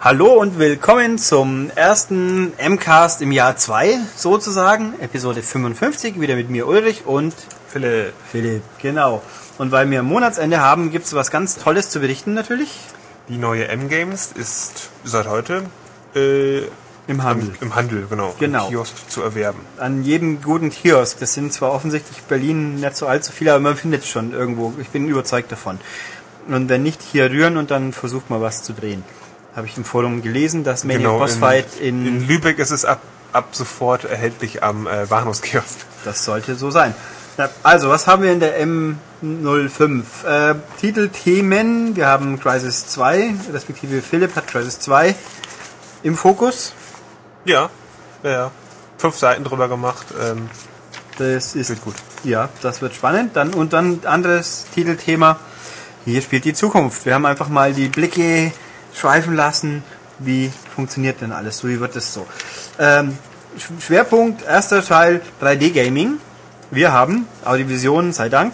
Hallo und willkommen zum ersten MCAST im Jahr 2, sozusagen, Episode 55, wieder mit mir Ulrich und Philipp. Philipp, genau. Und weil wir Monatsende haben, gibt es was ganz Tolles zu berichten natürlich. Die neue M-Games ist seit heute äh, Im Handel. Im, im Handel, genau. Genau. Im Kiosk zu erwerben. An jedem guten Kiosk. Das sind zwar offensichtlich Berlin nicht so allzu viele, aber man findet es schon irgendwo. Ich bin überzeugt davon. Und wenn nicht, hier rühren und dann versucht mal was zu drehen. Habe ich im Forum gelesen, dass Mania genau. Boss In, Fight in, in Lübeck ist es ab, ab sofort erhältlich am äh, Bahnhofskiosk. Das sollte so sein. Ja, Also, was haben wir in der M05? Äh, Titelthemen, wir haben Crisis 2, respektive Philipp hat Crisis 2 im Fokus. Ja, ja, ja. Fünf Seiten drüber gemacht. Ähm, Das ist wird gut. Ja, das wird spannend. Dann und dann anderes Titelthema. Hier spielt die Zukunft. Wir haben einfach mal die Blicke schweifen lassen. Wie funktioniert denn alles? So, wie wird es so? Ähm, Sch- Schwerpunkt erster Teil 3D Gaming. Wir haben Audiovision, sei Dank,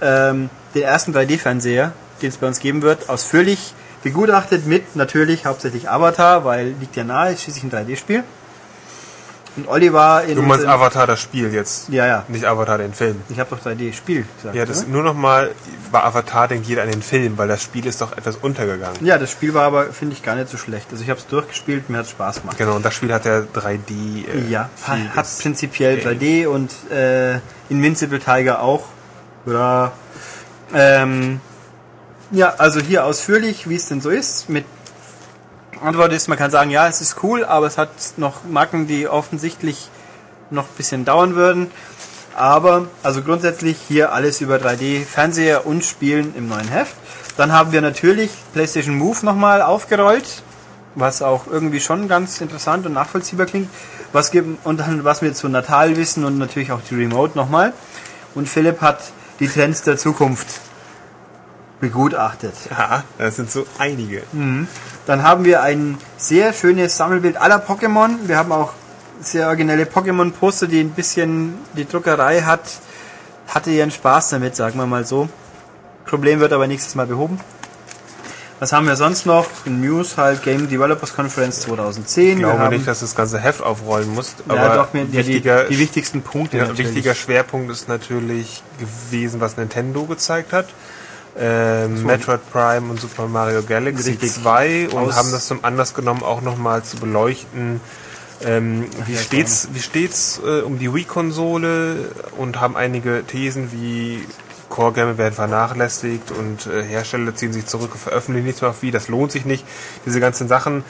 ähm, den ersten 3D-Fernseher, den es bei uns geben wird, ausführlich begutachtet mit natürlich hauptsächlich Avatar, weil liegt ja nahe, ist schließlich ein 3D-Spiel. Und Olli war in Du meinst Avatar das Spiel jetzt. Ja, ja. Nicht Avatar den Film. Ich habe doch 3D-Spiel gesagt. Ja, das oder? nur nochmal, bei Avatar denkt jeder an den Film, weil das Spiel ist doch etwas untergegangen. ja, das Spiel war aber, finde ich, gar nicht so schlecht. Also ich habe es durchgespielt, mir hat Spaß gemacht. Genau, und das Spiel hat ja 3D. Äh, Ja, hat prinzipiell Game. 3D und äh, Invincible Tiger auch. Ja. Ähm, ja, also hier ausführlich, wie es denn so ist. Mit Antwort ist, man kann sagen, ja, es ist cool, aber es hat noch Macken, die offensichtlich noch ein bisschen dauern würden. Aber, also grundsätzlich hier alles über 3D, Fernseher und Spielen im neuen Heft. Dann haben wir natürlich PlayStation Move nochmal aufgerollt, was auch irgendwie schon ganz interessant und nachvollziehbar klingt. Was gibt, und dann was wir zu Natal wissen und natürlich auch die Remote nochmal. Und Philipp hat die Trends der Zukunft begutachtet. Ja, das sind so einige. Dann haben wir ein sehr schönes Sammelbild aller Pokémon. Wir haben auch sehr originelle Pokémon-Poster, die ein bisschen die Druckerei hat. Hatte ihren Spaß damit, sagen wir mal so. Problem wird aber nächstes Mal behoben. Was haben wir sonst noch? News halt Game Developers Conference 2010. Ich glaube nicht, dass das ganze Heft aufrollen musst, aber ja, doch, mir, ja, die, wichtiger, die wichtigsten Punkte. ja, wichtiger Schwerpunkt ist natürlich gewesen, was Nintendo gezeigt hat. Ähm, Metroid Prime und Super Mario Galaxy Richtig. 2 und Aus- haben das zum Anlass genommen, auch nochmal zu beleuchten, ähm, wie ja, steht's, wie steht's äh, um die Wii-Konsole und haben einige Thesen wie Core-Game werden vernachlässigt und äh, Hersteller ziehen sich zurück und veröffentlichen nichts mehr auf Wii, das lohnt sich nicht. Diese ganzen Sachen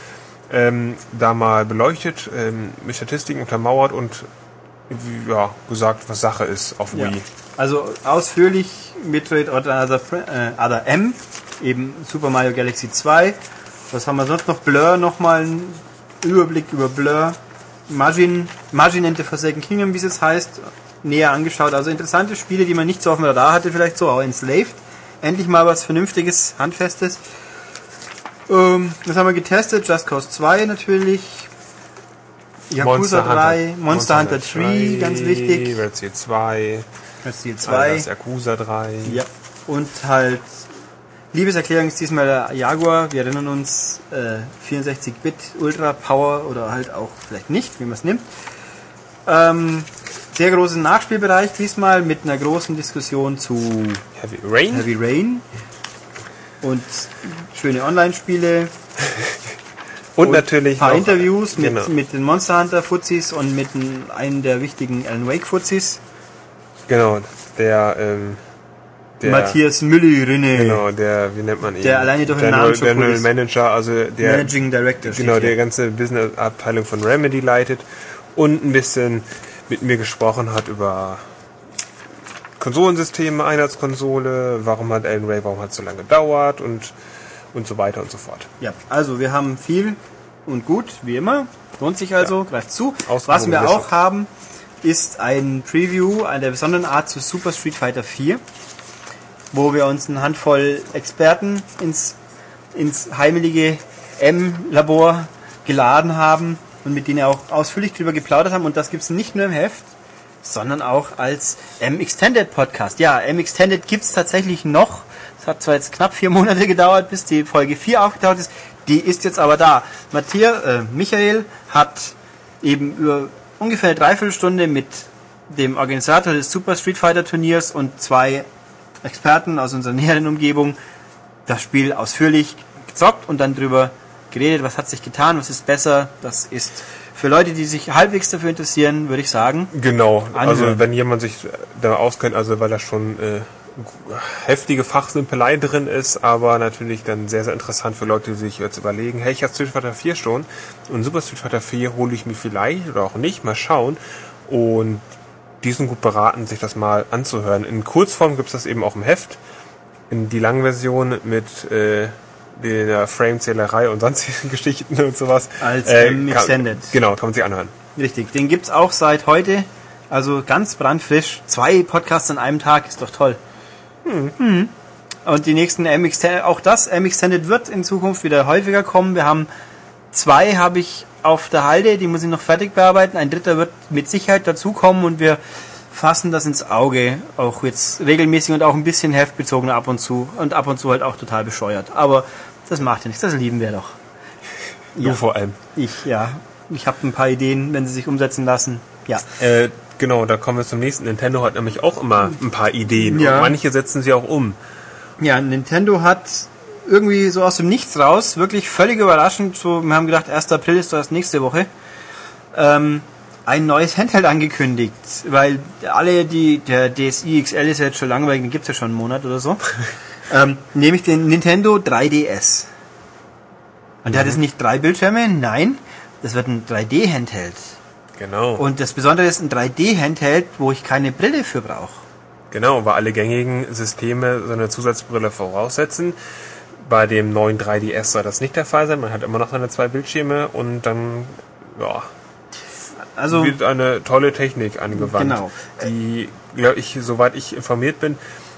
ähm, da mal beleuchtet, ähm, mit Statistiken untermauert und ja, gesagt, was Sache ist auf Ja. Wii. Also ausführlich Metroid Other, äh, Other M, eben Super Mario Galaxy 2. Was haben wir sonst noch? Blur nochmal ein Überblick über Blur. Margin, Margin and the Forsaken Kingdom, wie es jetzt heißt, näher angeschaut. Also interessante Spiele, die man nicht so auf dem Radar hatte, vielleicht so auch Enslaved. Endlich mal was Vernünftiges, Handfestes. Ähm, das haben wir getestet, Just Cause 2 natürlich. Yakuza 3, Monster, Hunter 3, ganz wichtig. Red Steel 2, Resident 2, 2. Yakuza 3. Ja. Und halt Liebeserklärung ist diesmal der Jaguar. Wir erinnern uns, äh, 64-Bit Ultra Power oder halt auch vielleicht nicht, wie man es nimmt. Ähm, sehr großen Nachspielbereich diesmal mit einer großen Diskussion zu Heavy Rain. Heavy Rain und schöne Online-Spiele. und, natürlich ein paar noch- Interviews mit, genau, mit den Monster Hunter Fuzis und mit einem der wichtigen Alan Wake Fuzis. Genau, der, ähm, der Matthias Müller-Rinne, Genau, der, wie nennt man ihn? Der alleine den der Namen schon cool General ist. Manager, also der, Managing Director. genau, der ganze Business-Abteilung von Remedy leitet und ein bisschen mit mir gesprochen hat über Konsolensysteme, Einheitskonsole, warum hat Alan Ray, warum hat es so lange gedauert und, und so weiter und so fort. Ja, also wir haben viel und gut, wie immer. Lohnt sich also, greift zu. Was wir auch haben, ist ein Preview einer besonderen Art zu Super Street Fighter 4, wo wir uns eine Handvoll Experten ins, ins heimelige M-Labor geladen haben und mit denen auch ausführlich drüber geplaudert haben. Und das gibt's nicht nur im Heft, sondern auch als M-Extended Podcast. Ja, M-Extended gibt's tatsächlich noch. Es hat zwar jetzt knapp vier Monate gedauert, bis die Folge 4 aufgetaucht ist. Die ist jetzt aber da. Matthias, äh, Michael hat eben über ungefähr eine Dreiviertelstunde mit dem Organisator des Super Street Fighter Turniers und zwei Experten aus unserer näheren Umgebung das Spiel ausführlich gezockt und dann drüber geredet, was hat sich getan, was ist besser. Das ist für Leute, die sich halbwegs dafür interessieren, würde ich sagen. Genau, Anhören. also wenn jemand sich da auskennt, also weil da schon äh, heftige Fachsimpelei drin ist, aber natürlich dann sehr, sehr interessant für Leute, die sich jetzt überlegen, hey, ich habe Street Fighter 4 schon und Super Street Fighter 4 hole ich mir vielleicht oder auch nicht, mal schauen. Und die sind gut beraten, sich das mal anzuhören. In Kurzform gibt es das eben auch im Heft. In die Langversion mit äh, der Frame-Zählerei und sonstigen Geschichten und sowas. Als Äh, ähm, kann- Extended. Genau, kann man sich anhören. Richtig, den gibt's auch seit heute. Also ganz brandfrisch. Zwei Podcasts an einem Tag ist doch toll. Hm. Und die nächsten M Extended, auch das M Extended wird in Zukunft wieder häufiger kommen. Wir haben zwei habe ich auf der Halde, die muss ich noch fertig bearbeiten. Ein dritter wird mit Sicherheit dazukommen und wir fassen das ins Auge. Auch jetzt regelmäßig und auch ein bisschen heftbezogen ab und zu. Und ab und zu halt auch total bescheuert. Aber das macht ja nichts, das lieben wir doch. Du Ja. vor allem. Ich, ja. Ich habe ein paar Ideen, wenn sie sich umsetzen lassen. Ja. Äh, genau, da kommen wir zum nächsten. Nintendo hat nämlich auch immer ein paar Ideen. Ja. Und manche setzen sie auch um. Ja, Nintendo hat irgendwie so aus dem Nichts raus, wirklich völlig überraschend, so, wir haben gedacht, 1. April ist erst nächste Woche, ähm, ein neues Handheld angekündigt, weil alle, die, der DSi XL ist ja jetzt schon langweilig, den gibt's ja schon einen Monat oder so, ähm, nämlich den Nintendo 3DS. Und der hat jetzt nicht drei Bildschirme, nein, das wird ein 3D-Handheld. Genau. Und das Besondere ist ein 3D-Handheld, wo ich keine Brille für brauche. Genau, weil alle gängigen Systeme so eine Zusatzbrille voraussetzen. Bei dem neuen 3DS soll das nicht der Fall sein. Man hat immer noch seine zwei Bildschirme und dann ja, Also, wird eine tolle Technik angewandt, Genau. die, glaube ich, soweit ich informiert bin,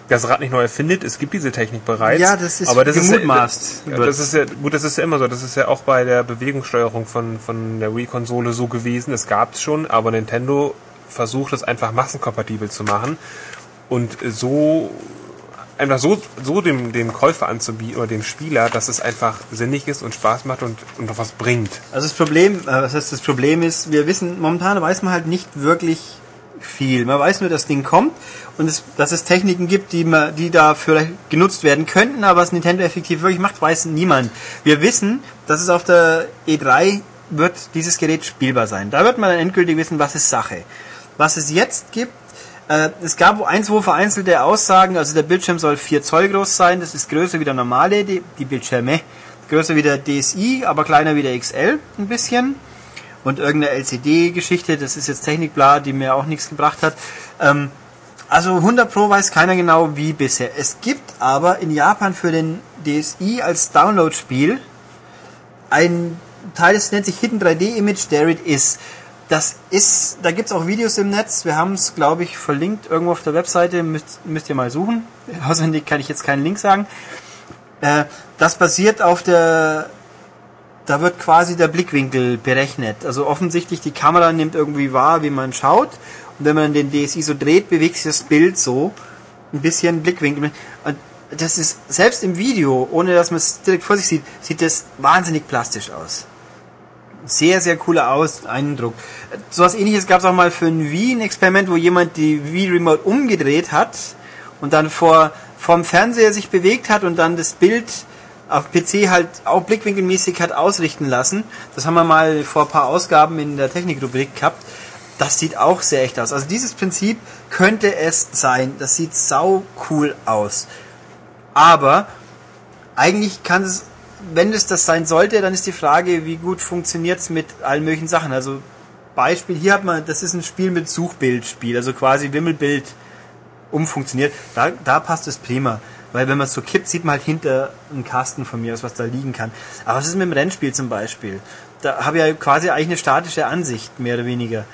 das Rad nicht neu erfindet. Es gibt diese Technik bereits. Ja, das ist aber das ist gemutmaßt ja, wird. das ist ja gut, das ist ja immer so. Das ist ja auch bei der Bewegungssteuerung von von der Wii-Konsole so gewesen. Es gab es schon, aber Nintendo versucht es einfach massenkompatibel zu machen und so einfach so so dem dem Käufer anzubieten oder dem Spieler, dass es einfach sinnig ist und Spaß macht und und noch was bringt. Also das Problem, äh, was heißt das Problem ist, wir wissen, momentan weiß man halt nicht wirklich viel. Man weiß nur, das Ding kommt und es, dass es Techniken gibt, die man, die da vielleicht genutzt werden könnten, aber was Nintendo effektiv wirklich macht, weiß niemand. Wir wissen, dass es auf der E3 wird dieses Gerät spielbar sein. Da wird man dann endgültig wissen, was ist Sache. Was es jetzt gibt, äh, es gab ein, zwei vereinzelte Aussagen, also der Bildschirm soll 4 Zoll groß sein, das ist größer wie der normale, die, die Bildschirme, größer wie der DSi, aber kleiner wie der XL ein bisschen. Und irgendeine LCD-Geschichte, das ist jetzt Technikbla, die mir auch nichts gebracht hat. Ähm, also 100 Pro weiß keiner genau wie bisher. Es gibt aber in Japan für den DSi als Download-Spiel ein Teil, das nennt sich Hidden 3D Image, There It Is. Das ist, da gibt's auch Videos im Netz. Wir haben es, glaube ich, verlinkt irgendwo auf der Webseite. Müsst, müsst ihr mal suchen. Auswendig kann ich jetzt keinen Link sagen. Äh, das basiert auf der, da wird quasi der Blickwinkel berechnet. Also offensichtlich die Kamera nimmt irgendwie wahr, wie man schaut. Und wenn man den DSI so dreht, bewegt sich das Bild so ein bisschen Blickwinkel. Und das ist selbst im Video, ohne dass man es direkt vor sich sieht, sieht das wahnsinnig plastisch aus. Sehr, sehr cooler Aus Eindruck. So was ähnliches gab es auch mal für ein Wii, ein Experiment, wo jemand die Wii Remote umgedreht hat und dann vor vom Fernseher sich bewegt hat und dann das Bild auf PC halt auch blickwinkelmäßig hat ausrichten lassen. Das haben wir mal vor ein paar Ausgaben in der Technikrubrik gehabt. Das sieht auch sehr echt aus. Also dieses Prinzip könnte es sein. Das sieht sau cool aus. Aber eigentlich kann es, wenn es das sein sollte, dann ist die Frage, wie gut funktioniert es mit allen möglichen Sachen. Also Beispiel, hier hat man, das ist ein Spiel mit Suchbildspiel, also quasi Wimmelbild umfunktioniert. Da, da passt es prima. Weil wenn man es so kippt, sieht man halt hinter einen Kasten von mir aus, was da liegen kann. Aber was ist mit dem Rennspiel zum Beispiel? Da habe ich ja quasi eigentlich eine statische Ansicht, mehr oder weniger.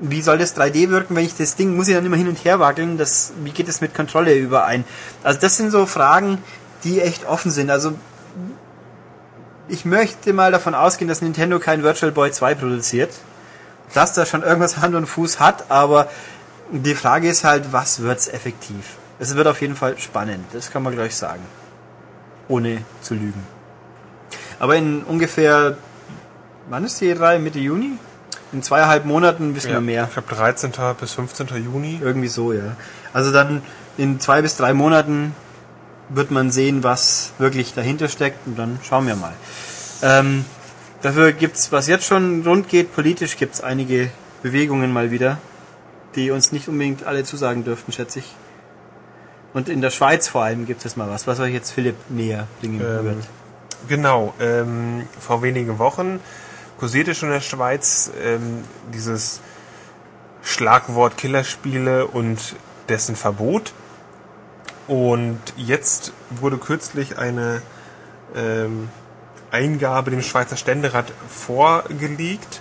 Wie soll das 3D wirken, wenn ich das Ding, muss ich dann immer hin und her wackeln? Das, wie geht es mit Kontrolle überein? Also das sind so Fragen, die echt offen sind. Also ich möchte mal davon ausgehen, dass Nintendo kein Virtual Boy 2 produziert. Dass da schon irgendwas Hand und Fuß hat, aber die Frage ist halt, was wird's effektiv? Es wird auf jeden Fall spannend, das kann man gleich sagen. Ohne zu lügen. Aber in ungefähr, wann ist die E3? Mitte Juni? In zweieinhalb Monaten wissen wir mehr. Ich glaube 13. bis 15. Juni. Irgendwie so, ja. Also dann in zwei bis drei Monaten wird man sehen, was wirklich dahinter steckt und dann schauen wir mal. Ähm, dafür gibt's, was jetzt schon rund geht, politisch gibt's einige Bewegungen mal wieder, die uns nicht unbedingt alle zusagen dürften, schätze ich. Und in der Schweiz vor allem gibt es mal was, was euch jetzt Philipp näher bringen Ähm, wird. Genau, ähm, vor wenigen Wochen kursierte schon in der Schweiz ähm, dieses Schlagwort Killerspiele und dessen Verbot. Und jetzt wurde kürzlich eine ähm, Eingabe dem Schweizer Ständerat vorgelegt.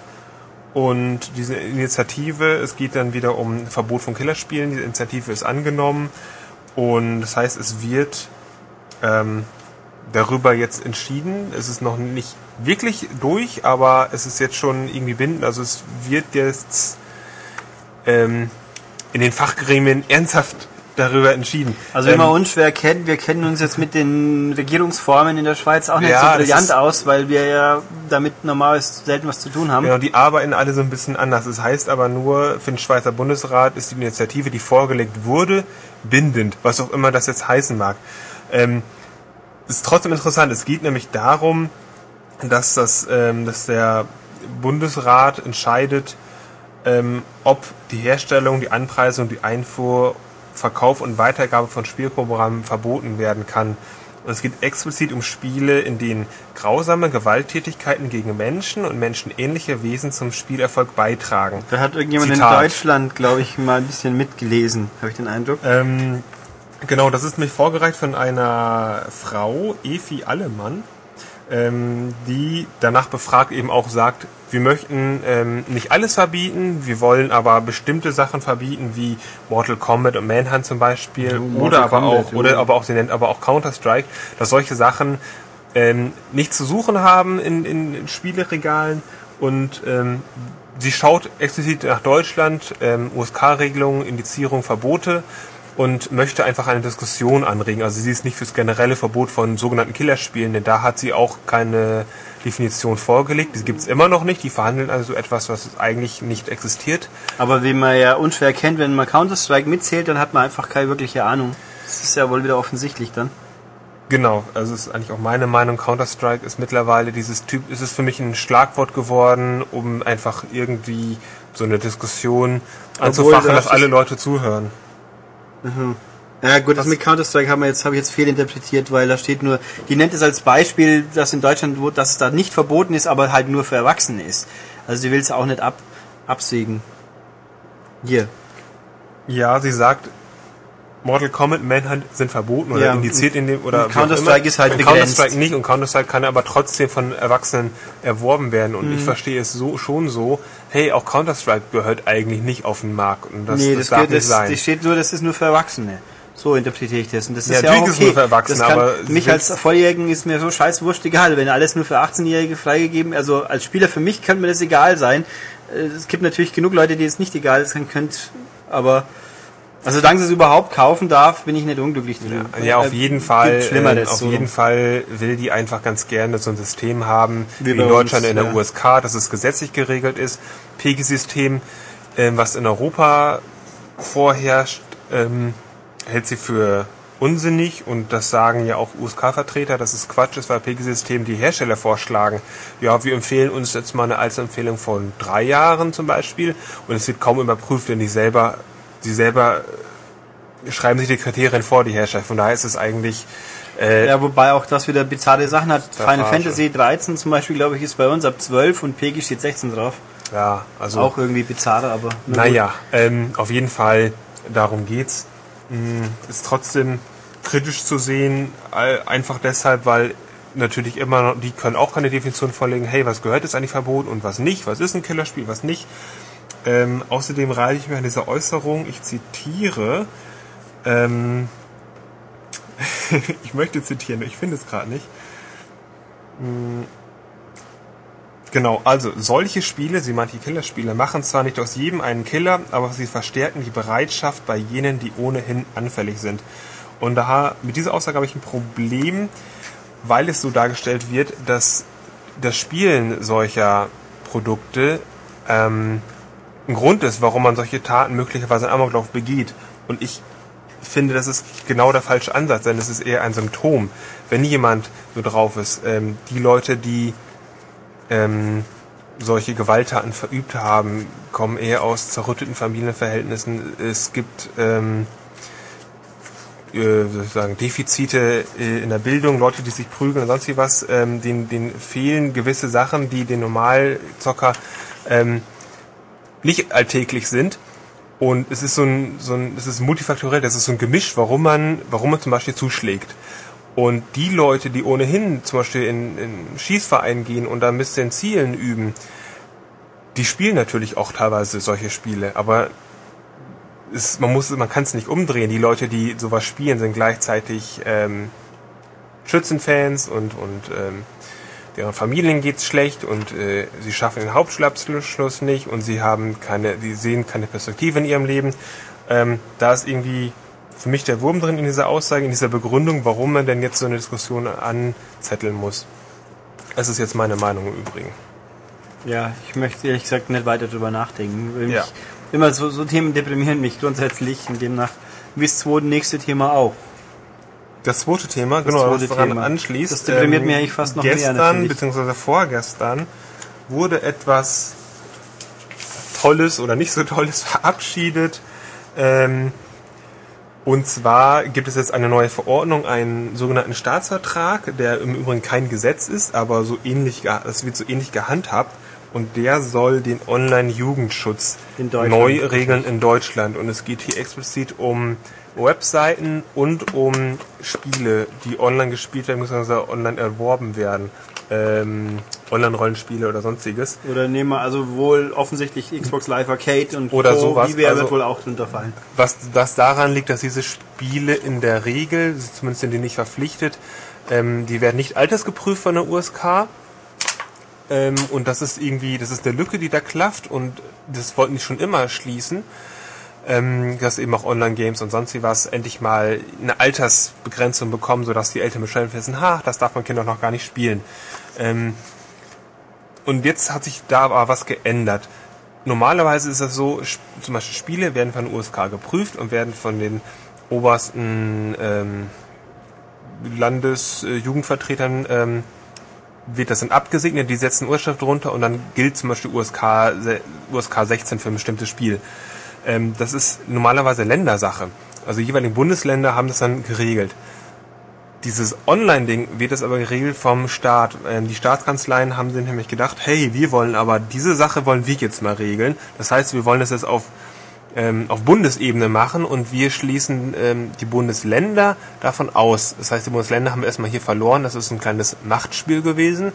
Und diese Initiative, es geht dann wieder um Verbot von Killerspielen, diese Initiative ist angenommen. Und das heißt, es wird ähm, darüber jetzt entschieden. Es ist noch nicht wirklich durch, aber es ist jetzt schon irgendwie bindend. Also es wird jetzt ähm, in den Fachgremien ernsthaft darüber entschieden. Also wenn man ähm, unschwer kennt, wir kennen uns jetzt mit den Regierungsformen in der Schweiz auch nicht Ja, so brillant aus, weil wir ja damit normal selten was zu tun haben. Genau, die arbeiten alle so ein bisschen anders. Das heißt aber nur, für den Schweizer Bundesrat ist die Initiative, die vorgelegt wurde, bindend, was auch immer das jetzt heißen mag. Ähm, ist trotzdem interessant. Es geht nämlich darum, dass das, ähm, dass der Bundesrat entscheidet, ähm, ob die Herstellung, die Anpreisung, die Einfuhr, Verkauf und Weitergabe von Spielprogrammen verboten werden kann. Und es geht explizit um Spiele, in denen grausame Gewalttätigkeiten gegen Menschen und menschenähnliche Wesen zum Spielerfolg beitragen. Da hat irgendjemand Zitat. in Deutschland, glaube ich, mal ein bisschen mitgelesen, habe ich den Eindruck. Ähm, genau, das ist mich vorgereicht von einer Frau, Efi Allemann, ähm, die danach befragt eben auch sagt, wir möchten ähm, nicht alles verbieten, wir wollen aber bestimmte Sachen verbieten, wie Mortal Kombat und Manhunt zum Beispiel, Ja, Mortal oder aber Kombat, auch, ja. oder aber auch, sie nennt aber auch Counter-Strike, dass solche Sachen ähm, nichts zu suchen haben in, in, in Spieleregalen und ähm, sie schaut explizit nach Deutschland, ähm, USK-Regelungen, Indizierung, Verbote und möchte einfach eine Diskussion anregen. Also sie ist nicht fürs generelle Verbot von sogenannten Killerspielen, denn da hat sie auch keine Definition vorgelegt. Die gibt es immer noch nicht. Die verhandeln also etwas, was eigentlich nicht existiert. Aber wie man ja unschwer kennt, wenn man Counter-Strike mitzählt, dann hat man einfach keine wirkliche Ahnung. Das ist ja wohl wieder offensichtlich dann. Genau, also ist eigentlich auch meine Meinung. Counter-Strike ist mittlerweile dieses Typ, ist es für mich ein Schlagwort geworden, um einfach irgendwie so eine Diskussion anzufachen, das dass alle Leute zuhören. Ja gut, das Was- mit Counter-Strike haben wir jetzt, habe ich jetzt fehlinterpretiert, weil da steht nur, die nennt es als Beispiel, dass in Deutschland, wo das da nicht verboten ist, aber halt nur für Erwachsene ist. Also sie will es auch nicht ab, absägen. Hier. Ja, sie sagt, Mortal Kombat, Manhunt sind verboten oder Ja, indiziert in dem oder Counter-Strike immer. ist halt Und begrenzt. Counter-Strike nicht und Counter-Strike kann aber trotzdem von Erwachsenen erworben werden und ich Mhm. verstehe es so schon so, hey, auch Counter-Strike gehört eigentlich nicht auf den Markt und das, nee, das, das, darf geht- nicht das, sein. das steht nur, das ist nur für Erwachsene. So interpretiere ich das. Und das Ja, ist ja auch okay. nur für Erwachsene, das kann, aber mich als Volljährigen ist mir so scheißwurscht egal. Wenn alles nur für 18-Jährige freigegeben, also als Spieler für mich könnte mir das egal sein. Äh, Es gibt natürlich genug Leute, die es nicht egal sein könnt, aber also solange sie es überhaupt kaufen darf, bin ich nicht unglücklich drüber. Ja, auf Äh, jeden Fall. Gibt Schlimmeres, ähm, auf so. jeden Fall will die einfach ganz gerne so ein System haben, Wie in Deutschland uns, in der ja. USK, dass es gesetzlich geregelt ist. PEGI-System, ähm, was in Europa vorherrscht, ähm, hält sie für unsinnig und das sagen ja auch USK-Vertreter, dass es Quatsch ist, weil PEGI-System die Hersteller vorschlagen. Ja, wir empfehlen uns jetzt mal eine Einzelempfehlung von drei Jahren zum Beispiel und es wird kaum überprüft, denn die selber, die selber schreiben sich die Kriterien vor, die Hersteller. Von daher ist es eigentlich äh, Ja, wobei auch das wieder bizarre Sachen hat. Final. Fantasy 13 zum Beispiel, glaube ich, ist bei uns ab 12 und PEGI steht 16 drauf. ja, also Auch irgendwie bizarre, aber. naja, ähm, auf jeden Fall darum geht's. Mm, Ist trotzdem kritisch zu sehen, einfach deshalb, weil natürlich immer noch, die können auch keine Definition vorlegen, hey, was gehört jetzt eigentlich verboten und was nicht, was ist ein Killerspiel, was nicht. Ähm, außerdem reite ich mir an dieser Äußerung, ich zitiere, ähm, ich möchte zitieren, ich finde es gerade nicht. Mm, Genau, also solche Spiele, sie meint die Killerspiele, machen zwar nicht aus jedem einen Killer, aber sie verstärken die Bereitschaft bei jenen, die ohnehin anfällig sind. Und da mit dieser Aussage habe ich ein Problem, weil es so dargestellt wird, dass das Spielen solcher Produkte ähm, Grund ist, warum man solche Taten möglicherweise einen Amoklauf begeht. Und ich finde, das ist genau der falsche Ansatz, denn es ist eher ein Symptom. Wenn jemand so drauf ist, ähm, die Leute, die ähm, solche Gewalttaten verübt haben, kommen eher aus zerrütteten Familienverhältnissen. Es gibt ähm, äh, sozusagen Defizite äh, in der Bildung, Leute, die sich prügeln und sonst wie was, ähm, denen, denen fehlen gewisse Sachen, die den Normalzocker ähm, nicht alltäglich sind. Und es ist so ein, so ein, es ist multifaktoriell, das ist so ein Gemisch, warum man, warum man zum Beispiel zuschlägt. Und die Leute, die ohnehin zum Beispiel in, in Schießverein gehen und da ein bisschen Zielen üben, die spielen natürlich auch teilweise solche Spiele, aber es, man muss, man kann es nicht umdrehen. Die Leute, die sowas spielen, sind gleichzeitig ähm, Schützenfans und und ähm, deren Familien geht's schlecht und äh, sie schaffen den Hauptschulabschluss nicht und sie haben keine, sie sehen keine Perspektive in ihrem Leben. Ähm, da ist irgendwie für mich der Wurm drin in dieser Aussage, in dieser Begründung, warum man denn jetzt so eine Diskussion anzetteln muss. Das ist jetzt meine Meinung im Übrigen. Ja, ich möchte ehrlich gesagt nicht weiter drüber nachdenken. Ja. Immer so, so Themen deprimieren mich grundsätzlich und demnach wie das zweite nächste Thema auch. Das zweite Thema, Das genau, zweite was daran Thema. anschließt. ähm, Das deprimiert mich eigentlich fast noch mehr, Gestern, natürlich. beziehungsweise vorgestern, wurde etwas Tolles oder nicht so Tolles verabschiedet. Ähm, und zwar gibt es jetzt eine neue Verordnung, einen sogenannten Staatsvertrag, der im Übrigen kein Gesetz ist, aber so ähnlich, es wird so ähnlich gehandhabt. Und der soll den Online-Jugendschutz neu regeln in Deutschland. Und es geht hier explizit um Webseiten und um Spiele, die online gespielt werden, beziehungsweise online erworben werden. Ähm, Online-Rollenspiele oder sonstiges. Oder nehmen wir also wohl offensichtlich Xbox Live Arcade und Oder Co. sowas, wäre also- wird wohl auch drunter fallen. Was das daran liegt, dass diese Spiele in der Regel, zumindest sind die nicht verpflichtet, ähm, die werden nicht altersgeprüft von der USK. Ähm, und das ist irgendwie, das ist eine Lücke, die da klafft und das wollten die schon immer schließen. Ähm, dass eben auch Online-Games und sonst wie was endlich mal eine Altersbegrenzung bekommen, sodass die Eltern Bescheid wissen, ha, das darf man Kind doch noch gar nicht spielen. Ähm, und jetzt hat sich da aber was geändert. Normalerweise ist das so, zum Beispiel Spiele werden von der USK geprüft und werden von den obersten ähm, Landesjugendvertretern ähm, wird das dann abgesegnet, die setzen Urschrift drunter und dann gilt zum Beispiel USK, USK 16 für ein bestimmtes Spiel. Ähm, das ist normalerweise Ländersache. Also die jeweiligen Bundesländer haben das dann geregelt. Dieses Online-Ding wird es aber geregelt vom Staat. Ähm, die Staatskanzleien haben sich nämlich gedacht, hey, wir wollen aber diese Sache wollen wir jetzt mal regeln. Das heißt, wir wollen das jetzt auf ähm, auf Bundesebene machen und wir schließen ähm, die Bundesländer davon aus. Das heißt, die Bundesländer haben erstmal hier verloren. Das ist ein kleines Machtspiel gewesen.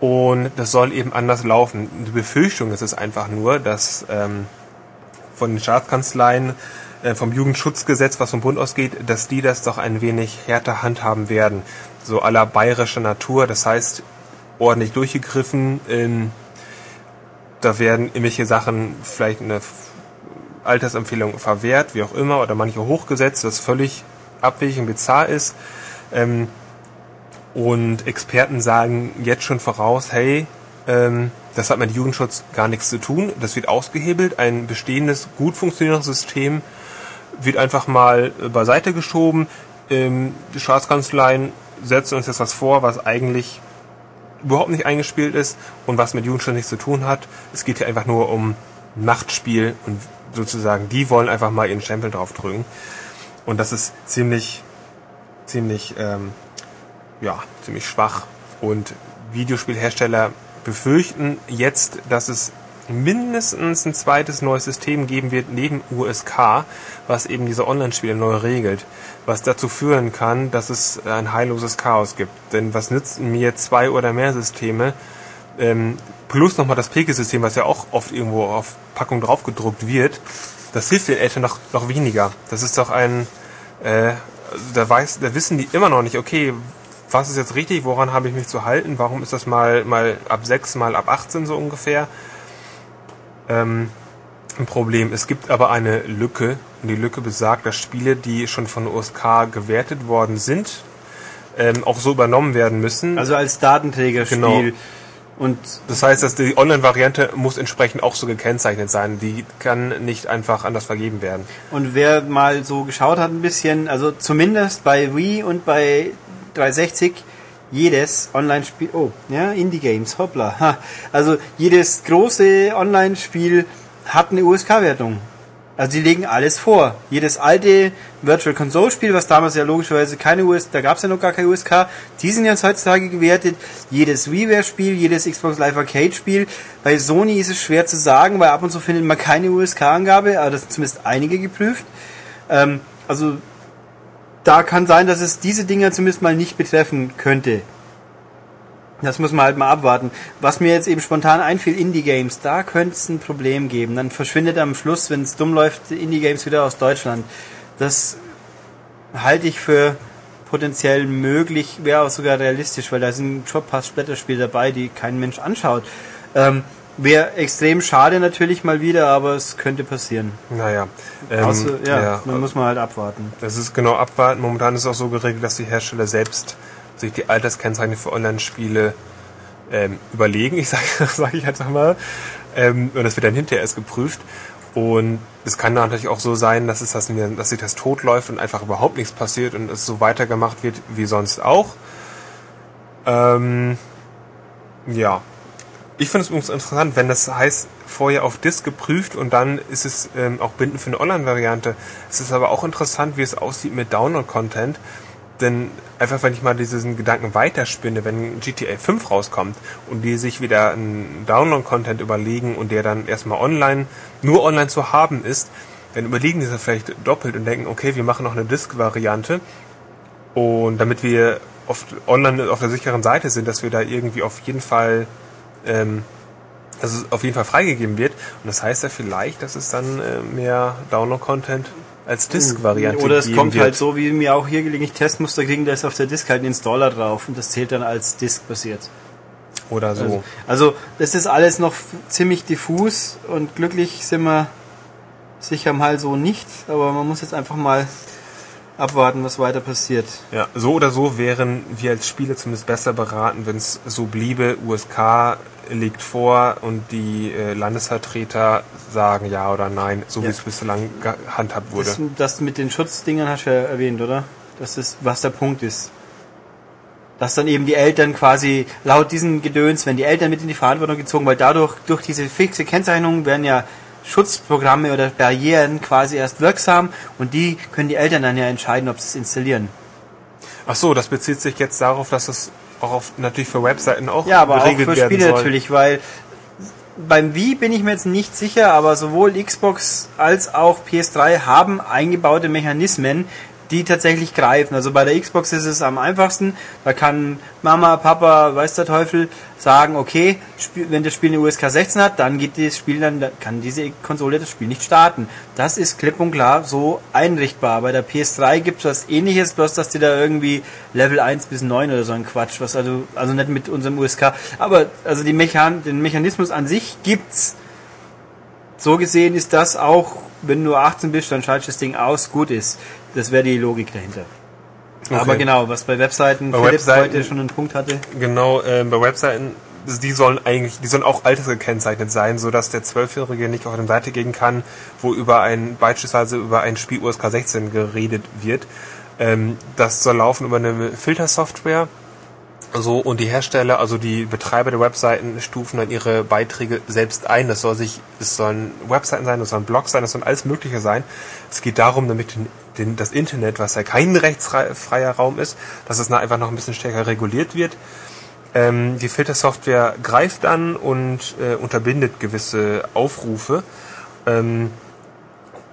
Und das soll eben anders laufen. Die Befürchtung ist es einfach nur, dass ähm, von den Staatskanzleien, äh, vom Jugendschutzgesetz, was vom Bund ausgeht, dass die das doch ein wenig härter handhaben werden. So aller bayerischer Natur. Das heißt, ordentlich durchgegriffen. Ähm, da werden irgendwelche Sachen, vielleicht eine Altersempfehlung verwehrt, wie auch immer, oder manche hochgesetzt, was völlig abwegig und bizarr ist. Ähm, und Experten sagen jetzt schon voraus, hey, ähm, das hat mit Jugendschutz gar nichts zu tun, das wird ausgehebelt, ein bestehendes, gut funktionierendes System wird einfach mal äh, beiseite geschoben. Ähm, die Staatskanzleien setzen uns jetzt was vor, was eigentlich überhaupt nicht eingespielt ist und was mit Jugendschutz nichts zu tun hat. Es geht hier einfach nur um Machtspiel und sozusagen, die wollen einfach mal ihren Stempel draufdrücken. Und das ist ziemlich, ziemlich, ähm, ja, ziemlich schwach. Und Videospielhersteller befürchten jetzt, dass es mindestens ein zweites neues System geben wird neben USK, was eben diese Online-Spiele neu regelt, was dazu führen kann, dass es ein heilloses Chaos gibt. Denn was nützen mir zwei oder mehr Systeme, ähm, plus nochmal das Pegel-System, was ja auch oft irgendwo auf Packung draufgedruckt wird, das hilft den Eltern noch, noch weniger. Das ist doch ein, äh, da weiß, da wissen die immer noch nicht, okay, was ist jetzt richtig, woran habe ich mich zu halten, warum ist das mal, mal ab 6, mal ab 18 so ungefähr ähm, ein Problem. Es gibt aber eine Lücke und die Lücke besagt, dass Spiele, die schon von USK gewertet worden sind, ähm, auch so übernommen werden müssen. Also als Datenträgerspiel. Genau. Und Das heißt, dass die Online-Variante muss entsprechend auch so gekennzeichnet sein. Die kann nicht einfach anders vergeben werden. Und wer mal so geschaut hat ein bisschen, also zumindest bei Wii und bei 360 jedes Online-Spiel, oh, ja, Indie-Games, hoppla. Ha. Also jedes große Online-Spiel hat eine USK-Wertung. Also die legen alles vor. Jedes alte Virtual Console Spiel, was damals ja logischerweise keine USK, da gab es ja noch gar keine USK, die sind jetzt heutzutage gewertet. Jedes WiiWare Spiel, jedes Xbox Live Arcade Spiel. Bei Sony ist es schwer zu sagen, weil ab und zu findet man keine USK-Angabe, aber das sind zumindest einige geprüft. Ähm, also da kann sein, dass es diese Dinger zumindest mal nicht betreffen könnte. Das muss man halt mal abwarten. Was mir jetzt eben spontan einfiel, Indie-Games, da könnte es ein Problem geben. Dann verschwindet am Schluss, wenn es dumm läuft, Indie-Games wieder aus Deutschland. Das halte ich für potenziell möglich, wäre auch sogar realistisch, weil da sind schon ein paar Splatterspiele dabei, die kein Mensch anschaut. Ähm, wäre extrem schade natürlich mal wieder, aber es könnte passieren. Naja. Ähm, Außer, ja, ja, dann muss man halt abwarten. Das ist genau abwarten. Momentan ist es auch so geregelt, dass die Hersteller selbst sich die Alterskennzeichnung für Online-Spiele ähm, überlegen. Ich sage sag ich einfach mal. Ähm, und das wird dann hinterher erst geprüft. Und es kann natürlich auch so sein, dass es das, dass sich das totläuft und einfach überhaupt nichts passiert und es so weitergemacht wird wie sonst auch. Ähm, ja. Ich finde es übrigens interessant, wenn das heißt, vorher auf Disk geprüft und dann ist es ähm, auch bindend für eine Online-Variante. Es ist aber auch interessant, wie es aussieht mit Download-Content. Denn einfach, wenn ich mal diesen Gedanken weiterspinne, wenn GTA 5 rauskommt und die sich wieder einen Download-Content überlegen und der dann erstmal online, nur online zu haben ist, dann überlegen die sich vielleicht doppelt und denken, okay, wir machen noch eine Disk-Variante und damit wir oft online auf der sicheren Seite sind, dass wir da irgendwie auf jeden Fall ähm, dass es auf jeden Fall freigegeben wird. Und das heißt ja vielleicht, dass es dann äh, mehr Download-Content als Disk-Variante Oder es kommt wird. halt so, wie mir auch hier gelegentlich Testmuster kriegen, da ist auf der Disk halt ein Installer drauf und das zählt dann als Disk basiert. Oder so. Also, also das ist alles noch ziemlich diffus und glücklich sind wir sicher mal so nicht, aber man muss jetzt einfach mal abwarten, was weiter passiert. Ja, so oder so wären wir als Spieler zumindest besser beraten, wenn es so bliebe. USK liegt vor und die äh, Landesvertreter sagen ja oder nein, so wie Ja. es bislang gehandhabt wurde. Das, das mit den Schutzdingern hast du ja erwähnt, oder? Das ist, was der Punkt ist. Dass dann eben die Eltern quasi laut diesem Gedöns, wenn die Eltern mit in die Verantwortung gezogen, weil dadurch, durch diese fixe Kennzeichnung werden ja Schutzprogramme oder Barrieren quasi erst wirksam und die können die Eltern dann ja entscheiden, ob sie es installieren. Ach so, das bezieht sich jetzt darauf, dass es auch auf, natürlich für Webseiten auch Ja, aber auch geregelt für werden Spiele soll. natürlich, weil beim Wii bin ich mir jetzt nicht sicher, aber sowohl Xbox als auch PS3 haben eingebaute Mechanismen, die tatsächlich greifen. Also bei der Xbox ist es am einfachsten. Da kann Mama, Papa, weiß der Teufel, sagen, okay, wenn das Spiel eine USK 16 hat, dann geht das Spiel dann, dann kann diese Konsole das Spiel nicht starten. Das ist klipp und klar so einrichtbar. Bei der PS3 gibt es was ähnliches, bloß dass die da irgendwie Level 1 bis 9 oder so ein Quatsch, was also, also nicht mit unserem USK. Aber also die Mechan den Mechanismus an sich gibt's. So gesehen ist das auch, wenn du 18 bist, dann schaltest das Ding aus, gut ist. Das wäre die Logik dahinter. Aber genau, was bei Webseiten Bei Philipp Webseiten- heute schon einen Punkt hatte. Genau, ähm, bei Webseiten, die sollen eigentlich, die sollen auch altersgekennzeichnet sein, so dass der Zwölfjährige nicht auf eine Seite gehen kann, wo über ein, beispielsweise über ein Spiel USK 16 geredet wird. Ähm, das soll laufen über eine Filtersoftware. So, und die Hersteller, also die Betreiber der Webseiten, stufen dann ihre Beiträge selbst ein. Das soll sich, es sollen Webseiten sein, das sollen Blogs sein, das soll alles Mögliche sein. Es geht darum, damit den, den, das Internet, was ja kein rechtsfreier Raum ist, dass es einfach noch ein bisschen stärker reguliert wird. Ähm, die Filtersoftware greift an und äh, unterbindet gewisse Aufrufe. Ähm,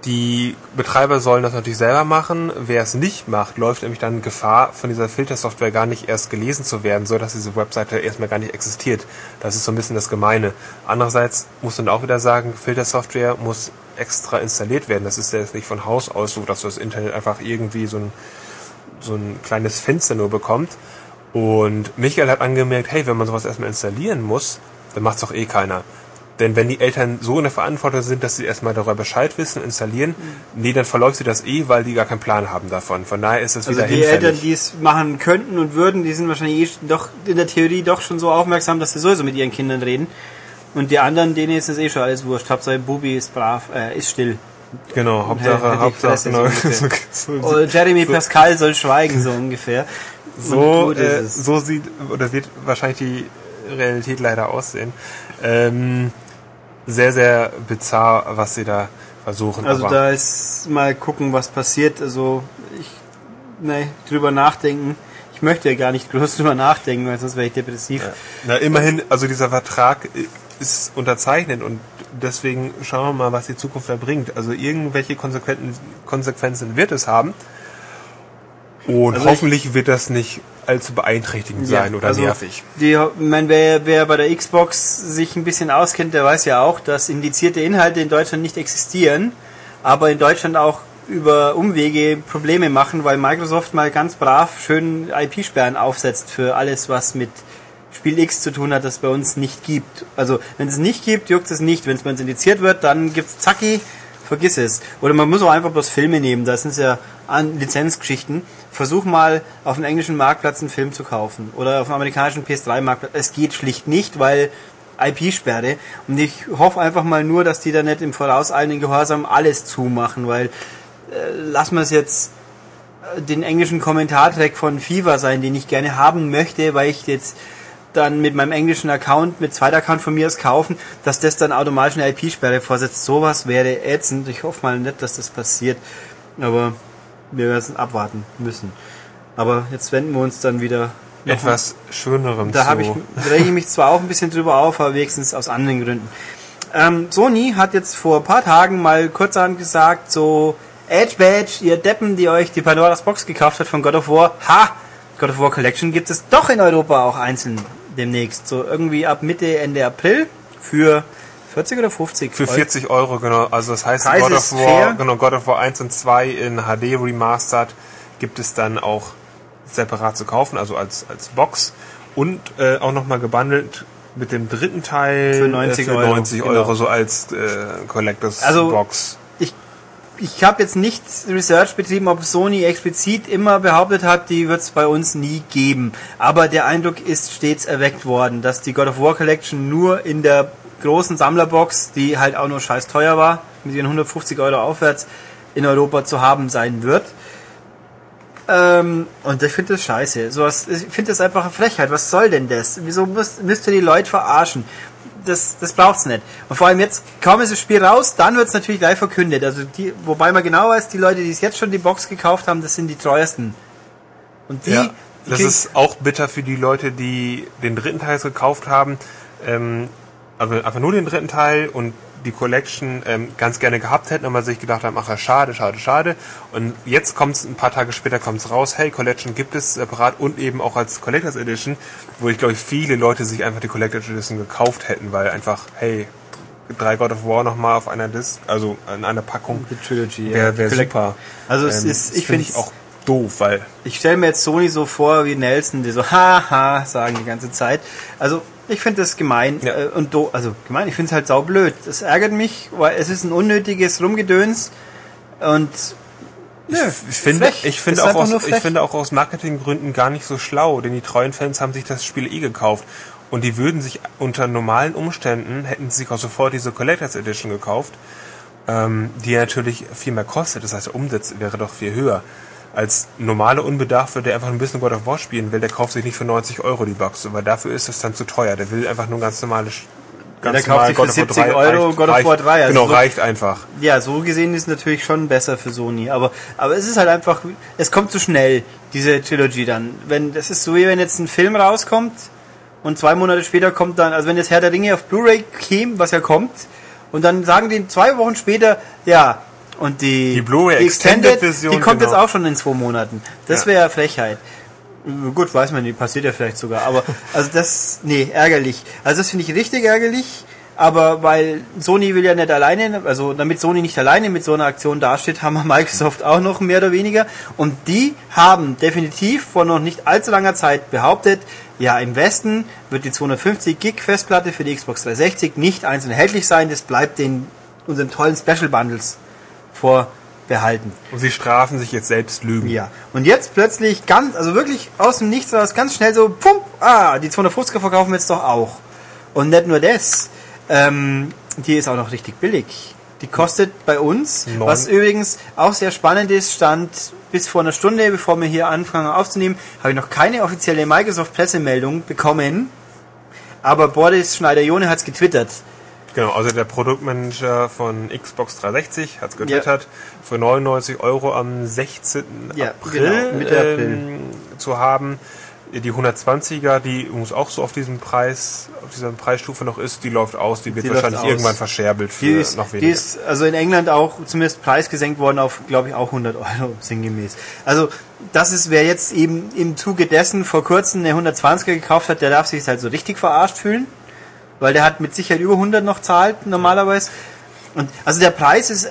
die Betreiber sollen das natürlich selber machen. Wer es nicht macht, läuft nämlich dann Gefahr, von dieser Filtersoftware gar nicht erst gelesen zu werden, so dass diese Webseite erstmal gar nicht existiert. Das ist so ein bisschen das Gemeine. Andererseits muss man auch wieder sagen, Filtersoftware muss extra installiert werden. Das ist ja jetzt nicht von Haus aus so, dass das Internet einfach irgendwie so ein, so ein kleines Fenster nur bekommt. Und Michael hat angemerkt, hey, wenn man sowas erstmal installieren muss, dann macht's doch eh keiner. Denn wenn die Eltern so in der Verantwortung sind, dass sie erstmal darüber Bescheid wissen, installieren, nee, dann verläuft sie das eh, weil die gar keinen Plan haben davon. Von daher ist es Also wieder die hinfällig. Eltern, die es machen könnten und würden, die sind wahrscheinlich eh doch in der Theorie doch schon so aufmerksam, dass sie sowieso mit ihren Kindern reden. Und die anderen, denen ist es eh schon alles wurscht. Hauptsache Bubi ist brav, äh, ist still. genau, Hauptsache, Hauptsache, genau. so so, Oh, Jeremy Pascal soll schweigen, so ungefähr. so, äh, so sieht oder wird wahrscheinlich die Realität leider aussehen. Ähm, sehr, sehr bizarr, was sie da versuchen. Also aber da ist mal gucken, was passiert. Also ich, ne, drüber nachdenken. Ich möchte ja gar nicht groß drüber nachdenken, weil sonst wäre ich depressiv. Na, immerhin, also dieser Vertrag ist unterzeichnet und deswegen schauen wir mal, was die Zukunft da bringt. Also irgendwelche Konsequenzen, Konsequenzen wird es haben. Und Also ich- hoffentlich wird das nicht allzu beeinträchtigend sein oder also nervig. Die, ich mein, wer, wer bei der Xbox sich ein bisschen auskennt, der weiß ja auch, dass indizierte Inhalte in Deutschland nicht existieren, aber in Deutschland auch über Umwege Probleme machen, weil Microsoft mal ganz brav schön IP-Sperren aufsetzt für alles, was mit Spiel X zu tun hat, das bei uns nicht gibt. Also wenn es nicht gibt, juckt es nicht. Wenn es bei uns indiziert wird, dann gibt's zacki, vergiss es. Oder man muss auch einfach bloß Filme nehmen, das sind ja Lizenzgeschichten. Versuch mal auf dem englischen Marktplatz einen Film zu kaufen oder auf dem amerikanischen PS3-Marktplatz. Es geht schlicht nicht, weil IP-Sperre. Und ich hoffe einfach mal nur, dass die da nicht im vorauseilenden Gehorsam alles zumachen, weil äh, lass mal es jetzt äh, den englischen Kommentartrack von FIFA sein, den ich gerne haben möchte, weil ich jetzt dann mit meinem englischen Account, mit zweiter Account von mir aus kaufen, dass das dann automatisch eine IP-Sperre vorsetzt. Sowas wäre ätzend. Ich hoffe mal nicht, dass das passiert. Aber wir werden es abwarten müssen. Aber jetzt wenden wir uns dann wieder Etwas Schönerem da zu. da rege ich mich zwar auch ein bisschen drüber auf, aber wenigstens aus anderen Gründen. Ähm, Sony hat jetzt vor ein paar Tagen mal kurzerhand gesagt, so, Edge Badge, ihr Deppen, die euch die Pandora's Box gekauft hat von God of War, ha! God of War Collection gibt es doch in Europa auch einzeln demnächst. So irgendwie ab Mitte, Ende April für 40 oder 50 Für Euro. 40 Euro, genau. Also das heißt, Preis God of War, fair. genau, God of War 1 und 2 in HD remastered gibt es dann auch separat zu kaufen, also als, als Box. Und äh, auch nochmal gebundelt mit dem dritten Teil Für 90 äh, für Euro, 90 genau. Euro, so als äh, Collectors Also- Box. ich, ich habe jetzt nicht Research betrieben, ob Sony explizit immer behauptet hat, die wird es bei uns nie geben. Aber der Eindruck ist stets erweckt worden, dass die God of War Collection nur in der großen Sammlerbox, die halt auch nur scheiß teuer war, mit ihren 150 Euro aufwärts, in Europa zu haben sein wird. Ähm, und ich finde das scheiße. Sowas, ich finde das einfach eine Frechheit. Was soll denn das? Wieso müsst, müsst ihr die Leute verarschen? Das, das braucht's nicht. Und vor allem jetzt, kaum ist das Spiel raus, dann wird's natürlich gleich verkündet. Also die, wobei man genau weiß, die Leute, die es jetzt schon die Box gekauft haben, das sind die treuesten. Und die, Ja, das ist auch bitter für die Leute, die den dritten Teil gekauft haben. Ähm, aber einfach nur den dritten Teil und die Collection ähm, ganz gerne gehabt hätten, aber sich gedacht haben, ach ja, schade, schade, schade. Und jetzt kommt es, ein paar Tage später kommt es raus, hey, Collection gibt es separat und eben auch als Collectors Edition, wo ich glaube ich viele Leute sich einfach die Collectors Edition gekauft hätten, weil einfach, hey, drei God of War nochmal auf einer Disc, also in einer Packung, die Trilogy. wäre wär Collect- super. Also es Ähm, ist, ich find finde ich auch doof, weil Ich stelle mir jetzt Sony so vor wie Nelson, die so haha sagen die ganze Zeit. Also ich finde das gemein Ja. äh, und do, also gemein. Ich finde es halt saublöd. Das ärgert mich, weil es ist ein unnötiges Rumgedöns und nö, Ich finde, frech. ich finde auch aus, ich finde auch aus Marketinggründen gar nicht so schlau, denn die treuen Fans haben sich das Spiel eh gekauft und die würden sich unter normalen Umständen hätten sie sich auch sofort diese Collectors Edition gekauft, ähm, die natürlich viel mehr kostet. Das heißt, der Umsatz wäre doch viel höher. Als normale Unbedarfte, der einfach ein bisschen God of War spielen will, der kauft sich nicht für 90 Euro die Box, weil dafür ist es dann zu teuer. Der will einfach nur ganz normale Ja, der kauft sich für 70 Euro God of War 3, also genau, so- reicht einfach. Ja, so gesehen ist es natürlich schon besser für Sony, aber aber es ist halt einfach, es kommt zu schnell diese Trilogy dann. Wenn das ist so wie wenn jetzt ein Film rauskommt und zwei Monate später kommt dann, also wenn jetzt Herr der Ringe auf Blu-ray käme, was ja kommt, und dann sagen die zwei Wochen später, ja und die Die Blu-ray Extended Version, die kommt genau. jetzt auch schon in zwei Monaten. Das wäre ja Frechheit. Gut, weiß man nicht, passiert ja vielleicht sogar, aber also das, nee, ärgerlich. Also das finde ich richtig ärgerlich. aber weil Sony will ja nicht alleine, also damit Sony nicht alleine mit so einer Aktion dasteht, haben wir Microsoft auch noch mehr oder weniger. Und die haben definitiv vor noch nicht allzu langer Zeit behauptet, ja, im Westen wird die 250 Gig Festplatte für die Xbox 360 nicht einzeln erhältlich sein, das bleibt den unseren tollen Special Bundles vorbehalten. Und sie strafen sich jetzt selbst Lügen. Ja. Und jetzt plötzlich ganz, also wirklich aus dem Nichts raus, ganz schnell so, pump, ah, die 250er verkaufen wir jetzt doch auch. Und nicht nur das, ähm, die ist auch noch richtig billig. Die kostet bei uns, Neun. was übrigens auch sehr spannend ist, stand bis vor einer Stunde, bevor wir hier anfangen aufzunehmen, habe ich noch keine offizielle Microsoft-Pressemeldung bekommen. Aber Boris Schneider-Jone hat es getwittert. Genau, also der Produktmanager von Xbox 360 hat es getwittert, für 99 Euro am 16. Ja, April, genau, April. ähm, zu haben. Die 120er, die übrigens auch so auf diesem Preis, auf dieser Preisstufe noch ist, die läuft aus, die wird Die wahrscheinlich irgendwann verscherbelt für Die ist, noch die weniger. ist also in England auch zumindest preisgesenkt worden auf, glaube ich, auch 100 Euro sinngemäß. Also das ist, wer jetzt eben im Zuge dessen vor kurzem eine 120er gekauft hat, der darf sich halt so richtig verarscht fühlen, weil der hat mit Sicherheit über 100 noch zahlt normalerweise. Und also der Preis ist,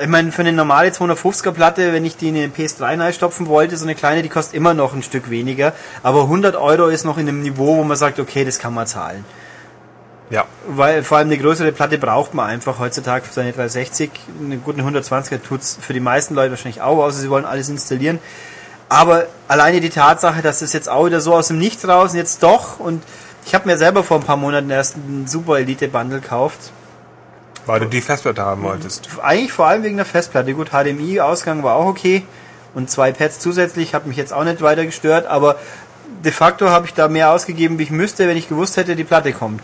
ich meine, für eine normale 250er Platte, wenn ich die in eine PS3 reinstopfen wollte, so eine kleine, die kostet immer noch ein Stück weniger. Aber 100 Euro ist noch in einem Niveau, wo man sagt, okay, das kann man zahlen. ja, Weil vor allem eine größere Platte braucht man einfach heutzutage für seine 360. Eine gute 120er tut's für die meisten Leute wahrscheinlich auch, außer sie wollen alles installieren. Aber alleine die Tatsache, dass es jetzt auch wieder so aus dem Nichts raus und jetzt doch und ich habe mir selber vor ein paar Monaten erst einen Super Elite Bundle gekauft. weil du die Festplatte haben wolltest. Eigentlich vor allem wegen der Festplatte. Gut, HDMI-Ausgang war auch okay und zwei Pads zusätzlich, hat mich jetzt auch nicht weiter gestört, aber de facto habe ich da mehr ausgegeben, wie ich müsste, wenn ich gewusst hätte, die Platte kommt.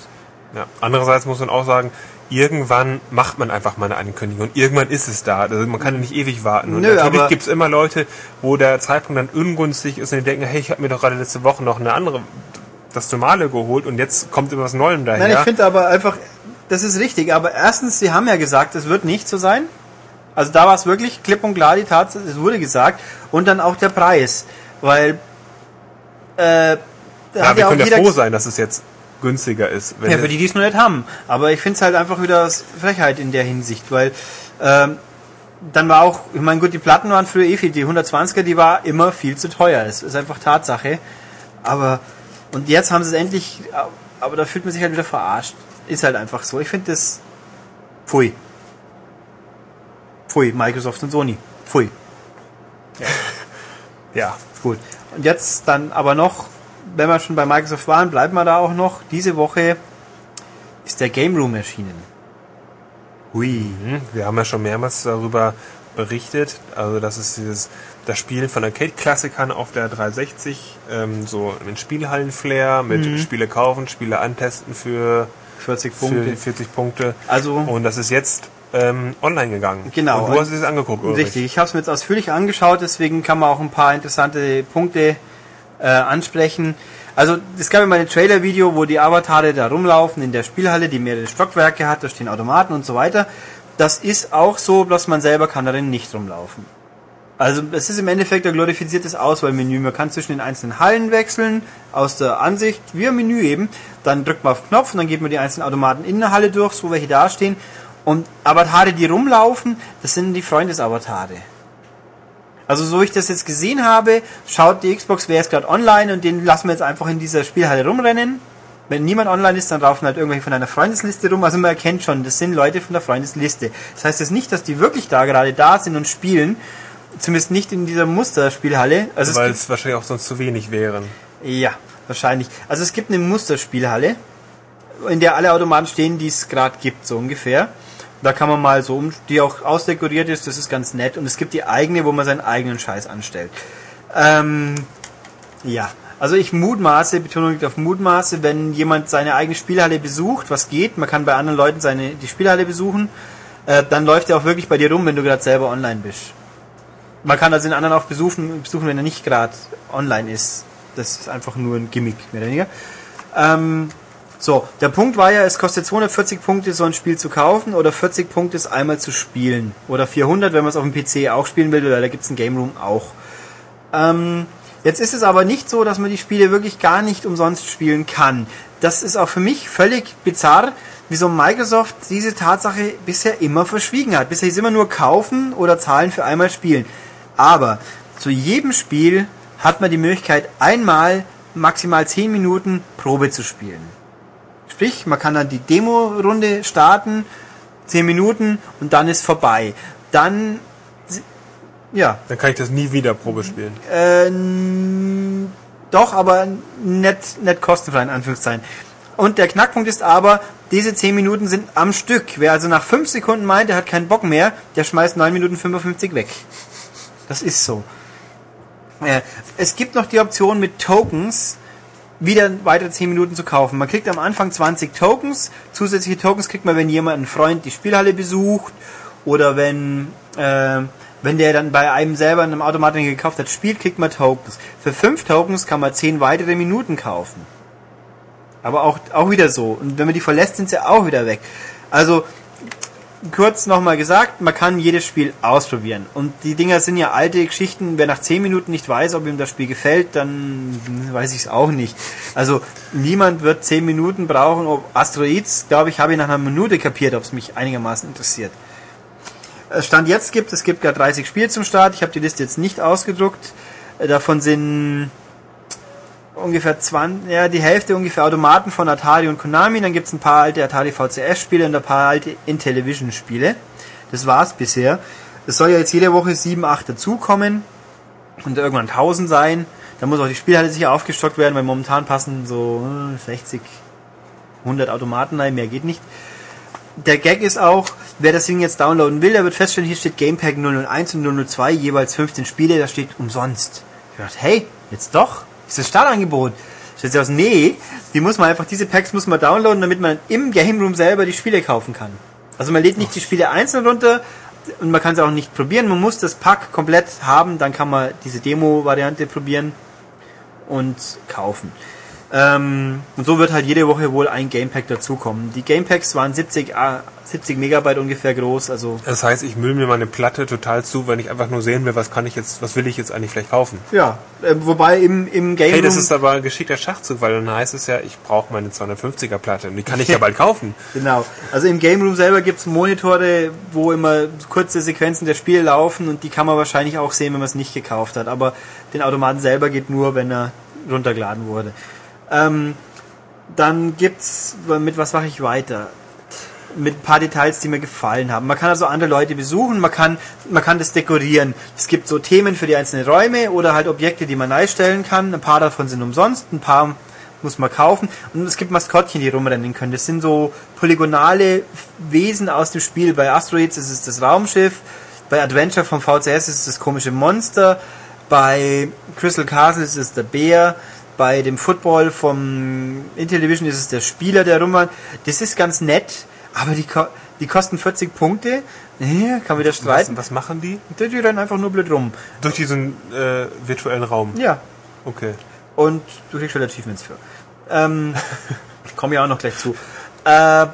Ja. Andererseits muss man auch sagen, irgendwann macht man einfach mal eine Ankündigung und irgendwann ist es da. Also man kann ja nicht ewig warten. Und Nö, natürlich gibt es immer Leute, wo der Zeitpunkt dann ungünstig ist und die denken, hey, ich habe mir doch gerade letzte Woche noch eine andere, das normale geholt und jetzt kommt immer was Neuem daher. Nein, ich finde aber einfach, das ist richtig. Aber erstens, sie haben ja gesagt, es wird nicht so sein. Also da war es wirklich klipp und klar die Tatsache, es wurde gesagt. Und dann auch der Preis. Weil, äh, da ja, wir ja können ja froh sein, dass es jetzt günstiger ist. Ja, für die, die es noch nicht haben. Aber ich finde es halt einfach wieder Frechheit in der Hinsicht, weil ähm, dann war auch, ich meine, gut, die Platten waren früher eh viel, die 120er, die war immer viel zu teuer. Das ist einfach Tatsache. Aber, und jetzt haben sie es endlich, aber da fühlt man sich halt wieder verarscht. Ist halt einfach so. Ich finde das, pfui. Pfui, Microsoft und Sony. Pfui. ja, Gut. Und jetzt dann aber noch, wenn wir schon bei Microsoft waren, bleiben wir da auch noch. Diese Woche ist der Game Room erschienen. Hui. Mhm. wir haben ja schon mehrmals darüber berichtet. Also das ist dieses das Spielen von Arcade-Klassikern auf der 360, ähm, so ein Spielhallen-Flair mit Mhm. Spiele kaufen, Spiele antesten für 40 Punkte. für 40 Punkte. Also- und das ist jetzt ähm, online gegangen. Genau. Und du hast es angeguckt, Ulrich. Richtig, ich habe es mir jetzt ausführlich angeschaut, deswegen kann man auch ein paar interessante Punkte äh, ansprechen. Also es gab ja mal ein Trailer-Video, wo die Avatare da rumlaufen in der Spielhalle, die mehrere Stockwerke hat, da stehen Automaten und so weiter. Das ist auch so, dass man selber kann darin nicht rumlaufen. Also es ist im Endeffekt ein glorifiziertes Auswahlmenü. Man kann zwischen den einzelnen Hallen wechseln, aus der Ansicht, wie ein Menü eben. Dann drückt man auf den Knopf und dann geht man die einzelnen Automaten in der Halle durch, so welche da stehen. Und Avatare, die rumlaufen, das sind die Freundesavatare. Also so ich das jetzt gesehen habe, schaut die Xbox, wer ist gerade online und den lassen wir jetzt einfach in dieser Spielhalle rumrennen. Wenn niemand online ist, dann laufen halt irgendwelche von einer Freundesliste rum. Also man erkennt schon, das sind Leute von der Freundesliste. Das heißt jetzt nicht, dass die wirklich da gerade da sind und spielen. Zumindest nicht in dieser Musterspielhalle. Also es Weil gibt, es wahrscheinlich auch sonst zu wenig wären. ja, wahrscheinlich. Also es gibt eine Musterspielhalle, in der alle Automaten stehen, die es gerade gibt, so ungefähr. Da kann man mal so, um- die auch ausdekoriert ist, das ist ganz nett. Und es gibt die eigene, wo man seinen eigenen Scheiß anstellt. Ähm, ja, also ich mutmaße, Betonung liegt auf Mutmaße, wenn jemand seine eigene Spielhalle besucht, was geht, man kann bei anderen Leuten seine, die Spielhalle besuchen, äh, dann läuft er auch wirklich bei dir rum, wenn du gerade selber online bist. Man kann also den anderen auch besuchen, besuchen wenn er nicht gerade online ist. Das ist einfach nur ein Gimmick, mehr oder weniger. Ähm, so, der Punkt war ja, es kostet 240 Punkte, so ein Spiel zu kaufen oder 40 Punkte es einmal zu spielen. Oder 400, wenn man es auf dem PC auch spielen will, oder da gibt's ein Game Room auch. Ähm, jetzt ist es aber nicht so, dass man die Spiele wirklich gar nicht umsonst spielen kann. Das ist auch für mich völlig bizarr, wieso Microsoft diese Tatsache bisher immer verschwiegen hat. Bisher ist immer nur kaufen oder zahlen für einmal spielen. Aber zu jedem Spiel hat man die Möglichkeit, einmal maximal 10 Minuten Probe zu spielen. Sprich, man kann dann die Demo-Runde starten, 10 Minuten und dann ist vorbei. Dann, ja. Dann kann ich das nie wieder Probe spielen. Äh, doch, aber nicht, nicht kostenfrei in Anführungszeichen. Und der Knackpunkt ist aber, diese 10 Minuten sind am Stück. Wer also nach 5 Sekunden meint, der hat keinen Bock mehr, der schmeißt 9 Minuten 55 weg. Das ist so. Äh, es gibt noch die Option mit Tokens, wieder weitere 10 Minuten zu kaufen. Man kriegt am Anfang 20 Tokens. Zusätzliche Tokens kriegt man, wenn jemand, ein Freund, die Spielhalle besucht oder wenn, äh, wenn der dann bei einem selber in einem Automaten gekauft hat, spielt, kriegt man Tokens. Für 5 Tokens kann man 10 weitere Minuten kaufen. Aber auch, auch wieder so. Und wenn man die verlässt, sind sie auch wieder weg. Also, kurz nochmal gesagt, man kann jedes Spiel ausprobieren. Und die Dinger sind ja alte Geschichten. Wer nach 10 Minuten nicht weiß, ob ihm das Spiel gefällt, dann weiß ich es auch nicht. Also niemand wird 10 Minuten brauchen. Ob Asteroids, glaube ich, habe ich nach einer Minute kapiert, ob es mich einigermaßen interessiert. Äh, Stand jetzt gibt es gibt gerade 30 Spiele zum Start. Ich habe die Liste jetzt nicht ausgedruckt. Äh, davon sind ungefähr 20, ja, die Hälfte ungefähr Automaten von Atari und Konami, dann gibt's ein paar alte Atari VCS-Spiele und ein paar alte Intellivision-Spiele. Das war's bisher. Es soll ja jetzt jede Woche 7, 8 dazukommen und irgendwann 1000 sein. Da muss auch die Spielhalle sicher aufgestockt werden, weil momentan passen so 60, äh, 100 Automaten rein, mehr geht nicht. Der Gag ist auch, wer das Ding jetzt downloaden will, der wird feststellen, hier steht Gamepack 001 und 002, jeweils 15 Spiele, da steht umsonst. Ich dachte, hey, jetzt doch? Ist das Startangebot. Stellt sich aus, nee, die muss man einfach, diese Packs muss man downloaden, damit man im Game Room selber die Spiele kaufen kann. Also man lädt nicht die Spiele einzeln runter und man kann sie auch nicht probieren. Man muss das Pack komplett haben, dann kann man diese Demo-Variante probieren und kaufen. Ähm, und so wird halt jede Woche wohl ein Gamepack dazukommen. Die Gamepacks waren 70, 70 Megabyte ungefähr groß, also. Das heißt, ich müll mir meine Platte total zu, wenn ich einfach nur sehen will, was kann ich jetzt, was will ich jetzt eigentlich vielleicht kaufen. Ja, äh, wobei im, im Game Hey, das ist aber ein geschickter Schachzug, weil dann heißt es ja, ich brauche meine 250er Platte und die kann ich ja bald kaufen. Genau. Also im Game Room selber gibt's Monitore, wo immer kurze Sequenzen der Spiele laufen und die kann man wahrscheinlich auch sehen, wenn man es nicht gekauft hat. Aber den Automaten selber geht nur, wenn er runtergeladen wurde. Ähm, dann gibt's, mit was mache ich weiter? Mit ein paar Details, die mir gefallen haben. Man kann also andere Leute besuchen, man kann, man kann das dekorieren. Es gibt so Themen für die einzelnen Räume oder halt Objekte, die man einstellen kann. Ein paar davon sind umsonst, ein paar muss man kaufen. Und es gibt Maskottchen, die rumrennen können. Das sind so polygonale Wesen aus dem Spiel. Bei Asteroids ist es das Raumschiff, bei Adventure vom VCS ist es das komische Monster, bei Crystal Castle ist es der Bär, bei dem Football vom Intellivision ist es der Spieler, der rumrennt. Das ist ganz nett, aber die, die kosten 40 Punkte. Ja, kann wieder streiten. Was, was machen die? Die, rennen einfach nur blöd rum. Durch diesen äh, virtuellen Raum? Ja. Okay. Und du kriegst schon Achievements für. Ähm, komme ja auch noch gleich zu. Äh,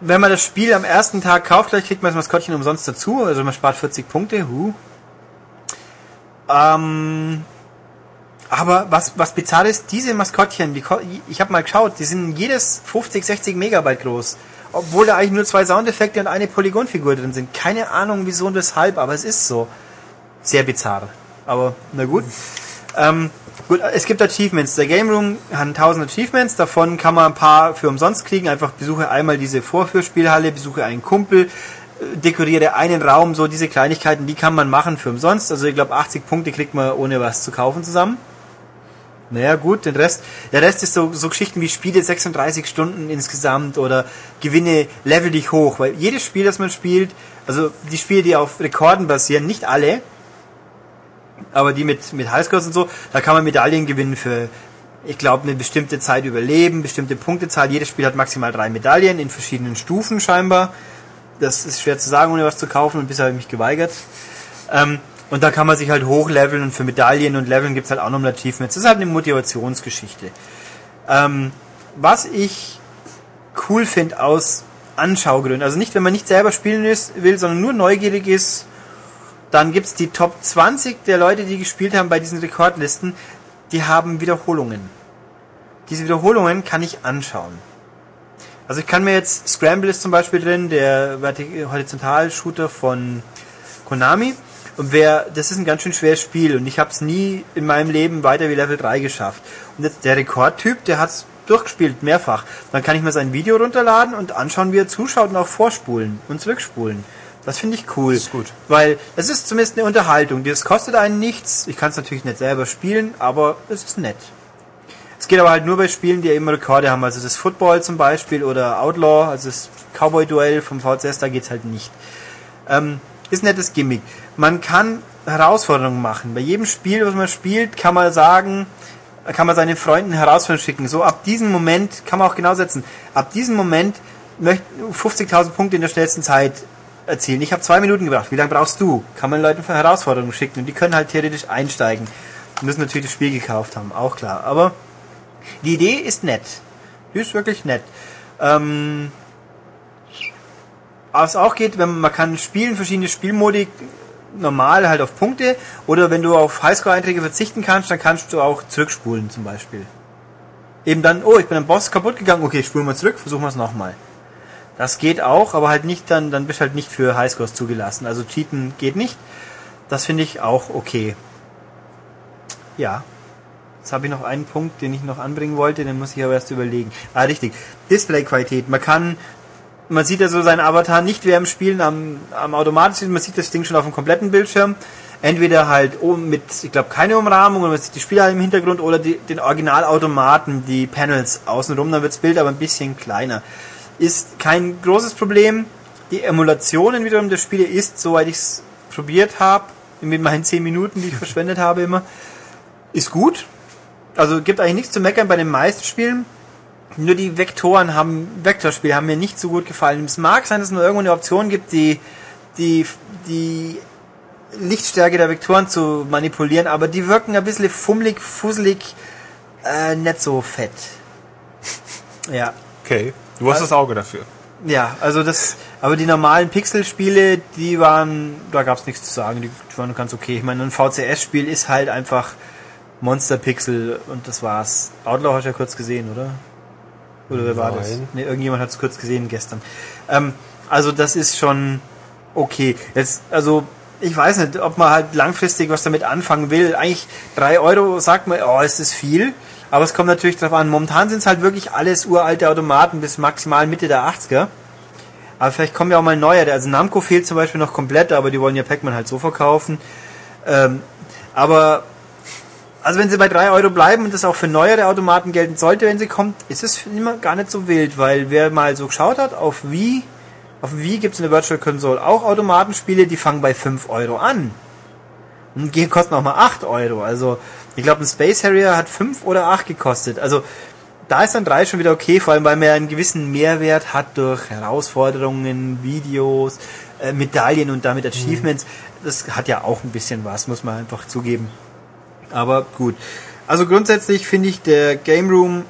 wenn man das Spiel am ersten Tag kauft, gleich kriegt man das Maskottchen umsonst dazu. Also man spart 40 Punkte. Huh. Ähm, aber was, was bizarr ist, diese Maskottchen, die, ich habe mal geschaut, die sind jedes 50, 60 Megabyte groß. Obwohl da eigentlich nur zwei Soundeffekte und eine Polygonfigur drin sind. Keine Ahnung wieso und weshalb, aber es ist so. Sehr bizarr. Aber na gut. Ähm, gut, es gibt Achievements. Der Game Room hat 1000 Achievements. Davon kann man ein paar für umsonst kriegen. Einfach besuche einmal diese Vorführspielhalle, besuche einen Kumpel, dekoriere einen Raum, so diese Kleinigkeiten, die kann man machen für umsonst. Also ich glaube 80 Punkte kriegt man ohne was zu kaufen zusammen. Naja, gut, den Rest, der Rest ist so, so Geschichten wie Spiele 36 Stunden insgesamt oder gewinne Level dich hoch, weil jedes Spiel, das man spielt, also die Spiele, die auf Rekorden basieren, nicht alle, aber die mit, mit Highscores und so, da kann man Medaillen gewinnen für, ich glaube, eine bestimmte Zeit überleben, bestimmte Punktezahl. Jedes Spiel hat maximal drei Medaillen in verschiedenen Stufen scheinbar. Das ist schwer zu sagen, ohne was zu kaufen und bisher habe ich mich geweigert. Ähm, und da kann man sich halt hochleveln und für Medaillen und Leveln gibt's halt auch noch Achievements. Das ist halt eine Motivationsgeschichte. Ähm, was ich cool finde aus Anschaugründen, also nicht, wenn man nicht selber spielen will, sondern nur neugierig ist, dann gibt's die Top 20 der Leute, die gespielt haben bei diesen Rekordlisten, die haben Wiederholungen. Diese Wiederholungen kann ich anschauen. Also ich kann mir jetzt, Scramble ist zum Beispiel drin, der Horizontal-Shooter von Konami. Und wer, das ist ein ganz schön schweres Spiel und ich habe es nie in meinem Leben weiter wie Level 3 geschafft. Und jetzt der Rekordtyp, der hat's durchgespielt, mehrfach. Dann kann ich mir sein Video runterladen und anschauen, wie er zuschaut und auch vorspulen und zurückspulen. Das finde ich cool. Das ist gut. Weil es ist zumindest eine Unterhaltung. Das kostet einen nichts. Ich kann es natürlich nicht selber spielen, aber es ist nett. Es geht aber halt nur bei Spielen, die ja immer Rekorde haben. Also das Football zum Beispiel oder Outlaw, also das Cowboy-Duell vom VCS, da geht's halt nicht. Ähm, ist ein nettes Gimmick. Man kann Herausforderungen machen. Bei jedem Spiel, was man spielt, kann man sagen, kann man seinen Freunden Herausforderungen schicken. So ab diesem Moment kann man auch genau setzen. Ab diesem Moment möchte 50.000 Punkte in der schnellsten Zeit erzielen. Ich habe zwei Minuten gebracht. Wie lange brauchst du? Kann man Leuten für Herausforderungen schicken und die können halt theoretisch einsteigen. Müssen natürlich das Spiel gekauft haben, auch klar. Aber die Idee ist nett. Die ist wirklich nett. Ähm, was auch geht, wenn man, man kann spielen, verschiedene Spielmodi, normal halt auf Punkte, oder wenn du auf Highscore-Einträge verzichten kannst, dann kannst du auch zurückspulen zum Beispiel. Eben dann, oh, ich bin am Boss kaputt gegangen, okay, spulen wir zurück, versuchen wir es nochmal. Das geht auch, aber halt nicht dann, dann bist halt nicht für Highscores zugelassen. Also cheaten geht nicht. Das finde ich auch okay. Ja. Jetzt habe ich noch einen Punkt, den ich noch anbringen wollte, den muss ich aber erst überlegen. Ah, richtig. Displayqualität. Man kann, man sieht ja so seinen Avatar nicht während dem Spielen am, am Automaten, man sieht das Ding schon auf dem kompletten Bildschirm. Entweder halt oben mit, ich glaube, keine Umrahmung, und man sieht die Spieler im Hintergrund oder die, den Originalautomaten, die Panels außenrum, dann wird das Bild aber ein bisschen kleiner ist kein großes Problem. Die Emulationen wiederum der Spiele ist, soweit ich es probiert habe, mit meinen 10 Minuten, die ich verschwendet habe immer, ist gut. Also gibt eigentlich nichts zu meckern bei den meisten Spielen. Nur die Vektoren haben, Vektorspiele haben mir nicht so gut gefallen. Es mag sein, dass es nur irgendwo eine Option gibt, die, die, die Lichtstärke der Vektoren zu manipulieren, aber die wirken ein bisschen fummelig, fusselig, äh, nicht so fett. Ja. Okay. Du hast das Auge dafür. Ja, also das, aber die normalen Pixel-Spiele, die waren, da gab es nichts zu sagen, die waren ganz okay. Ich meine, ein VCS-Spiel ist halt einfach Monster-Pixel und das war's. Outlaw hast du ja kurz gesehen, oder? Oder wer war das? Ne, irgendjemand hat es kurz gesehen gestern. Ähm, also das ist schon okay. Jetzt, also ich weiß nicht, ob man halt langfristig was damit anfangen will. Eigentlich drei Euro sagt man, oh, ist das viel. Aber es kommt natürlich darauf an. Momentan sind es halt wirklich alles uralte Automaten bis maximal Mitte der 80er. Aber vielleicht kommen ja auch mal neue. Also Namco fehlt zum Beispiel noch komplett, aber die wollen ja Pac-Man halt so verkaufen. Ähm, aber also wenn sie bei 3 Euro bleiben und das auch für neuere Automaten gelten sollte, wenn sie kommt, ist es immer gar nicht so wild, weil wer mal so geschaut hat, auf Wii, auf Wii gibt es in der Virtual Console auch Automatenspiele, die fangen bei 5 Euro an. Und gehen kosten auch mal 8 Euro. Also ich glaube, ein Space Harrier hat 5 oder 8 gekostet. Also da ist dann 3 schon wieder okay, vor allem weil man ja einen gewissen Mehrwert hat durch Herausforderungen, Videos, äh, Medaillen und damit Achievements. Mhm. Das hat ja auch ein bisschen was, muss man einfach zugeben. Aber gut. Also grundsätzlich finde ich, der Game Room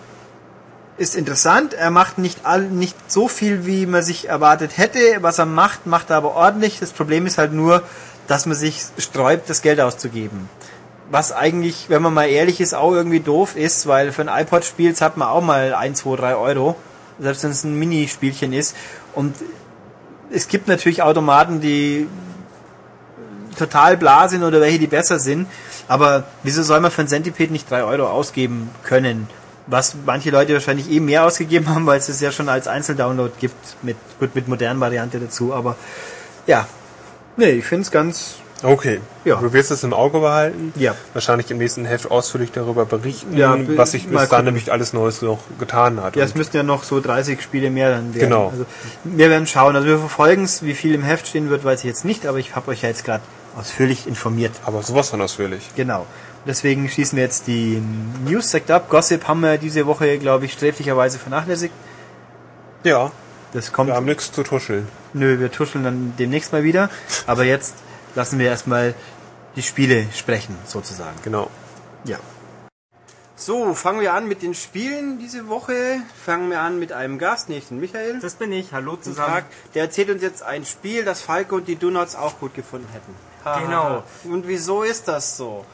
ist interessant. Er macht nicht all, nicht so viel, wie man sich erwartet hätte. Was er macht, macht er aber ordentlich. Das Problem ist halt nur, dass man sich sträubt, das Geld auszugeben was eigentlich, wenn man mal ehrlich ist, auch irgendwie doof ist, weil für ein iPod spielt hat man auch mal 1, 2, 3 Euro, selbst wenn es ein Minispielchen ist. Und es gibt natürlich Automaten, die total bla sind oder welche, die besser sind. Aber wieso soll man für ein Centipede nicht 3 Euro ausgeben können? Was manche Leute wahrscheinlich eh mehr ausgegeben haben, weil es es ja schon als Einzeldownload gibt, mit, gut, mit modernen Variante dazu. Aber ja, nee, ich finde es ganz, Okay. Ja. Du wirst es im Auge behalten. Ja. Wahrscheinlich im nächsten Heft ausführlich darüber berichten, ja, was sich bis dann nämlich alles Neues noch getan hat. Ja, es müssten ja noch so 30 Spiele mehr dann werden. Genau. Also wir werden schauen. Also wir verfolgen es, wie viel im Heft stehen wird, weiß ich jetzt nicht, aber ich habe euch ja jetzt gerade ausführlich informiert. Aber sowas von ausführlich. Genau. Deswegen schließen wir jetzt die News-Sekt ab. Gossip haben wir diese Woche, glaube ich, sträflicherweise vernachlässigt. Ja. Das kommt. Wir haben nichts zu tuscheln. Nö, wir tuscheln dann demnächst mal wieder. Aber jetzt lassen wir erstmal die Spiele sprechen, sozusagen. Genau. Ja. So, fangen wir an mit den Spielen diese Woche. Fangen wir an mit einem Gast, nicht den Michael. Das bin ich. Hallo zusammen. Tag. Der erzählt uns jetzt ein Spiel, das Falco und die Donuts auch gut gefunden hätten. Genau. Und wieso ist das so?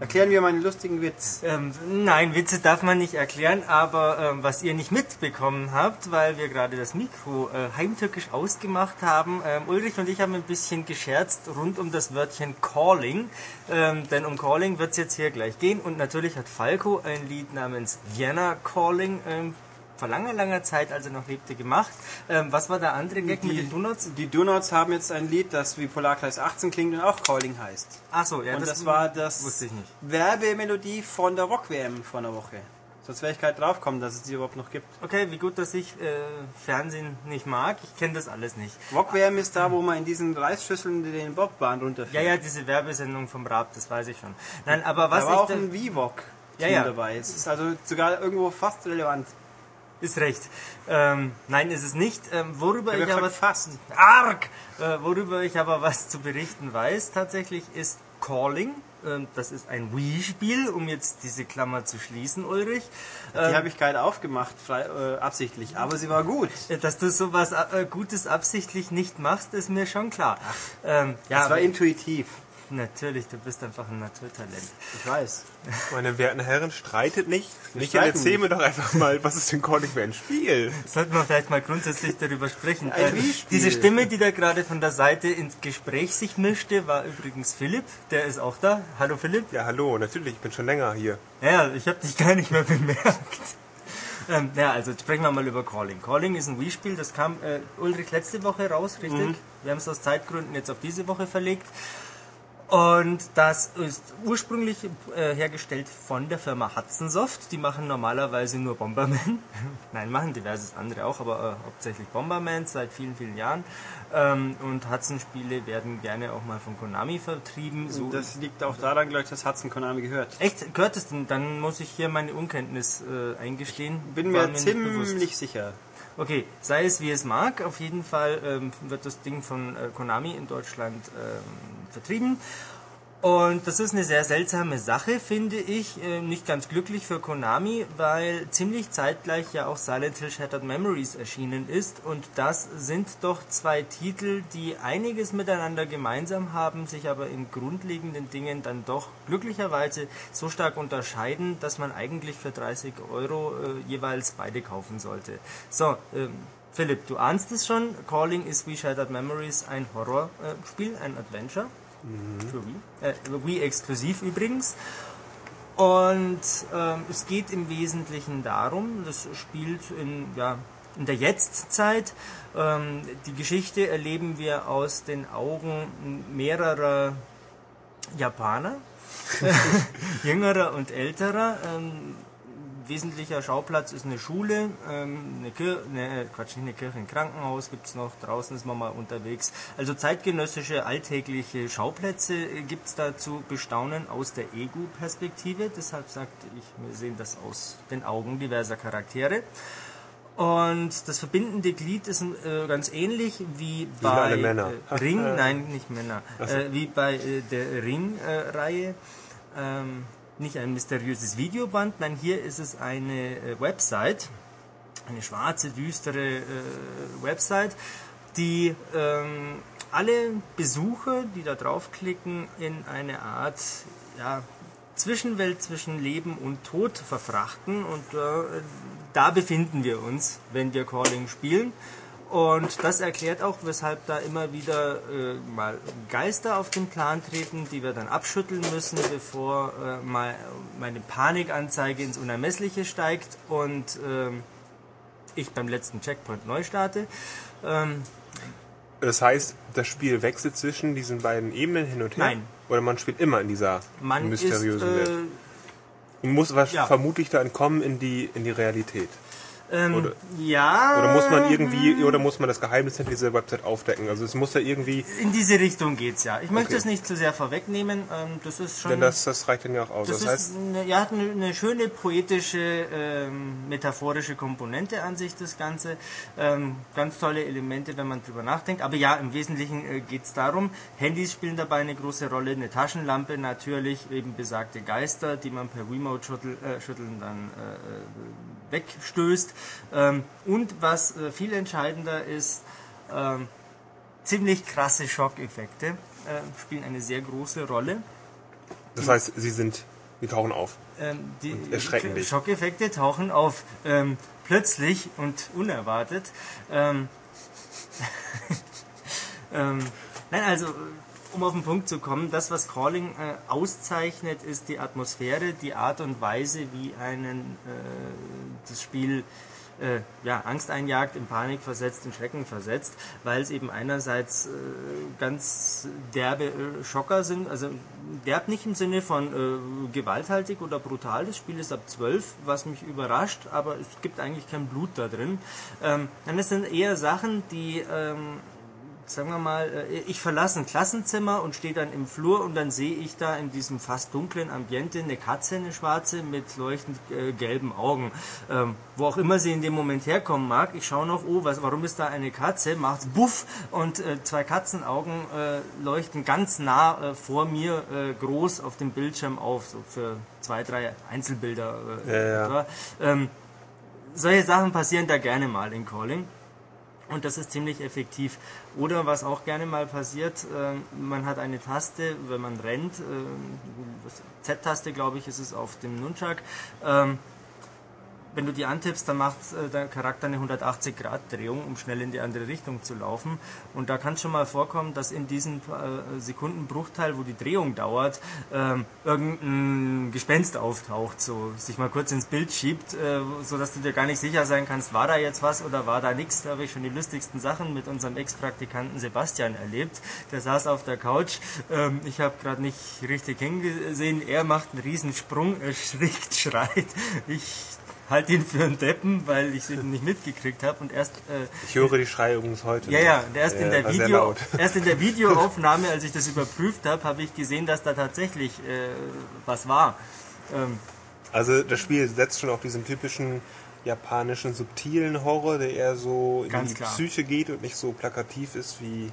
Erklären wir mal einen lustigen Witz. Ähm, nein, Witze darf man nicht erklären, aber ähm, was ihr nicht mitbekommen habt, weil wir gerade das Mikro äh, heimtückisch ausgemacht haben, ähm, Ulrich und ich haben ein bisschen gescherzt rund um das Wörtchen Calling, ähm, denn um Calling wird es jetzt hier gleich gehen und natürlich hat Falco ein Lied namens Vienna Calling ähm, vor langer, langer Zeit, als er noch lebte, gemacht. Ähm, was war der andere Gag mit Die, den Donuts? die Donuts haben jetzt ein Lied, das wie Polarkreis 18 klingt und auch Calling heißt. Ach so, ja, und das, war das ich nicht. Werbemelodie von der Rock-WM vor einer Woche. Sonst wäre ich gerade draufkommen, dass es die überhaupt noch gibt. Okay, wie gut, dass ich äh, Fernsehen nicht mag. Ich kenne das alles nicht. Rock-WM ist da, wo man in diesen Reisschüsseln den Bobbahn runterfährt. Ja, ja, diese Werbesendung vom Raab, das weiß ich schon. Nein, aber was da war auch ein Vivok Ja, ja. dabei. Es ist also sogar irgendwo fast relevant. Ist recht. Ähm, nein, ist es nicht. Ähm, worüber Ich ich, aber fast. arg, äh, worüber ich aber was zu berichten weiß, tatsächlich ist Calling. Ähm, das ist ein Wii-Spiel, um jetzt diese Klammer zu schließen, Ulrich. Die Ähm, habe ich gerade aufgemacht, frei, äh, absichtlich. Aber sie war gut. äh, dass du sowas äh, Gutes absichtlich nicht machst, ist mir schon klar. Ähm, ja, Es war intuitiv. natürlich, du bist einfach ein Naturtalent. Ich weiß. Meine werten Herren, streitet nicht. Michael, streiten erzähl nicht. mir doch einfach mal, was ist denn Calling für ein Spiel? Sollten wir vielleicht mal grundsätzlich darüber sprechen. Ein Äh, diese Stimme, die da gerade von der Seite ins Gespräch sich mischte, war übrigens Philipp. Der ist auch da. Hallo Philipp. Ja, hallo, natürlich, ich bin schon länger hier. Ja, ich habe dich gar nicht mehr bemerkt. Ähm, ja, also sprechen wir mal über Calling. Calling ist ein Wii-Spiel, das kam äh, Ulrich letzte Woche raus, richtig? Wir haben es aus Zeitgründen jetzt auf diese Woche verlegt. Und das ist ursprünglich äh, hergestellt von der Firma Hudson Soft. Die machen normalerweise nur Bomberman. Nein, machen diverses andere auch, aber äh, hauptsächlich Bomberman seit vielen, vielen Jahren. Ähm, und Hudson-Spiele werden gerne auch mal von Konami vertrieben. So Das liegt auch daran, glaube ich, dass Hudson Konami gehört. Echt? Gehört es denn? Dann muss ich hier meine Unkenntnis äh, eingestehen. Bin War mir nicht bewusst. ziemlich sicher. Okay, sei es wie es mag, auf jeden Fall ähm, wird das Ding von äh, Konami in Deutschland ähm, vertrieben. Und das ist eine sehr seltsame Sache, finde ich. Äh, nicht ganz glücklich für Konami, weil ziemlich zeitgleich ja auch Silent Hill Shattered Memories erschienen ist. Und das sind doch zwei Titel, die einiges miteinander gemeinsam haben, sich aber in grundlegenden Dingen dann doch glücklicherweise so stark unterscheiden, dass man eigentlich für 30 Euro äh, jeweils beide kaufen sollte. So, ähm, Philipp, du ahnst es schon. Calling is We Shattered Memories ein Horrorspiel, ein Adventure. Für Wii. Äh, Wii exklusiv übrigens. Und ähm, es geht im Wesentlichen darum, das spielt in, ja, in der Jetztzeit. Ähm, die Geschichte erleben wir aus den Augen mehrerer Japaner, jüngerer und älterer. Ähm, wesentlicher Schauplatz ist eine Schule, ähm, eine Kirche, ne, Quatsch, nicht eine Kirche, ein Krankenhaus gibt's noch, draußen ist man mal unterwegs. Also zeitgenössische, alltägliche Schauplätze äh, gibt's da zu bestaunen aus der Ego-Perspektive. Deshalb sagte ich, wir sehen das aus den Augen diverser Charaktere. Und das verbindende Glied ist äh, ganz ähnlich wie bei. Äh, Ring, nein, nicht Männer, äh, wie bei äh, der Ring-Reihe. ähm, nicht ein mysteriöses Videoband, nein, hier ist es eine äh, Website, eine schwarze, düstere äh, Website, die ähm, alle Besucher, die da draufklicken, in eine Art ja, Zwischenwelt zwischen Leben und Tod verfrachten. Und äh, da befinden wir uns, wenn wir Calling spielen. Und das erklärt auch, weshalb da immer wieder äh, mal Geister auf den Plan treten, die wir dann abschütteln müssen, bevor äh, mal meine Panikanzeige ins Unermessliche steigt und ähm, ich beim letzten Checkpoint neu starte. Ähm, Das heißt, das Spiel wechselt zwischen diesen beiden Ebenen hin und her? Nein. Oder man spielt immer in dieser man mysteriösen ist, Welt? äh, Und muss ja. vermutlich da entkommen in die, in die Realität? Ähm, Oder- ja. Oder muss man irgendwie, oder muss man das Geheimnis hinter dieser Website aufdecken? Also es muss ja irgendwie, In diese Richtung geht's ja. Ich möchte Okay. es nicht zu sehr vorwegnehmen. Ähm, das ist schon. denn das, das reicht dann ja auch aus. Das, Das, heißt, ist eine, ja, hat eine, eine schöne poetische, ähm, metaphorische Komponente an sich, das Ganze. Ähm, ganz tolle Elemente, wenn man drüber nachdenkt. Aber ja, im Wesentlichen äh, geht es darum, Handys spielen dabei eine große Rolle, eine Taschenlampe natürlich, eben besagte Geister, die man per Remote-Schütteln äh, Schütteln dann äh, wegstößt. Ähm, und was äh, viel entscheidender ist, ähm, ziemlich krasse Schockeffekte äh, spielen eine sehr große Rolle. Das heißt, sie sind, die tauchen auf. Ähm, die erschrecken dich. Schockeffekte tauchen auf ähm, plötzlich und unerwartet. Ähm, ähm, nein, also um auf den Punkt zu kommen, das, was Crawling äh, auszeichnet, ist die Atmosphäre, die Art und Weise, wie einen äh, das Spiel äh, ja, Angst einjagt, in Panik versetzt, in Schrecken versetzt, weil es eben einerseits äh, ganz derbe äh, Schocker sind, also derb nicht im Sinne von äh, gewalthaltig oder brutal, das Spiel ist ab 12, was mich überrascht, aber es gibt eigentlich kein Blut da drin. Ähm, dann es sind eher Sachen, die ähm, sagen wir mal, äh, ich verlasse ein Klassenzimmer und stehe dann im Flur und dann sehe ich da in diesem fast dunklen Ambiente eine Katze, eine schwarze, mit leuchtend äh, gelben Augen. Ähm, wo auch immer sie in dem Moment herkommen mag, ich schaue noch, oh, was, warum ist da eine Katze? Macht's buff und äh, zwei Katzenaugen äh, leuchten ganz nah äh, vor mir äh, groß auf dem Bildschirm auf, so für zwei, drei Einzelbilder. Ja, ja. Ähm, solche Sachen passieren da gerne mal in Calling. Und das ist ziemlich effektiv. Oder was auch gerne mal passiert, ähm, man hat eine Taste, wenn man rennt, ähm, Z-Taste glaube ich ist es auf dem Nunchuck. Wenn du die antippst, dann macht äh, der Charakter eine 180-Grad-Drehung, um schnell in die andere Richtung zu laufen. Und da kann es schon mal vorkommen, dass in diesem äh, Sekundenbruchteil, wo die Drehung dauert, ähm, irgendein Gespenst auftaucht, so sich mal kurz ins Bild schiebt, äh, so dass du dir gar nicht sicher sein kannst, war da jetzt was oder war da nichts. Da habe ich schon die lustigsten Sachen mit unserem Ex-Praktikanten Sebastian erlebt. Der saß auf der Couch, ähm, ich habe gerade nicht richtig hingesehen, er macht einen Riesensprung, erschrickt, schreit. Ich halte ihn für einen Deppen, weil ich ihn nicht mitgekriegt habe und erst äh, Ich höre die Schreie übrigens heute. ja, ja, und erst in Äh, der war sehr Video, erst in der Videoaufnahme, als ich das überprüft habe, habe ich gesehen, dass da tatsächlich äh, was war. Ähm, Also das Spiel setzt schon auf diesen typischen japanischen subtilen Horror, der eher so in die klar. Psyche geht und nicht so plakativ ist wie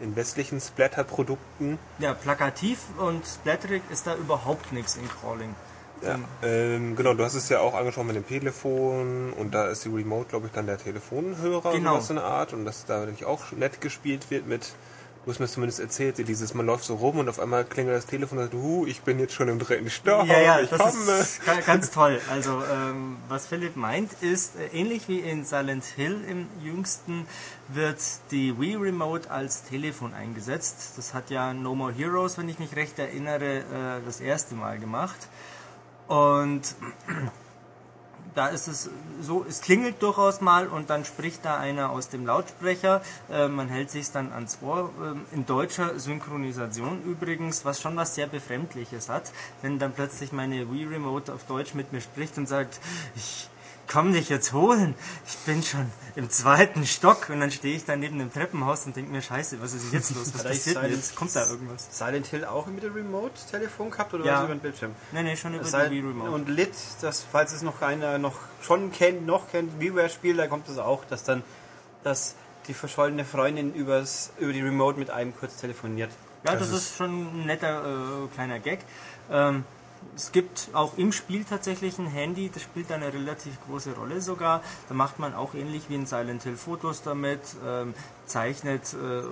in westlichen Splatter-Produkten. ja, plakativ und splatterig ist da überhaupt nichts in Crawling. Ja. Ähm, genau, du hast es ja auch angesprochen mit dem Telefon und da ist die Remote, glaube ich, dann der Telefonhörer Genau. so eine Art und dass da natürlich auch nett gespielt wird mit, du hast mir zumindest erzählt, dieses, man läuft so rum und auf einmal klingelt das Telefon und sagt, huh, ich bin jetzt schon im dritten Stock, ja, ja, ich das komme. ist ga- ganz toll. Also ähm, was Philipp meint ist, äh, ähnlich wie in Silent Hill im jüngsten wird die Wii Remote als Telefon eingesetzt. Das hat ja No More Heroes, wenn ich mich recht erinnere, äh, das erste Mal gemacht. Und da ist es so, es klingelt durchaus mal und dann spricht da einer aus dem Lautsprecher. Äh, man hält sich dann ans Ohr. Ähm, in deutscher Synchronisation übrigens, was schon was sehr Befremdliches hat, wenn dann plötzlich meine Wii Remote auf Deutsch mit mir spricht und sagt, ich komm dich jetzt holen. Ich bin schon im zweiten Stock und dann stehe ich da neben dem Treppenhaus und denke mir, scheiße, was ist jetzt los? Was passiert Silent- jetzt? Kommt da irgendwas? Silent Hill auch mit dem Remote-Telefon gehabt oder Ja. war das über den Bildschirm? Nee, nee, schon über Silent- die Wii Remote. Und Lit, das, falls es noch keiner noch schon kennt, noch kennt, WiiWare-Spiel, da kommt es auch, dass dann dass die verschollene Freundin übers, über die Remote mit einem kurz telefoniert. Ja, das, ist schon ein netter äh, kleiner Gag. Ähm, es gibt auch im Spiel tatsächlich ein Handy, das spielt eine relativ große Rolle sogar. Da macht man auch ähnlich wie in Silent Hill Fotos damit, ähm, zeichnet äh,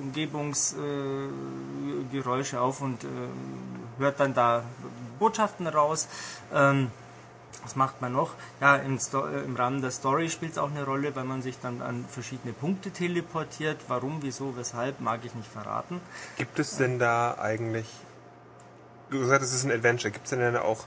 Umgebungsgeräusche äh, auf und ähm, hört dann da Botschaften raus. Ähm, was macht man noch? Ja, im, Sto äh, im Rahmen der Story spielt es auch eine Rolle, weil man sich dann an verschiedene Punkte teleportiert. Warum, wieso, weshalb, mag ich nicht verraten. Gibt es denn da eigentlich, gesagt, es ist ein Adventure, gibt es denn dann auch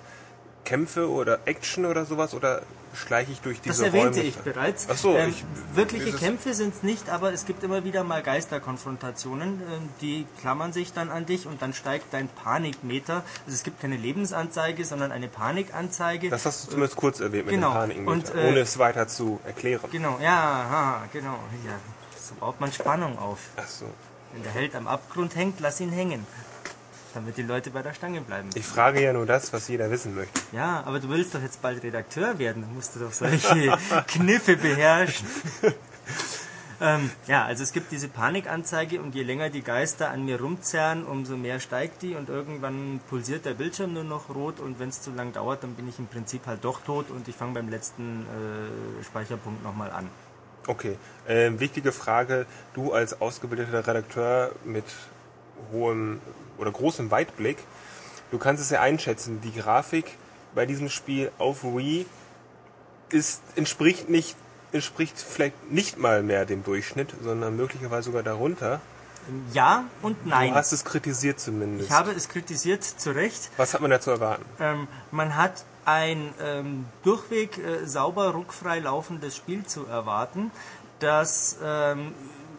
Kämpfe oder Action oder sowas oder schleiche ich durch Das diese erwähnte Räume? ich bereits. Ach so, ähm, ich- wirkliche Kämpfe sind es nicht, aber es gibt immer wieder mal Geisterkonfrontationen, ähm, die klammern sich dann an dich und dann steigt dein Panikmeter. Also es gibt keine Lebensanzeige, sondern eine Panikanzeige. Das hast du zumindest kurz erwähnt mit Genau. dem Paniken, Und, äh, ohne es weiter zu erklären. Genau, ja, haha, genau. Ja, so baut man Spannung auf. Ach so. Wenn der Held am Abgrund hängt, lass ihn hängen. Damit die Leute bei der Stange bleiben. Ich frage ja nur das, was jeder wissen möchte. Ja, aber du willst doch jetzt bald Redakteur werden, dann musst du doch solche Kniffe beherrschen. ähm, ja, also es gibt diese Panikanzeige und je länger die Geister an mir rumzerren, umso mehr steigt die und irgendwann pulsiert der Bildschirm nur noch rot und wenn es zu lang dauert, dann bin ich im Prinzip halt doch tot und ich fange beim letzten äh, Speicherpunkt nochmal an. Okay, ähm, wichtige Frage. Du als ausgebildeter Redakteur mit hohem oder großem Weitblick, du kannst es ja einschätzen. Die Grafik bei diesem Spiel auf Wii ist, entspricht nicht, entspricht vielleicht nicht mal mehr dem Durchschnitt, sondern möglicherweise sogar darunter. Ja und nein. Du hast es kritisiert zumindest. Ich habe es kritisiert, zu Recht. Was hat man da zu erwarten? Ähm, man hat ein ähm, durchweg äh, sauber, ruckfrei laufendes Spiel zu erwarten, das ähm,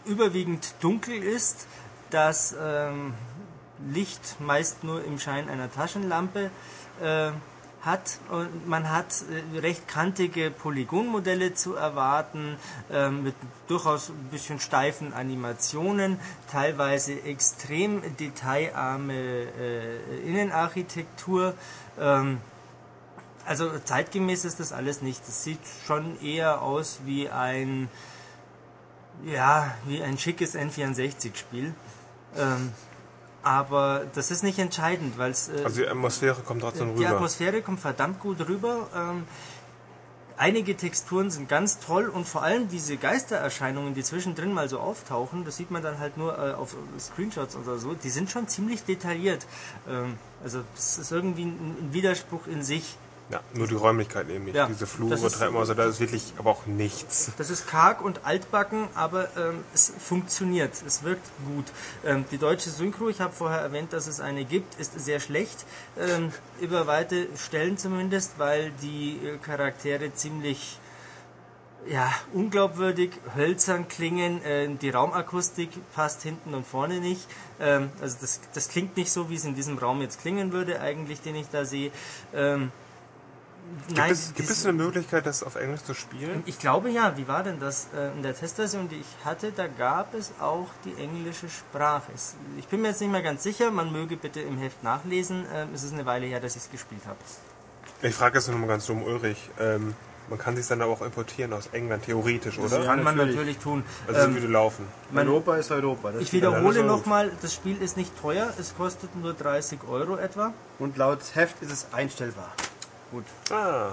überwiegend dunkel ist, das ähm, Licht meist nur im Schein einer Taschenlampe äh, hat und man hat äh, recht kantige Polygonmodelle zu erwarten äh, mit durchaus ein bisschen steifen Animationen, teilweise extrem detailarme äh, Innenarchitektur. Ähm, also zeitgemäß ist das alles nicht. Das sieht schon eher aus wie ein ja, wie ein schickes N64-Spiel. Ähm, aber das ist nicht entscheidend, weil es. Äh, Also die Atmosphäre kommt trotzdem die rüber. Atmosphäre kommt verdammt gut rüber. Ähm, einige Texturen sind ganz toll und vor allem diese Geistererscheinungen, die zwischendrin mal so auftauchen, das sieht man dann halt nur äh, auf Screenshots oder so, die sind schon ziemlich detailliert. Ähm, also das ist irgendwie ein, ein Widerspruch in sich. Ja, nur die Räumlichkeit eben nicht. Ja, Diese Flure, Treppenhäuser, da ist wirklich aber auch nichts. Das ist karg und altbacken, aber ähm, es funktioniert. Es wirkt gut. Ähm, die deutsche Synchro, ich habe vorher erwähnt, dass es eine gibt, ist sehr schlecht. Ähm, über weite Stellen zumindest, weil die äh, Charaktere ziemlich ja, unglaubwürdig, hölzern klingen. Äh, die Raumakustik passt hinten und vorne nicht. Ähm, also das, das klingt nicht so, wie es in diesem Raum jetzt klingen würde, eigentlich, den ich da sehe. Ähm, Gibt, es, gibt es eine Möglichkeit, das auf Englisch zu spielen? ich glaube ja, wie war denn das? Äh, In der Testversion, die ich hatte, da gab es auch die englische Sprache. Ich bin mir jetzt nicht mehr ganz sicher, man möge bitte im Heft nachlesen. Ähm, Es ist eine Weile her, dass ich es gespielt habe. Ich frage jetzt nur mal ganz dumm, Ulrich. Ähm, man kann sich dann aber auch importieren aus England, theoretisch, oder? Ja, Kann man natürlich. natürlich tun. Also so Ähm, würde laufen. man- Europa ist Europa. Das ich wiederhole also- nochmal, das Spiel ist nicht teuer, es kostet nur 30 Euro etwa. Und laut Heft ist es einstellbar. Gut, Ah,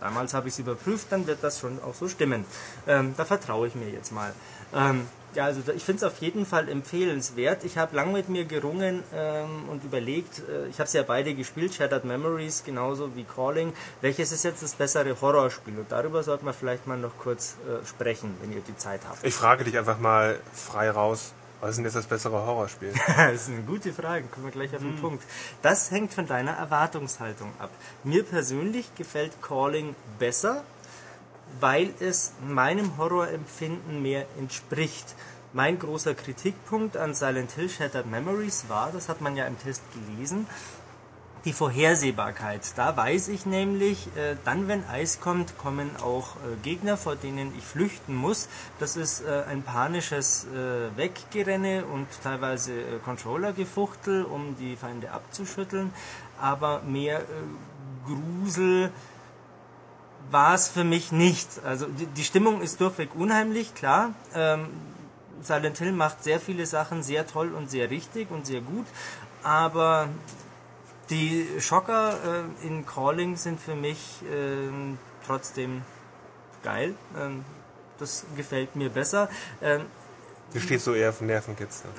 Damals habe ich es überprüft, dann wird das schon auch so stimmen. Ähm, da vertraue ich mir jetzt mal. Ähm, ja, also ich finde es auf jeden Fall empfehlenswert. Ich habe lang mit mir gerungen ähm, und überlegt, äh, ich habe sie ja beide gespielt, Shattered Memories genauso wie Calling. Welches ist jetzt das bessere Horrorspiel? Und darüber sollten wir vielleicht mal noch kurz äh, sprechen, wenn ihr die Zeit habt. ich frage dich einfach mal frei raus. Was ist denn jetzt das bessere Horrorspiel? das ist eine gute Frage, kommen wir gleich auf den Punkt. Das hängt von deiner Erwartungshaltung ab. Mir persönlich gefällt Calling besser, weil es meinem Horrorempfinden mehr entspricht. Mein großer Kritikpunkt an Silent Hill Shattered Memories war, das hat man ja im Test gelesen, die Vorhersehbarkeit. Da weiß ich nämlich, äh, dann wenn Eis kommt, kommen auch äh, Gegner, vor denen ich flüchten muss. Das ist äh, ein panisches äh, Weggerenne und teilweise äh, Controllergefuchtel, um die Feinde abzuschütteln. Aber mehr äh, Grusel war es für mich nicht. Also die, die Stimmung ist durchweg unheimlich, klar. Ähm, Silent Hill macht sehr viele Sachen sehr toll und sehr richtig und sehr gut, aber die Schocker äh, in Calling sind für mich ähm, trotzdem geil. Ähm, das gefällt mir besser. Ähm, Du stehst so eher auf Nervenkitzel.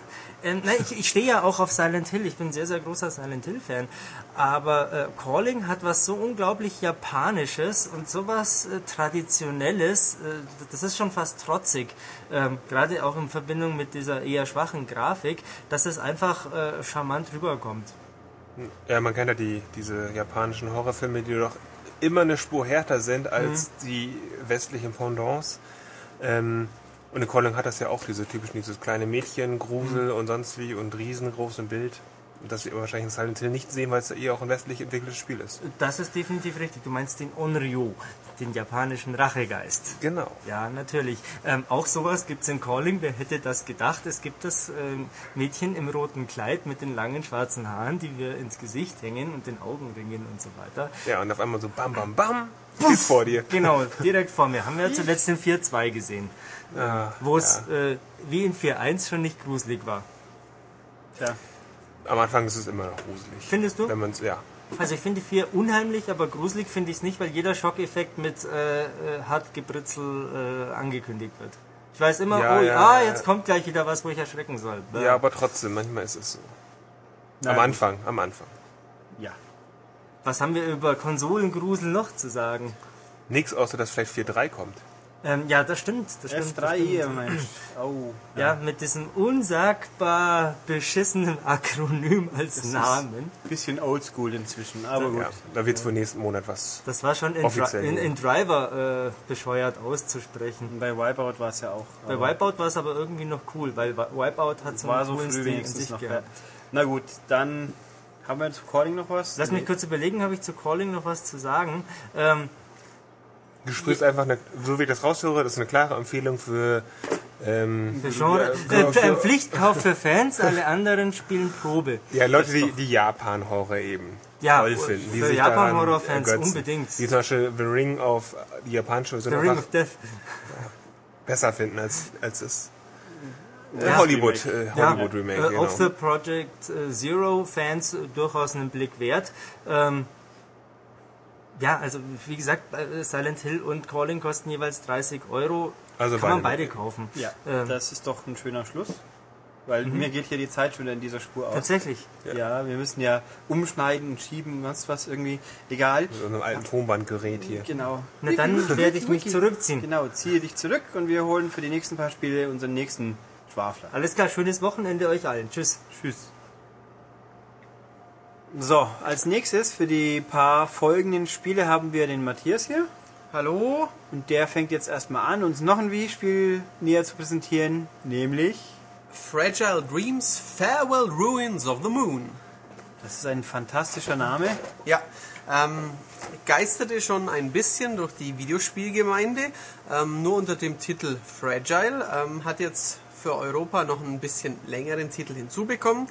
ähm, nein, ich, ich stehe ja auch auf Silent Hill. Ich bin ein sehr, sehr großer Silent Hill-Fan. Aber äh, Calling hat was so unglaublich Japanisches und sowas äh, Traditionelles. Äh, das ist schon fast trotzig. Ähm, Gerade auch in Verbindung mit dieser eher schwachen Grafik, dass es einfach äh, charmant rüberkommt. Ja, man kennt ja die, diese japanischen Horrorfilme, die doch immer eine Spur härter sind als die westlichen Pendants. Ähm, und in Calling hat das ja auch diese typischen, dieses kleine Mädchen, Grusel und sonst wie und riesengroße Bild. Das wir wahrscheinlich in Silent Hill nicht sehen, weil es ja eher auch ein westlich entwickeltes Spiel ist. Das ist definitiv richtig. Du meinst den Onryo, den japanischen Rachegeist. Genau. Ja, natürlich. Ähm, auch sowas gibt's in Calling. Wer hätte das gedacht? Es gibt das ähm, Mädchen im roten Kleid mit den langen schwarzen Haaren, die wir ins Gesicht hängen und den Augenringen und so weiter. Ja, und auf einmal so bam, bam, bam, ist vor dir. Genau, direkt vor mir. Haben wir zuletzt in 4.2 gesehen, Ah, wo es äh, wie in 4.1 schon nicht gruselig war. Tja. Am Anfang ist es immer noch gruselig. Findest du? Wenn man's, ja. Also ich finde 4 unheimlich, aber gruselig finde ich es nicht, weil jeder Schockeffekt mit äh, äh, Hartgebritzel äh, angekündigt wird. Ich weiß immer, Ja, oh ja, ah, ja. jetzt kommt gleich wieder was, wo ich erschrecken soll. Bäh. Ja, aber trotzdem, manchmal ist es so. Am Nein. Anfang, am Anfang. Ja. Was haben wir über Konsolengrusel noch zu sagen? Nix außer dass vielleicht 4.3 kommt. Ähm, ja, das stimmt. Das stimmt das F3, stimmt. Mensch. Oh. Ja, mit diesem unsagbar beschissenen Akronym als ist- Namen. Bisschen oldschool inzwischen, aber gut. Ja, da wird es wohl nächsten Monat was. Das war schon in, Dri Offiziell, in, ja. in Driver äh, bescheuert auszusprechen. Und bei Wipeout war es ja auch. Bei aber Wipeout war es aber irgendwie noch cool, weil Wi- Wipeout hat so war einen so coolen früh Stil in wenigstens sich noch. Ja. gehabt. Na gut, dann haben wir zu Calling noch was? Lass mich kurz überlegen, habe ich zu Calling noch was zu sagen? Ähm, Du sprichst einfach, eine, so wie ich das raushöre, das ist eine klare Empfehlung für ähm, für Genre, Ja, äh, ein Pflichtkauf für Fans, alle anderen spielen Probe. ja, Leute, die, die Japan-Horror eben Ja, toll finden. Die für Japan-Horror-Fans unbedingt. Die zum Beispiel The Ring auf die japanische The Version Ring einfach of Death. besser finden als, als das äh, Ja. Hollywood, äh, Ja, Hollywood Remake. äh, genau. auch für Project äh, Zero Fans äh, durchaus einen Blick wert. Ähm, ja, also wie gesagt, äh, Silent Hill und Calling kosten jeweils 30 Euro. Also Kann man beide. beide kaufen. Ja, Ähm, das ist doch ein schöner Schluss. Weil mir geht hier die Zeit schon in dieser Spur aus. Tatsächlich. Ja. wir müssen ja umschneiden und schieben, was was irgendwie. Egal. Mit so einem alten Tonbandgerät hier. Genau. Na dann werde ich mich zurückziehen. Genau, ziehe dich zurück und wir holen für die nächsten paar Spiele unseren nächsten Schwafler. Alles klar, schönes Wochenende euch allen. Tschüss. Tschüss. So, als nächstes für die paar folgenden Spiele haben wir den Matthias hier. Hallo? Und der fängt jetzt erstmal an, uns noch ein Wii-Spiel näher zu präsentieren, nämlich. Fragile Dreams Farewell Ruins of the Moon. Das ist ein fantastischer Name. Ja, ähm, geisterte schon ein bisschen durch die Videospielgemeinde, ähm, nur unter dem Titel Fragile, ähm, hat jetzt für Europa noch ein bisschen längeren Titel hinzubekommen,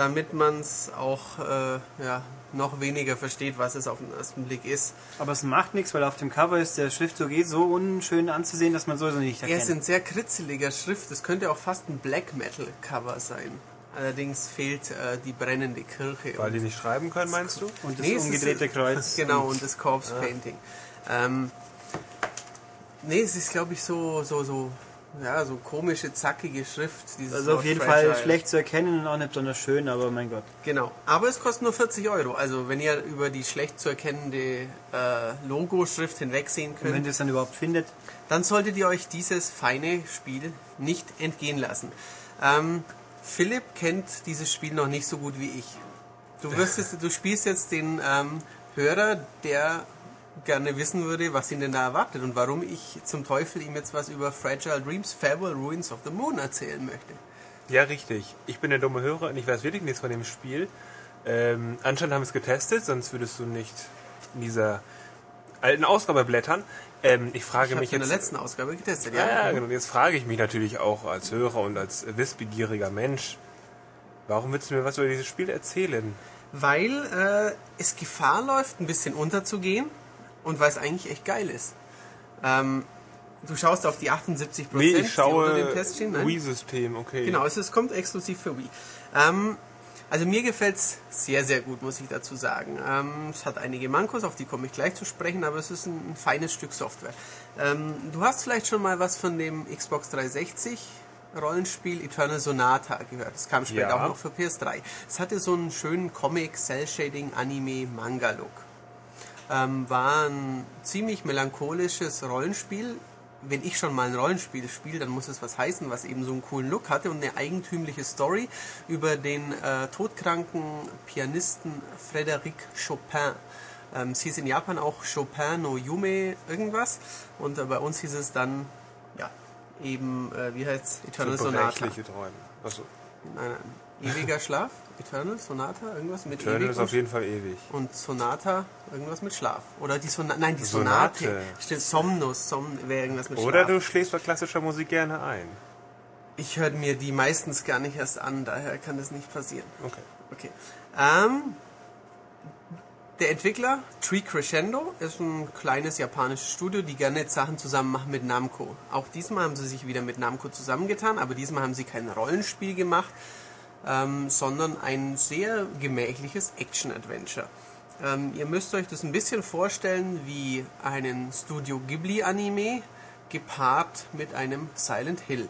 damit man es auch äh, ja, noch weniger versteht, was es auf den ersten Blick ist. Aber es macht nichts, weil auf dem Cover ist der Schriftzug eh so unschön anzusehen, dass man sowieso nicht Er erkennt. ist in sehr kritzeliger Schrift, es könnte auch fast ein Black Metal Cover sein. Allerdings fehlt äh, die brennende Kirche. Weil die nicht schreiben können, meinst du? und das Nee, ist- umgedrehte Kreuz. Genau, und das Corpse Painting. Ähm, nee, es ist, glaube ich, so, so, so, ja, so komische, zackige Schrift. Dieses Also auf jeden. Fall schlecht zu erkennen und auch nicht besonders schön, aber mein Gott. Genau. Aber es kostet nur 40 Euro. Also, wenn ihr über die schlecht zu erkennende äh, Logo-Schrift hinwegsehen Und wenn könnt, ihr es dann überhaupt findet. dann solltet ihr euch dieses feine Spiel nicht entgehen lassen. Ähm, Philipp kennt dieses Spiel noch nicht so gut wie ich. Du, wirst jetzt, du spielst jetzt den ähm, Hörer, der gerne wissen würde, was ihn denn da erwartet und warum ich zum Teufel ihm jetzt was über Fragile Dreams Farewell Ruins of the Moon erzählen möchte. Ja, richtig. Ich bin der dumme Hörer und ich weiß wirklich nichts von dem Spiel. Ähm, anscheinend haben wir es getestet, sonst würdest du nicht in dieser alten Ausgabe blättern. Ähm, ich frage Ich mich in der jetzt. letzten Ausgabe getestet, ja, ja. ja, genau. Jetzt frage ich mich natürlich auch als Hörer und als wissbegieriger Mensch, warum willst du mir was über dieses Spiel erzählen? Weil äh, es Gefahr läuft, ein bisschen unterzugehen und weil es eigentlich echt geil ist. Ähm, du schaust auf die 78 Nee, ich die unter schaue dem Test stehen. Wii-System, okay. Genau, es ist, kommt exklusiv für Wii. Ähm, also mir gefällt es sehr, sehr gut, muss ich dazu sagen. Ähm, es hat einige Mankos, auf die komme ich gleich zu sprechen, aber es ist ein, ein feines Stück Software. Ähm, du hast vielleicht schon mal was von dem Xbox 360 Rollenspiel Eternal Sonata gehört. Das kam später Ja. auch noch für PS3. Es hatte so einen schönen Comic, Cell-Shading, Anime, Manga-Look. Ähm, war ein ziemlich melancholisches Rollenspiel. Wenn ich schon mal ein Rollenspiel spiele, dann muss es was heißen, was eben so einen coolen Look hatte und eine eigentümliche Story über den äh, todkranken Pianisten Frédéric Chopin. Ähm, es hieß in Japan auch Chopin no Yume irgendwas und äh, bei uns hieß es dann, ja, eben, äh, wie heißt Eternal so Sonata. Träume. Achso, Nein, nein, ewiger Schlaf? Eternal Sonata? Irgendwas mit Eternal ewig ist auf jeden Fall ewig. und Sonata, irgendwas mit Schlaf. Oder die Sonate, nein, die Sonate. Sonate. Stimmt, Somnus, Som wäre irgendwas mit Oder Schlaf. du schläfst bei klassischer Musik gerne ein. Ich höre mir die meistens gar nicht erst an, daher kann das nicht passieren. Okay. Okay. Ähm, der Entwickler, Tree Crescendo, ist ein kleines japanisches Studio, die gerne Sachen zusammen machen mit Namco. Auch diesmal haben sie sich wieder mit Namco zusammengetan, aber diesmal haben sie kein Rollenspiel gemacht, ähm, sondern ein sehr gemächliches Action-Adventure. Ähm, ihr müsst euch das ein bisschen vorstellen wie einen Studio Ghibli-Anime gepaart mit einem Silent Hill.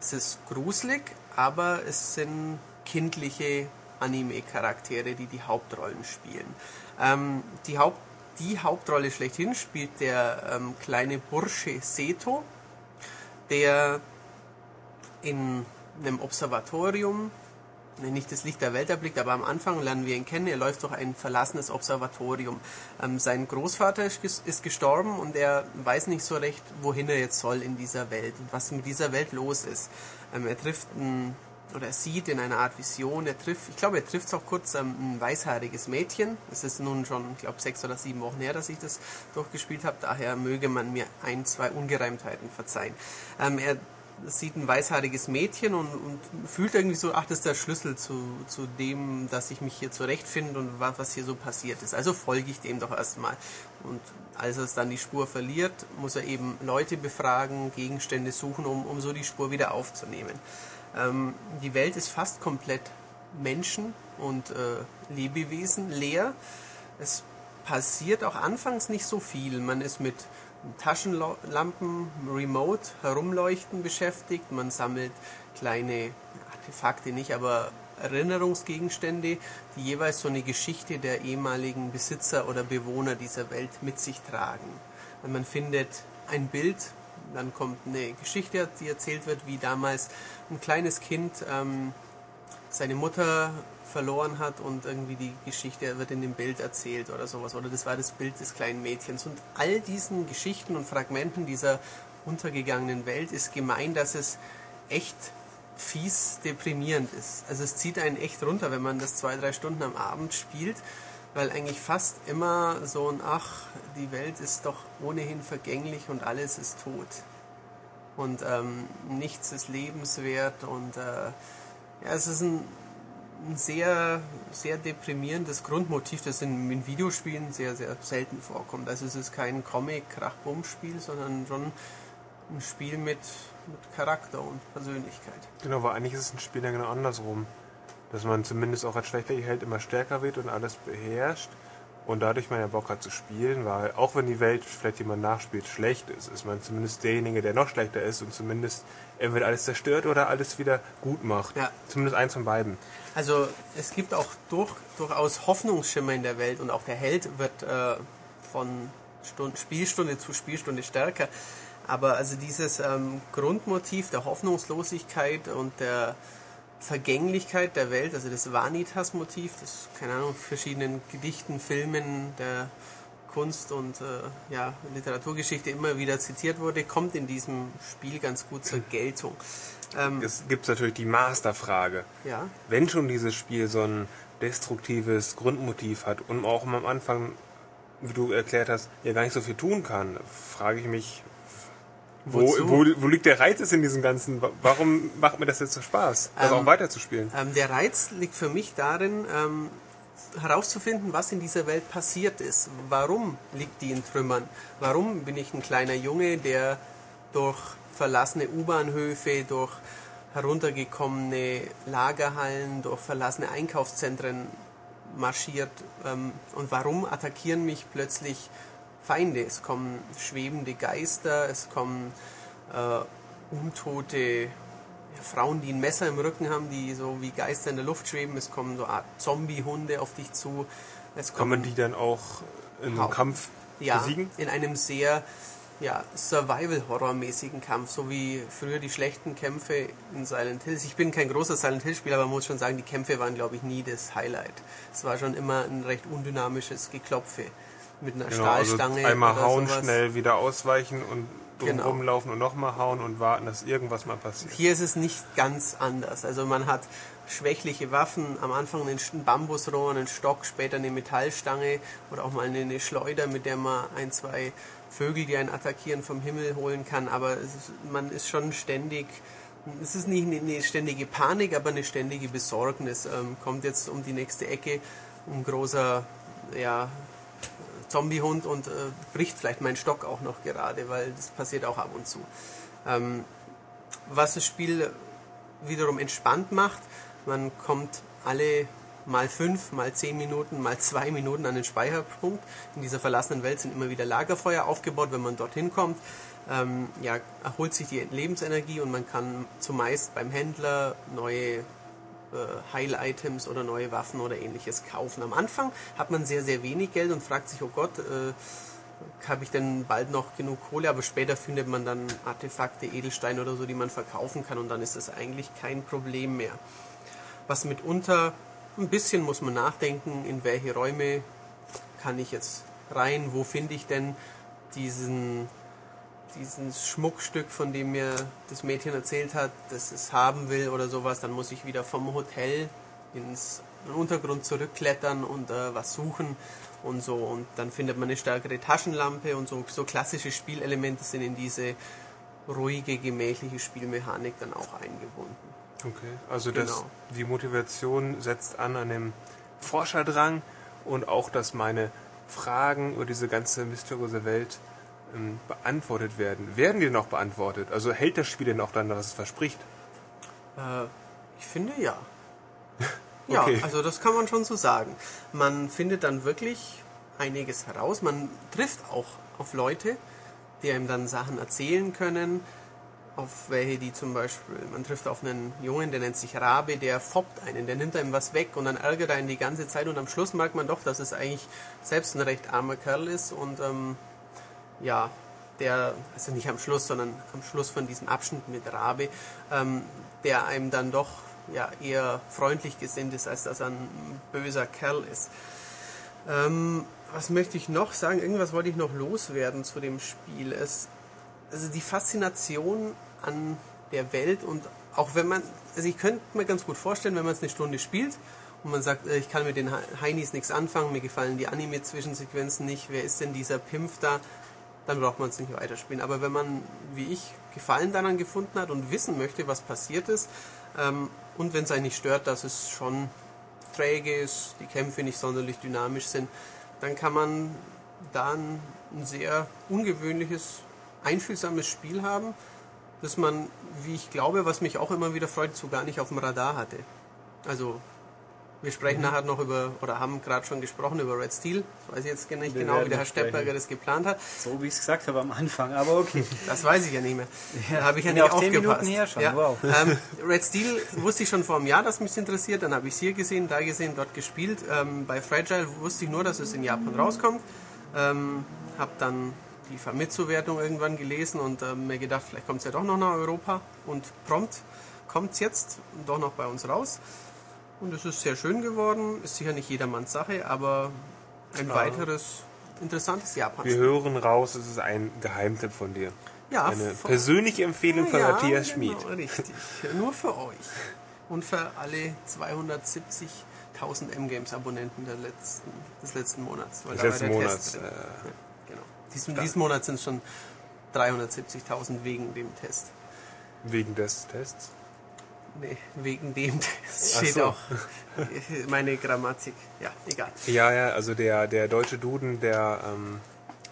Es ist gruselig, aber es sind kindliche Anime-Charaktere, die die Hauptrollen spielen. Ähm, die, Haupt, die Hauptrolle schlechthin spielt der ähm, kleine Bursche Seto, der in einem Observatorium nicht das Licht der Welt erblickt, aber am Anfang lernen wir ihn kennen. Er läuft durch ein verlassenes Observatorium. Ähm, sein Großvater ist, gestorben und er weiß nicht so recht, wohin er jetzt soll in dieser Welt und was mit dieser Welt los ist. Ähm, er trifft ein, oder er sieht in einer Art Vision, er trifft, ich glaube, er trifft es auch kurz ähm, ein weißhaariges Mädchen. Es ist nun schon, ich glaube, sechs oder sieben Wochen her, dass ich das durchgespielt habe. Daher möge man mir ein, zwei Ungereimtheiten verzeihen. Ähm, er sieht ein weißhaariges Mädchen und, und, fühlt irgendwie so, ach, das ist der Schlüssel zu, zu dem, dass ich mich hier zurechtfinde und was, hier so passiert ist. Also folge ich dem doch erstmal. Und als er dann die Spur verliert, muss er eben Leute befragen, Gegenstände suchen, um, um so die Spur wieder aufzunehmen. Ähm, die Welt ist fast komplett Menschen und äh, Lebewesen leer. Es passiert auch anfangs nicht so viel. Man ist mit Taschenlampen remote herumleuchten beschäftigt. Man sammelt kleine Artefakte nicht, aber Erinnerungsgegenstände, die jeweils so eine Geschichte der ehemaligen Besitzer oder Bewohner dieser Welt mit sich tragen. Und man findet ein Bild, dann kommt eine Geschichte, die erzählt wird, wie damals ein kleines Kind ähm, seine Mutter verloren hat und irgendwie die Geschichte wird in dem Bild erzählt oder sowas. Oder das war das Bild des kleinen Mädchens. Und all diesen Geschichten und Fragmenten dieser untergegangenen Welt ist gemein, dass es echt fies deprimierend ist. Also es zieht einen echt runter, wenn man das zwei, drei Stunden am Abend spielt, weil eigentlich fast immer so ein Ach, die Welt ist doch ohnehin vergänglich und alles ist tot. Und ähm, nichts ist lebenswert und äh, ja, es ist ein ein sehr, sehr deprimierendes Grundmotiv, das in, in, Videospielen sehr, sehr selten vorkommt. Also es ist kein Comic-Krach-Bumm-Spiel, sondern schon ein Spiel mit, mit Charakter und Persönlichkeit. Genau, weil eigentlich ist es ein Spiel ja genau andersrum. Dass man zumindest auch als schlechter Held immer stärker wird und alles beherrscht und dadurch man ja Bock hat zu spielen, weil auch wenn die Welt vielleicht jemand nachspielt schlecht ist, ist man zumindest derjenige, der noch schlechter ist und zumindest entweder alles zerstört oder alles wieder gut macht. Ja. Zumindest eins von beiden. Also es gibt auch durch, durchaus Hoffnungsschimmer in der Welt und auch der Held wird äh, von Stund, Spielstunde zu Spielstunde stärker. Aber also dieses ähm, Grundmotiv der Hoffnungslosigkeit und der Vergänglichkeit der Welt, also das Vanitas-Motiv, das, keine Ahnung, verschiedenen Gedichten, Filmen, der Kunst und äh, ja, Literaturgeschichte immer wieder zitiert wurde, kommt in diesem Spiel ganz gut zur Geltung. Ähm, es gibt natürlich die Masterfrage. Ja. Wenn schon dieses Spiel so ein destruktives Grundmotiv hat und auch am Anfang, wie du erklärt hast, ja gar nicht so viel tun kann, frage ich mich, wo, wo, wo, liegt der Reiz in diesem Ganzen? Warum macht mir das jetzt so Spaß, das ähm, auch weiterzuspielen? Ähm, der Reiz liegt für mich darin, ähm, herauszufinden, was in dieser Welt passiert ist. Warum liegt die in Trümmern? Warum bin ich ein kleiner Junge, der durch verlassene U-Bahnhöfe, durch heruntergekommene Lagerhallen, durch verlassene Einkaufszentren marschiert? Ähm, und warum attackieren mich plötzlich Feinde? Es kommen schwebende Geister, es kommen äh, untote Frauen, die ein Messer im Rücken haben, die so wie Geister in der Luft schweben. Es kommen so Art Zombie-Hunde auf dich zu. Es kommen die dann auch in einem Kampf ja, besiegen? in einem sehr ja, Survival-Horror-mäßigen Kampf, so wie früher die schlechten Kämpfe in Silent Hills. Ich bin kein großer Silent Hill-Spieler, aber man muss schon sagen, die Kämpfe waren, glaube ich, nie das Highlight. Es war schon immer ein recht undynamisches Geklopfe mit einer genau, also Stahlstange. Also einmal hauen, sowas. schnell wieder ausweichen und drum genau. rumlaufen und nochmal hauen und warten, dass irgendwas mal passiert. Hier ist es nicht ganz anders. Also man hat schwächliche Waffen, am Anfang einen Bambusrohr, einen Stock, später eine Metallstange oder auch mal eine Schleuder, mit der man ein, zwei Vögel, die einen attackieren, vom Himmel holen kann. Aber ist, man ist schon ständig, es ist nicht eine ständige Panik, aber eine ständige Besorgnis. Ähm, kommt jetzt um die nächste Ecke ein großer ja, Zombiehund und äh, bricht vielleicht meinen Stock auch noch gerade, weil das passiert auch ab und zu. Ähm, was das Spiel wiederum entspannt macht, man kommt alle mal fünf, mal zehn Minuten, mal zwei Minuten an den Speicherpunkt. In dieser verlassenen Welt sind immer wieder Lagerfeuer aufgebaut, wenn man dorthin kommt. Ähm, ja, erholt sich die Lebensenergie und man kann zumeist beim Händler neue äh, Heil-Items oder neue Waffen oder ähnliches kaufen. Am Anfang hat man sehr, sehr wenig Geld und fragt sich, oh Gott, äh, habe ich denn bald noch genug Kohle? Aber später findet man dann Artefakte, Edelsteine oder so, die man verkaufen kann und dann ist das eigentlich kein Problem mehr. Was mitunter ein bisschen muss man nachdenken, in welche Räume kann ich jetzt rein, wo finde ich denn diesen dieses Schmuckstück, von dem mir das Mädchen erzählt hat, dass es haben will oder sowas, dann muss ich wieder vom Hotel ins Untergrund zurückklettern und äh, was suchen und so. Und dann findet man eine stärkere Taschenlampe und so. So klassische Spielelemente sind in diese ruhige, gemächliche Spielmechanik dann auch eingebunden. Okay, also das, Genau. die Motivation setzt an an dem Forscherdrang und auch, dass meine Fragen über diese ganze mysteriöse Welt ähm, beantwortet werden. Werden die noch beantwortet? Also hält das Spiel denn auch dann, was es verspricht? Äh, ich finde ja. Ja, Okay. also das kann man schon so sagen. Man findet dann wirklich einiges heraus. Man trifft auch auf Leute, die einem dann Sachen erzählen können. Auf welche, die zum Beispiel, man trifft auf einen Jungen, der nennt sich Rabe, der foppt einen, der nimmt einem was weg und dann ärgert er einen die ganze Zeit und am Schluss merkt man doch, dass es eigentlich selbst ein recht armer Kerl ist und ähm, ja, der, also nicht am Schluss, sondern am Schluss von diesem Abschnitt mit Rabe, ähm, der einem dann doch ja, eher freundlich gesinnt ist, als dass er ein böser Kerl ist. Ähm, was möchte ich noch sagen? Irgendwas wollte ich noch loswerden zu dem Spiel. Es, also die Faszination an der Welt und auch wenn man, also ich könnte mir ganz gut vorstellen, wenn man es eine Stunde spielt und man sagt, äh, ich kann mit den Heinis nichts anfangen, mir gefallen die Anime-Zwischensequenzen nicht, wer ist denn dieser Pimpf da? Dann braucht man es nicht weiterspielen. Aber wenn man, wie ich, Gefallen daran gefunden hat und wissen möchte, was passiert ist, ähm, und wenn es einen nicht stört, dass es schon träge ist, die Kämpfe nicht sonderlich dynamisch sind, dann kann man da ein, ein sehr ungewöhnliches, einfühlsames Spiel haben, das man, wie ich glaube, was mich auch immer wieder freut, so gar nicht auf dem Radar hatte. Also wir sprechen nachher noch über, oder haben gerade schon gesprochen über Red Steel. Ich weiß jetzt nicht Wir genau, wie der Herr. Steppberger das geplant hat. So wie ich es gesagt habe am Anfang, aber okay. Das weiß ich ja nicht mehr. Da habe ich ja Ja, nicht aufgepasst. Minuten her schon, Ja. wow. Ähm, Red Steel wusste ich schon vor einem Jahr, dass mich interessiert. Dann habe ich es hier gesehen, da gesehen, dort gespielt. Ähm, bei Fragile wusste ich nur, dass es in Japan rauskommt. Ähm, habe dann die Famitsu-Wertung irgendwann gelesen und ähm, mir gedacht, vielleicht kommt es ja doch noch nach Europa. Und prompt kommt es jetzt doch noch bei uns raus. Und es ist sehr schön geworden. Ist sicher nicht jedermanns Sache, aber ein weiteres interessantes Wir Japan-Spiel. hören raus, es ist ein Geheimtipp von dir. Ja, Eine persönliche Empfehlung von ja, Matthias genau, Schmid. richtig. Nur für euch. Und für alle 270.000 M-Games-Abonnenten letzten, des letzten Monats. Weil Des da war letzten der Monats. Test drin. Äh, Ja, genau. Diesen, diesen Monat sind es schon 370.000 wegen dem Test. wegen des Tests. Nee, wegen dem steht so. auch meine Grammatik. Ja, egal. Ja, ja, also der, der deutsche Duden, der ähm,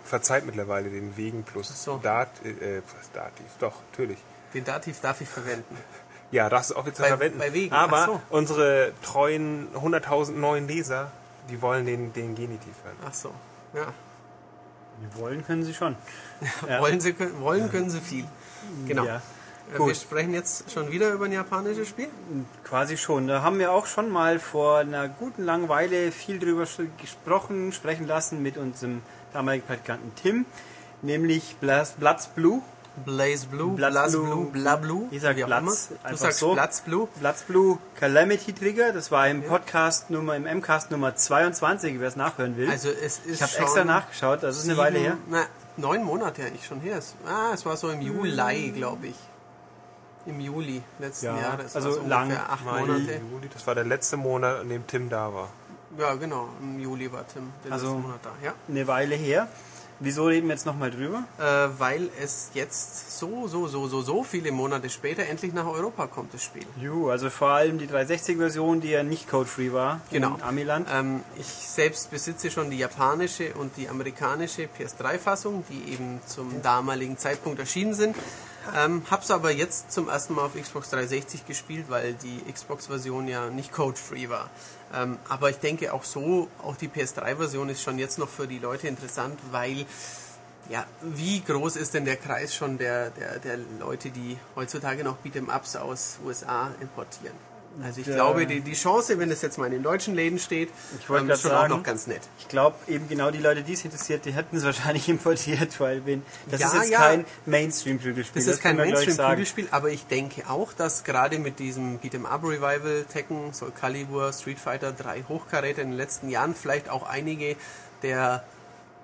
verzeiht mittlerweile den Wegen plus so. Dat, äh, was Dativ. Doch, natürlich. Den Dativ darf ich verwenden. Ja, darfst du auch jetzt Bei- verwenden. bei Wegen, Aber so. unsere treuen 100.000 neuen Leser, die wollen den, den Genitiv hören. Ach so. Ja. Wollen können sie schon. Ja. Wollen, sie, können- wollen können sie viel. Genau. Ja, Äh, Wir gut. sprechen jetzt schon wieder über ein japanisches Spiel. quasi schon. Da haben wir auch schon mal vor einer guten langen Weile viel drüber gesprochen, sprechen lassen mit unserem damaligen Praktikanten Tim, nämlich Bloods Blue. Blaze Blue, Bloods Blaz Blue. Bla Blue. Ich sag wie auch Blaz, immer. Du sagst so. Blaz Blue. Bloods Blue Calamity Trigger, das war im Podcast Nummer, im MCast Nummer 22, wer es nachhören will. Also es ist ich habe extra nachgeschaut, das ist eine Weile her. Na, neun Monate eigentlich schon her. Es- Ah, es war so im Hm. Juli, glaube ich. Im Juli letzten Ja, Jahres. also so lang. ungefähr acht Mai, Monate. Juli, das war der letzte Monat, an dem Tim da war. Ja, genau. Im Juli war Tim den Also- letzten Monat da. Ja. Eine Weile her. Wieso reden wir jetzt nochmal drüber? Äh, weil es jetzt so, so, so, so, so viele Monate später endlich nach Europa kommt, das Spiel. Ju, also vor allem die 360-Version, die ja nicht code-free war Genau. in Amiland. Ähm, ich selbst besitze schon die japanische und die amerikanische PS3-Fassung, die eben zum damaligen Zeitpunkt erschienen sind. Ähm, hab's aber jetzt zum ersten Mal auf Xbox 360 gespielt, weil die Xbox-Version ja nicht code-free war. Ähm, aber ich denke auch so, auch die PS3-Version ist schon jetzt noch für die Leute interessant, weil ja, wie groß ist denn der Kreis schon der, der, der Leute, die heutzutage noch Beat'em Ups aus USA importieren? Also ich Ja. glaube, die, die Chance, wenn es jetzt mal in den deutschen Läden steht, Ich ähm, ist schon sagen, auch noch ganz nett. Ich glaube eben genau die Leute, die es interessiert, die hätten es wahrscheinlich importiert, weil wenn, das Ja, ist jetzt ja. kein Mainstream-Prügelspiel. Das ist kein. Mainstream-Prügelspiel, aber ich denke auch, dass gerade mit diesem Beat'em Up Revival, Tekken, Soul Calibur, Street Fighter, drei Hochkaräter in den letzten Jahren vielleicht auch einige der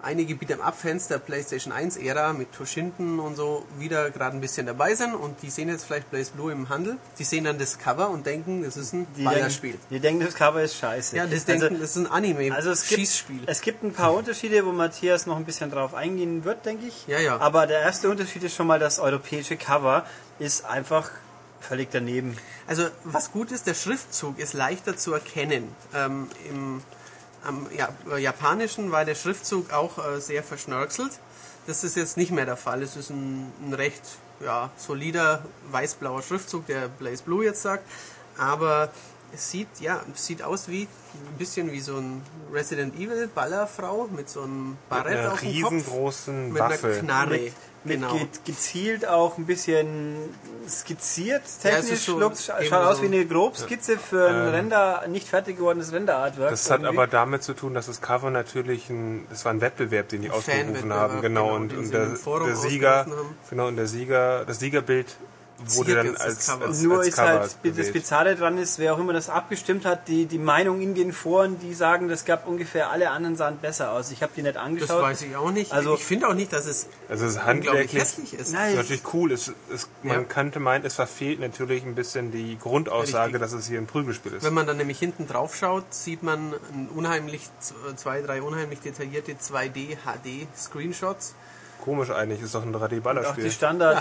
einige Beat'em Up Fans der PlayStation 1 Ära mit Toshinden und so wieder gerade ein bisschen dabei sind und die sehen jetzt vielleicht Blaze Blue im Handel. Die sehen dann das Cover und denken, das ist ein Die Ballerspiel. denken, die denken, das Cover ist scheiße. Ja, das also, denken, das ist ein Anime also es gibt, Schießspiel. es gibt ein paar Unterschiede, wo Matthias noch ein bisschen drauf eingehen wird, denke ich. Ja, ja. Aber der erste Unterschied ist schon mal, das europäische Cover ist einfach völlig daneben. Also was gut ist, der Schriftzug ist leichter zu erkennen. Ähm, Im am ja, äh, Japanischen war der Schriftzug auch äh, sehr verschnörkelt. Das ist jetzt nicht mehr der Fall. Es ist ein, ein recht ja, solider weiß-blauer Schriftzug, der Blaze Blue jetzt sagt. Aber es sieht, ja, sieht aus wie ein bisschen wie so ein Resident Evil Ballerfrau mit so einem Barett Mit einer auf dem Kopf. riesengroßen Mit einer Waffe. Knarre. Mit, mit genau. ge gezielt auch ein bisschen skizziert, Ja, es technisch. ist so schaut aus so- wie eine Grobskizze für ein Ähm, Render, nicht fertig gewordenes Render-Artwork. Das hat irgendwie. aber damit zu tun, dass das Cover natürlich ein, das war ein Wettbewerb, den die ausgerufen Fanwettbewerb, haben, genau, genau, und, und der, der Sieger, ausgerufen haben. genau, und der Sieger, das Siegerbild wurde dann das als, Cover. als, Nur als ist Cover halt das gewählt. Bizarre dran ist, wer auch immer das abgestimmt hat, die, die Meinung in den Foren, die sagen, das gab ungefähr alle anderen sahen besser aus. Ich habe die nicht Das angeschaut. weiß ich auch nicht. Also- ich finde auch nicht, dass es Also es handwerklich hässlich ist. Nein, ist natürlich cool. Es, es, man Ja. könnte meinen, es verfehlt natürlich ein bisschen die Grundaussage, Richtig. dass es hier ein Prügelspiel ist. Wenn man dann nämlich hinten drauf schaut, sieht man unheimlich, zwei, drei unheimlich detaillierte 2D HD Screenshots. Komisch eigentlich, ist doch ein und auch die 3D-Ballerspiel. Standard,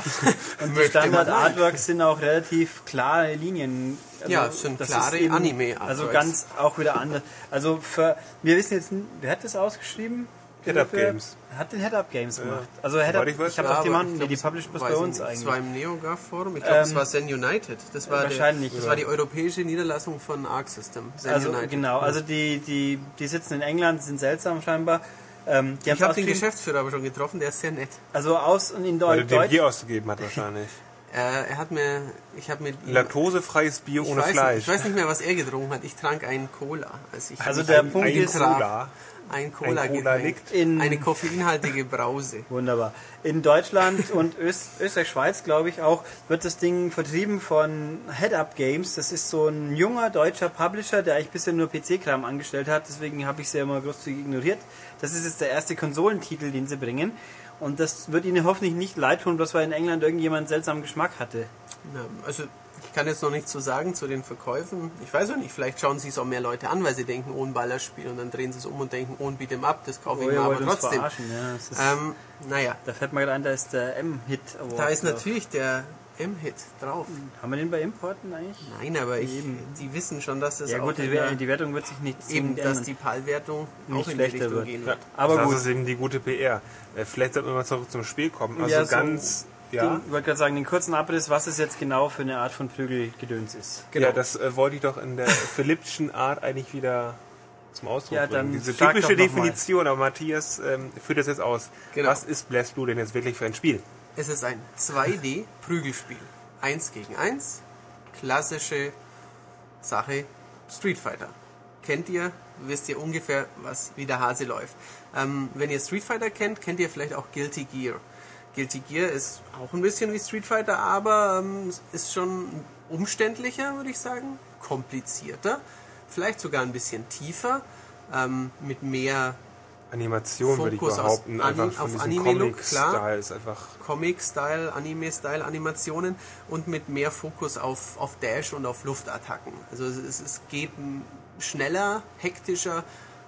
und die Möchte man Standard-Artworks sind auch relativ klare Linien. Also Ja, es sind das klare ist eben- Anime-Artworks. Also ganz auch wieder anders. Also für, wir wissen jetzt, wer hat das ausgeschrieben? Head-Up Wer- Games. Hat den Head-Up Games gemacht. Also Head-Up, Soweit ich weiß, ich habe ja, auch nee, glaub, die es- published weiß bei uns nicht. eigentlich. Es war im NeoGAF-Forum. Ich glaube, es Ähm, war Zen United. Das war, wahrscheinlich, der, das ja. war die europäische Niederlassung von Arc System. Zen Also United. genau, also die, die, die sitzen in England, sind seltsam scheinbar. Ähm, die Ich habe den. Geschäftsführer aber schon getroffen, der ist sehr nett. Also aus und in Weil Deutsch. er den Bier ausgegeben hat wahrscheinlich. Äh, er hat mir, ich habe mit ihm, Laktosefreies Bier ohne weiß Fleisch. Nicht, ich weiß nicht mehr, was er getrunken hat. Ich trank einen Cola. Also, ich Also der ein- Punkt ein ist, Cola. ein Cola, Ein Cola in- eine koffeinhaltige Brause. Wunderbar. In Deutschland und Öst Österreich, Schweiz, glaube ich auch, wird das Ding vertrieben von Head Up Games. Das ist so ein junger deutscher Publisher, der eigentlich bisher nur PC-Kram angestellt hat. Deswegen habe ich sie ja immer großzügig ignoriert. Das ist jetzt der erste Konsolentitel, den sie bringen. Und das wird ihnen hoffentlich nicht leid tun, bloß weil in England irgendjemand seltsamen Geschmack hatte. Ja, also ich kann jetzt noch nichts zu sagen zu den Verkäufen. Ich weiß auch nicht, vielleicht schauen sich es auch mehr Leute an, weil sie denken, oh ein Ballerspiel und dann drehen sie es um und denken, oh ein Beat'em Up, das kaufe ich Oh, mir ihr aber trotzdem. ja. Ähm, naja, da fällt mir gerade ein, da ist der M-Hit da ist natürlich der M-Hit drauf. Haben wir den bei Importen eigentlich? Nein, aber ich, Eben. die wissen schon, dass das Ja auch gut, die, der- die Wertung wird sich nicht eben, dass ändern. die PAL-Wertung auch Nicht in die schlechter Richtung wird. gehen Ja, wird. Aber das gut. ist eben die gute PR. Äh, Vielleicht sollten wir mal zurück zum Spiel kommen. Also Ja, so ganz, ja, Ich wollte gerade sagen, den kurzen Abriss, was es jetzt genau für eine Art von Prügelgedöns ist. Genau. ja, das äh, wollte ich doch in der philippischen Art eigentlich wieder zum Ausdruck Ja, bringen. Diese typische. Definition, aber Matthias ähm, führt das jetzt aus. Genau. Was ist Blast Blue denn jetzt wirklich für ein Spiel? Es ist ein 2D-Prügelspiel. Eins gegen eins. Klassische Sache Street Fighter. Kennt ihr, wisst ihr ungefähr, was wie der Hase läuft. Ähm, wenn ihr Street Fighter kennt, kennt ihr vielleicht auch Guilty Gear. Guilty Gear ist auch ein bisschen wie Street Fighter, aber ähm, ist schon umständlicher, würde ich sagen. Komplizierter. Vielleicht sogar ein bisschen tiefer. Ähm, mit mehr Animation würde ich Fokus aus behaupten. Ani- Einfach von auf klar. Comic-Style ist einfach Comic-Style, Anime-Style-Animationen und mit mehr Fokus auf, auf Dash und auf Luftattacken. Also es, es- geht schneller, hektischer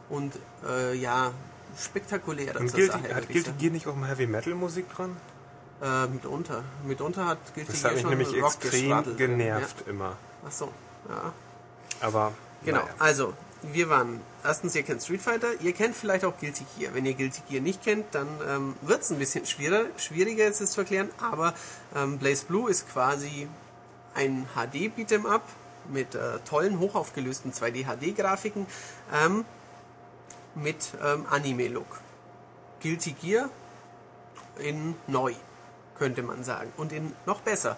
und äh, ja, spektakulärer Und zur Guilty, Sache. hat Guilty. Gear nicht auch mal Heavy Metal Musik dran? Äh, mitunter. Mitunter hat Guilty Das Gear hat mich nämlich Rock extrem genervt immer. Ja. Ach so, ja. Aber Genau, naja. also wir waren, erstens ihr kennt Street Fighter, ihr kennt vielleicht auch Guilty Gear. Wenn ihr Guilty Gear nicht kennt, dann ähm, wird es ein bisschen schwieriger, schwieriger jetzt das zu erklären, aber ähm, Blaze Blue ist quasi ein HD Beat'em Up mit äh, tollen, hochaufgelösten 2D HD Grafiken ähm, mit ähm, Anime Look. Guilty Gear in neu, könnte man sagen. Und in noch besser.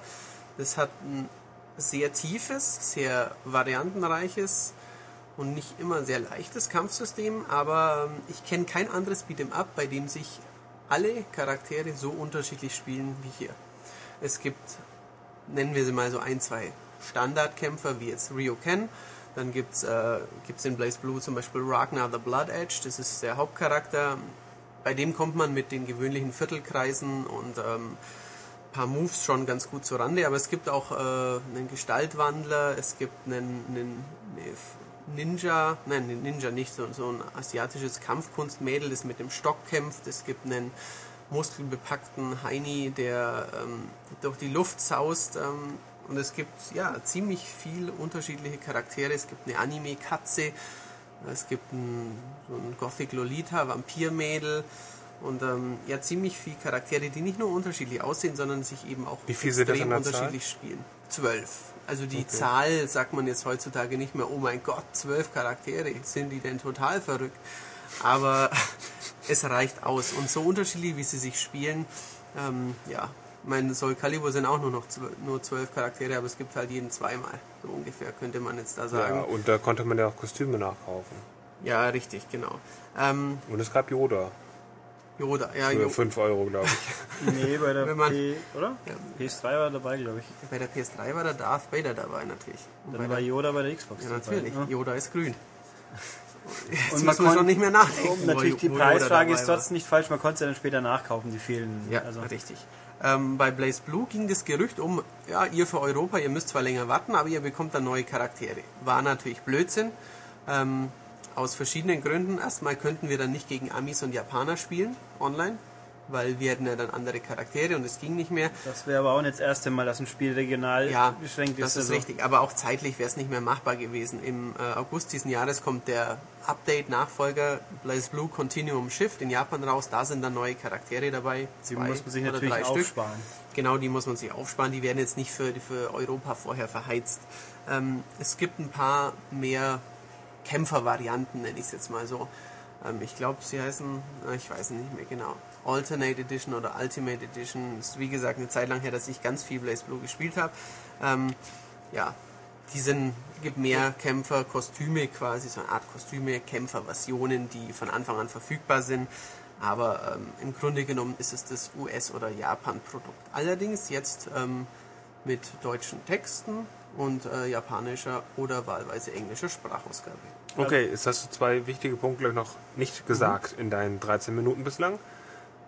Es hat ein sehr tiefes, sehr variantenreiches und nicht immer sehr leichtes Kampfsystem, aber ähm, ich kenne kein anderes Beat'em Up, bei dem sich alle Charaktere so unterschiedlich spielen wie hier. Es gibt, nennen wir sie mal so ein, zwei Standardkämpfer, wie jetzt Ryoken. Dann gibt es äh, gibt's in Blaze Blue zum Beispiel Ragnar the Blood Edge, das ist der Hauptcharakter. Bei dem kommt man mit den gewöhnlichen Viertelkreisen und ähm, paar Moves schon ganz gut zurande, aber es gibt auch äh, einen Gestaltwandler, es gibt einen, einen Ninja, nein, Ninja nicht, so, so ein asiatisches Kampfkunstmädel, das mit dem Stock kämpft, es gibt einen muskelbepackten Heini, der ähm, durch die Luft saust ähm, und es gibt ja ziemlich viele unterschiedliche Charaktere, es gibt eine Anime-Katze, es gibt ein, so ein Gothic Lolita, Vampirmädel, und ähm, ja, ziemlich viele Charaktere, die nicht nur unterschiedlich aussehen, sondern sich eben auch viel extrem unterschiedlich spielen. Zwölf. Also die Okay. Zahl sagt man jetzt heutzutage nicht mehr, oh mein Gott, zwölf Charaktere, sind die denn total verrückt? Aber es reicht aus. Und so unterschiedlich, wie sie sich spielen, ähm, ja, mein Soul Calibur sind auch nur noch zwölf, nur zwölf Charaktere, aber es gibt halt jeden zweimal. So ungefähr könnte man jetzt da sagen. Ja, und da konnte man ja auch Kostüme nachkaufen. Ja, richtig, genau. Ähm, Und es gab Yoda. Yoda, ja, Für Jo- 5 Euro, glaube ich. Nee, bei der man- P, oder? Ja. PS3 war dabei, glaube ich. bei der PS3 war der Darth Vader dabei natürlich. Und bei Dann war der, Yoda bei der Xbox ja, dabei. natürlich. ne? Yoda ist grün. Jetzt Und man müssen wir kon- schon nicht mehr nachdenken. Wo- natürlich die Preisfrage dabei ist war. trotzdem nicht falsch, man konnte es ja dann später nachkaufen, die fehlen. Ja, also, richtig. Ähm, bei Blaze Blue ging das Gerücht um, ja, ihr für Europa, ihr müsst zwar länger warten, aber ihr bekommt dann neue Charaktere. War natürlich Blödsinn. Ähm, aus verschiedenen Gründen. Erstmal könnten wir dann nicht gegen Amis und Japaner spielen, online, weil wir hätten ja dann andere Charaktere und es ging nicht mehr. Das wäre aber auch nicht das erste Mal, dass ein Spiel regional Ja, beschränkt ist. das ist also. richtig. Aber auch zeitlich wäre es nicht mehr machbar gewesen. Im äh, August diesen Jahres kommt der Update-Nachfolger Blaze Blue Continuum Shift in Japan raus. Da sind dann neue Charaktere dabei. Die muss man sich natürlich drei Stück. aufsparen. Genau, die muss man sich aufsparen. Die werden jetzt nicht für, für Europa vorher verheizt. Ähm, es gibt ein paar mehr Kämpfervarianten, nenne ich es jetzt mal so. Ähm, ich glaube, sie heißen, äh, ich weiß nicht mehr genau, Alternate Edition oder Ultimate Edition. Ist wie gesagt eine Zeit lang her, dass ich ganz viel Blaze Blue gespielt habe. Ähm, ja, die sind, gibt mehr Kämpfer, Kostüme quasi, so eine Art Kostüme, Kämpferversionen, die von Anfang an verfügbar sind. Aber ähm, im Grunde genommen ist es das US- oder Japan-Produkt. Allerdings jetzt ähm, mit deutschen Texten und äh, japanischer oder wahlweise englischer Sprachausgabe. Okay, jetzt hast du zwei wichtige Punkte noch nicht gesagt in deinen 13 Minuten bislang.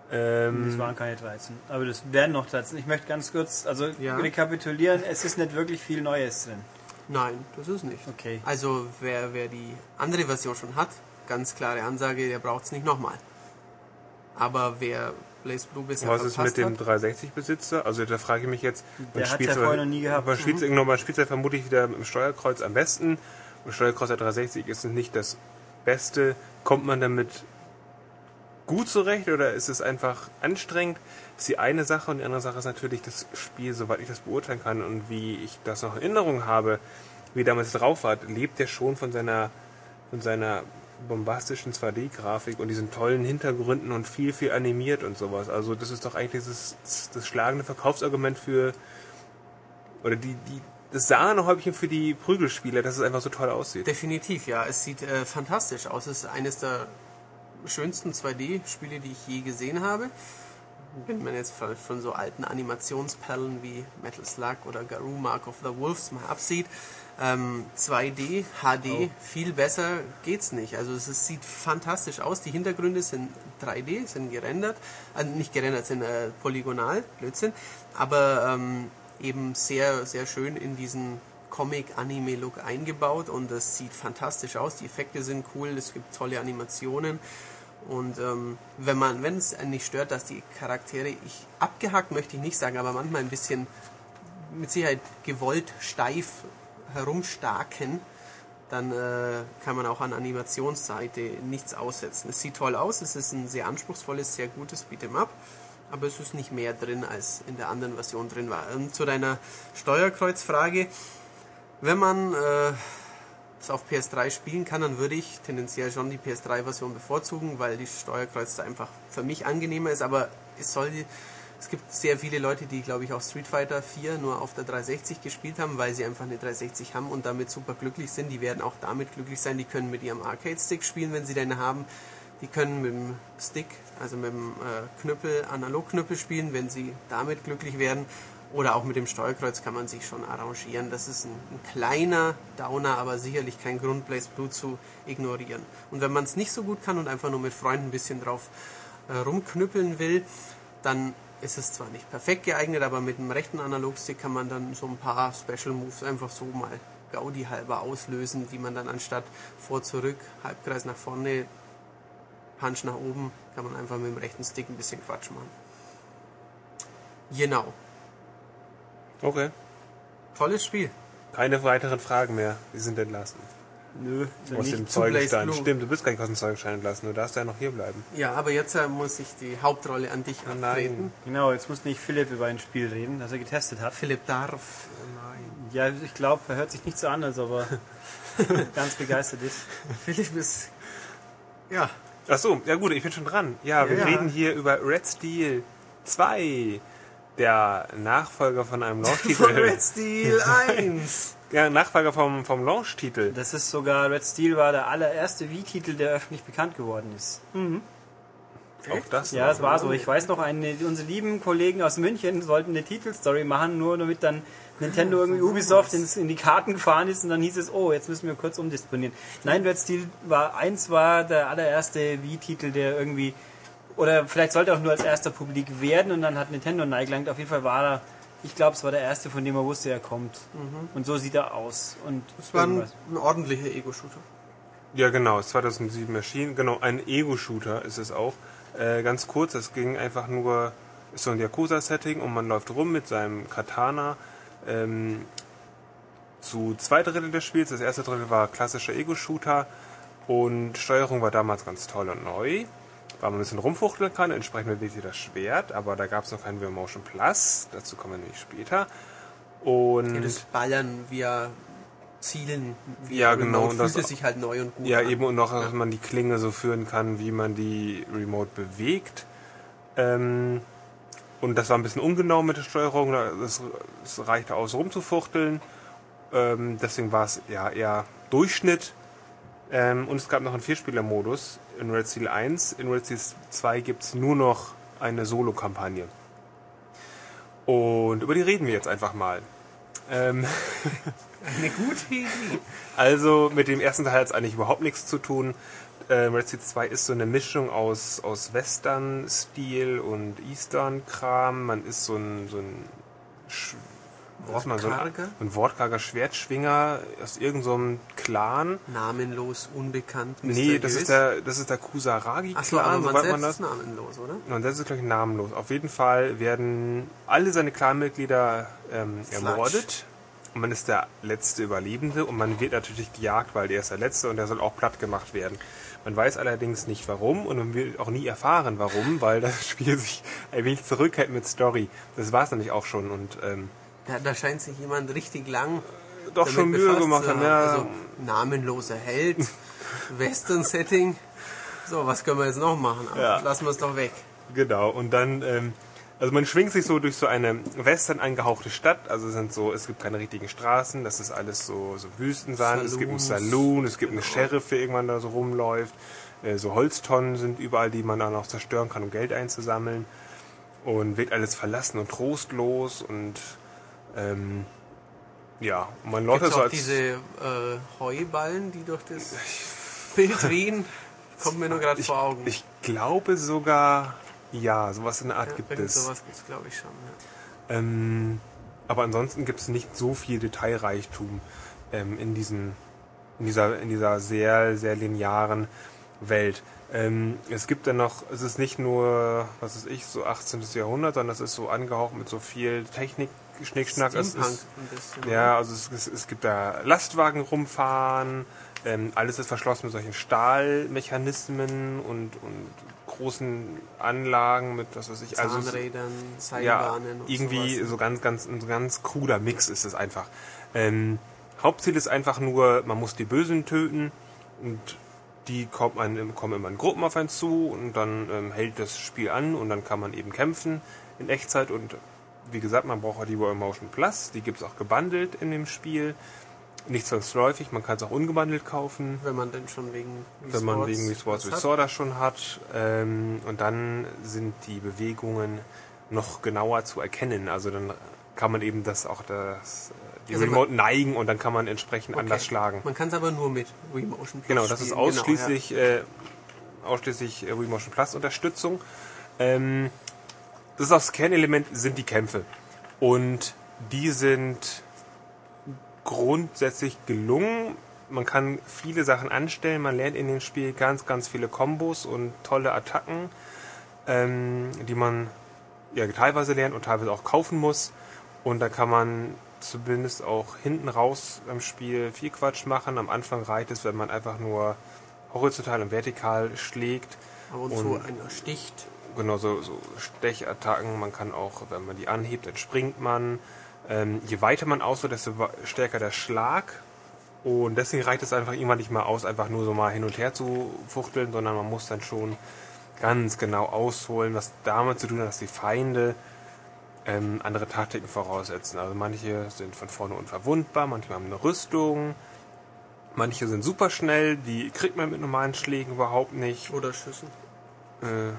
Das Ähm, waren keine 13. Aber das werden noch 13. Ich möchte ganz kurz, also Ja. rekapitulieren, es ist nicht wirklich viel Neues drin. Nein, das ist nicht. Okay. Also wer, wer die andere Version schon hat, ganz klare Ansage, der braucht es nicht nochmal. Aber wer Blaze Blue bisher was ist mit dem hat, 360-Besitzer? Also da frage ich mich jetzt, Der man hat's ja vorher noch nie gehabt. Man spielt, mhm. man spielt ja vermutlich wieder mit dem Steuerkreuz am besten. Und Steuerkreuz der 360 ist nicht das Beste. Kommt man damit gut zurecht oder ist es einfach anstrengend? Das ist die eine Sache und die andere Sache ist natürlich das Spiel, soweit ich das beurteilen kann und wie ich das noch in Erinnerung habe, wie damals drauf war, lebt der schon von seiner, von seiner bombastischen 2D-Grafik und diesen tollen Hintergründen und viel, viel animiert und sowas. Also das ist doch eigentlich das, das schlagende Verkaufsargument für oder die, die das Sahnehäubchen für die Prügelspieler, dass es einfach so toll aussieht. definitiv, ja, es sieht äh, fantastisch aus. Es ist eines der schönsten 2D-Spiele, die ich je gesehen habe. Wenn man jetzt von, so alten Animationsperlen wie Metal Slug oder Garou Mark of the Wolves mal absieht, ähm, 2D, HD, viel besser geht's nicht. Also es ist, sieht fantastisch aus. Die Hintergründe sind 3D, sind gerendert, äh, nicht gerendert, sind äh, polygonal, Blödsinn, aber ähm, eben sehr, sehr schön in diesen Comic-Anime-Look eingebaut und es sieht fantastisch aus. Die Effekte sind cool, es gibt tolle Animationen. Und ähm, wenn man, wenn es nicht stört, dass die Charaktere, ich abgehackt möchte ich nicht sagen, aber manchmal ein bisschen mit Sicherheit gewollt steif herumstarken, dann äh, kann man auch an Animationsseite nichts aussetzen. Es sieht toll aus, es ist ein sehr anspruchsvolles, sehr gutes Beat'em Up, aber es ist nicht mehr drin, als in der anderen Version drin war. Und zu deiner Steuerkreuzfrage, wenn man äh, es auf PS3 spielen kann, dann würde ich tendenziell schon die PS3-Version bevorzugen, weil die Steuerkreuz da einfach für mich angenehmer ist, aber es soll Es gibt sehr viele Leute, die, glaube ich, auch Street Fighter 4 nur auf der 360 gespielt haben, weil sie einfach eine 360 haben und damit super glücklich sind. Die werden auch damit glücklich sein. Die können mit ihrem Arcade-Stick spielen, wenn sie den haben. Die können mit dem Stick, also mit dem äh, Knüppel, Analogknüppel spielen, wenn sie damit glücklich werden. Oder auch mit dem Steuerkreuz kann man sich schon arrangieren. Das ist ein, ein kleiner Downer, aber sicherlich kein Grund, Blaze Blue zu ignorieren. Und wenn man es nicht so gut kann und einfach nur mit Freunden ein bisschen drauf äh, rumknüppeln will, dann ist es zwar nicht perfekt geeignet, aber mit dem rechten Analogstick kann man dann so ein paar Special Moves einfach so mal Gaudi halber auslösen, die man dann anstatt vor zurück, Halbkreis nach vorne, Punch nach oben, kann man einfach mit dem rechten Stick ein bisschen Quatsch machen. Genau. Okay. Tolles Spiel. Keine weiteren Fragen mehr. Sie sind entlassen. Nö, ist ja Aus nicht. dem Zeugenstein. Blue. Stimmt, du bist gar nicht aus dem Zeugenstein entlassen. Du darfst ja noch hier bleiben. Ja, aber jetzt äh, muss ich die Hauptrolle an dich Nein. abtreten. Genau, jetzt muss nicht Philipp über ein Spiel reden, das er getestet hat. Philipp darf. Nein. Ja, ich glaube, er hört sich nicht so an, als ob er ganz begeistert ist. Philipp ist. Ja, Ach so, ja gut, ich bin schon dran. Ja, wir Ja. reden hier über Red Steel 2. Der Nachfolger von einem von Launch-Titel. Red Steel 1. ja, Nachfolger vom, vom Launch-Titel. Das ist sogar, Red Steel war der allererste Wii-Titel, der öffentlich bekannt geworden ist. Auch das. Ja, es war so. Ich weiß noch, eine, unsere lieben Kollegen aus München sollten eine Titelstory machen, nur damit dann Nintendo irgendwie Ubisoft ins, in die Karten gefahren ist und dann hieß es, oh, jetzt müssen wir kurz umdisponieren. Nein, Red Steel war, eins war der allererste Wii-Titel, der irgendwie, oder vielleicht sollte auch nur als erster publik werden und dann hat Nintendo neigelangt. Auf jeden Fall war er, ich glaube, es war der erste, von dem er wusste, er kommt. Und so sieht er aus. Und Das war ein, ein ordentlicher Ego-Shooter. Ja, genau, ist 2007 erschienen. Genau, ein Ego-Shooter ist es auch. Äh, ganz kurz, es ging einfach nur, ist so ein Yakuza-Setting und man läuft rum mit seinem Katana. Ähm, zu zwei Drittel des Spiels. Das erste Drittel war klassischer Ego-Shooter und Steuerung war damals ganz toll und neu. Weil man ein bisschen rumfuchteln kann, entsprechend bewegt sich das Schwert, aber da gab es noch kein Motion Plus, dazu kommen wir nämlich später. Und Ja, das Ballern via Zielen. Via Ja, genau, Remote und das- fühlte sich halt neu und gut Ja, an. eben und noch, dass man die Klinge so führen kann, wie man die Remote bewegt. Ähm, und das war ein bisschen ungenau mit der Steuerung. Es, es reichte aus, rumzufuchteln. Ähm, deswegen war es ja eher Durchschnitt. Ähm, und es gab noch einen Vierspieler-Modus in Red Steel 1. In Red Steel 2 gibt es nur noch eine Solo-Kampagne. Und über die reden wir jetzt einfach mal. Ähm, Eine gute Idee. also mit dem ersten Teil hat es eigentlich überhaupt nichts zu tun. Ähm, Red Steel 2 ist so eine Mischung aus, aus Western-Stil und Eastern-Kram. Man ist so ein, so ein, Ist man, so ein, Wortkarger? Schwertschwinger aus irgendeinem so Clan. Namenlos, unbekannt, Nee, das mysteriös. ist der, das ist der Kusaragi-Clan, aber man soweit selbst man das ist namenlos, oder? und das ist gleich namenlos. Auf jeden Fall werden alle seine Clanmitglieder ähm, ermordet. Und man ist der letzte Überlebende und man wird natürlich gejagt, weil der ist der letzte und der soll auch platt gemacht werden. Man weiß allerdings nicht warum und man wird auch nie erfahren warum, weil das Spiel sich ein wenig zurückhält mit Story. Das war es nämlich auch schon und ähm, Da, da scheint sich jemand richtig lang doch schon Mühe gemacht haben. Ja, Also namenloser Held, Western-Setting. So, was können wir jetzt noch machen? Aber Ja. Lassen wir es doch weg. Genau, und dann, ähm, also man schwingt sich so durch so eine western angehauchte Stadt, also es sind so, es gibt keine richtigen Straßen, das ist alles so, so Wüstensand, es gibt einen. Saloon, es gibt einen Sheriff, der irgendwann da so rumläuft, äh, so Holztonnen sind überall, die man dann auch zerstören kann, um Geld einzusammeln und wird alles verlassen und trostlos und ähm, ja, man läuft Gibt da so auch als diese äh, Heuballen, die durch das Bild wehen? Kommt mir nur gerade vor Augen. ich glaube sogar, ja, sowas in der Art ja, gibt es. sowas gibt es, glaube ich, schon. Ja. Ähm, aber ansonsten gibt es nicht so viel Detailreichtum ähm, in, diesen, in, dieser, in dieser sehr, sehr linearen Welt. Ähm, es gibt dann noch, es ist nicht nur, was weiß ich, so 18. Jahrhundert, sondern es ist so angehaucht mit so viel Technik, Schnickschnack. Es ist, ja, also es, es, es gibt da Lastwagen rumfahren, ähm, alles ist verschlossen mit solchen Stahlmechanismen und, und großen Anlagen mit, was weiß ich, also Zahnrädern, ja, Seilbahnen und irgendwie sowas. so ganz, ganz, ein ganz cruder Mix ist es einfach. Ähm, Hauptziel ist einfach nur, man muss die Bösen töten und die kommt man, kommen immer in Gruppen auf einen zu und dann ähm, hält das Spiel an und dann kann man eben kämpfen in Echtzeit und wie gesagt, man braucht auch die Royal Motion Plus, die gibt es auch gebundelt in dem Spiel. Nicht zwangsläufig, man kann es auch ungebundelt kaufen. Wenn man denn schon wegen Wii wenn man wegen Wii Sports. Resort das schon hat. Ähm, und dann sind die Bewegungen noch genauer zu erkennen. Also dann kann man eben das auch das, äh, die Also Remote neigen und dann kann man entsprechend Okay. anders schlagen. Man kann es aber nur mit Wii Motion Plus Genau, das ist spielen. Genau, ausschließlich, äh, ausschließlich äh, Wii Motion Plus Unterstützung. Ähm, das ist auch das Kernelement sind die Kämpfe. Und die sind grundsätzlich gelungen. Man kann viele Sachen anstellen. Man lernt in dem Spiel ganz, ganz viele Kombos und tolle Attacken, ähm, die man ja teilweise lernt und teilweise auch kaufen muss. Und da kann man zumindest auch hinten raus im Spiel viel Quatsch machen. Am Anfang reicht es, wenn man einfach nur horizontal und vertikal schlägt. Ja. Ab und, zu einer sticht. Genau, so, so Stechattacken. Man kann auch, wenn man die anhebt, dann springt man. Ähm, je weiter man ausholt, desto stärker der Schlag. Und deswegen reicht es einfach irgendwann nicht mal aus, einfach nur so mal hin und her zu fuchteln, sondern man muss dann schon ganz genau ausholen, was damit zu tun hat, dass die Feinde ähm, andere Taktiken voraussetzen. Also manche sind von vorne unverwundbar, manche haben eine Rüstung, manche sind super schnell, die kriegt man mit normalen Schlägen überhaupt nicht Oder Schüssen. äh,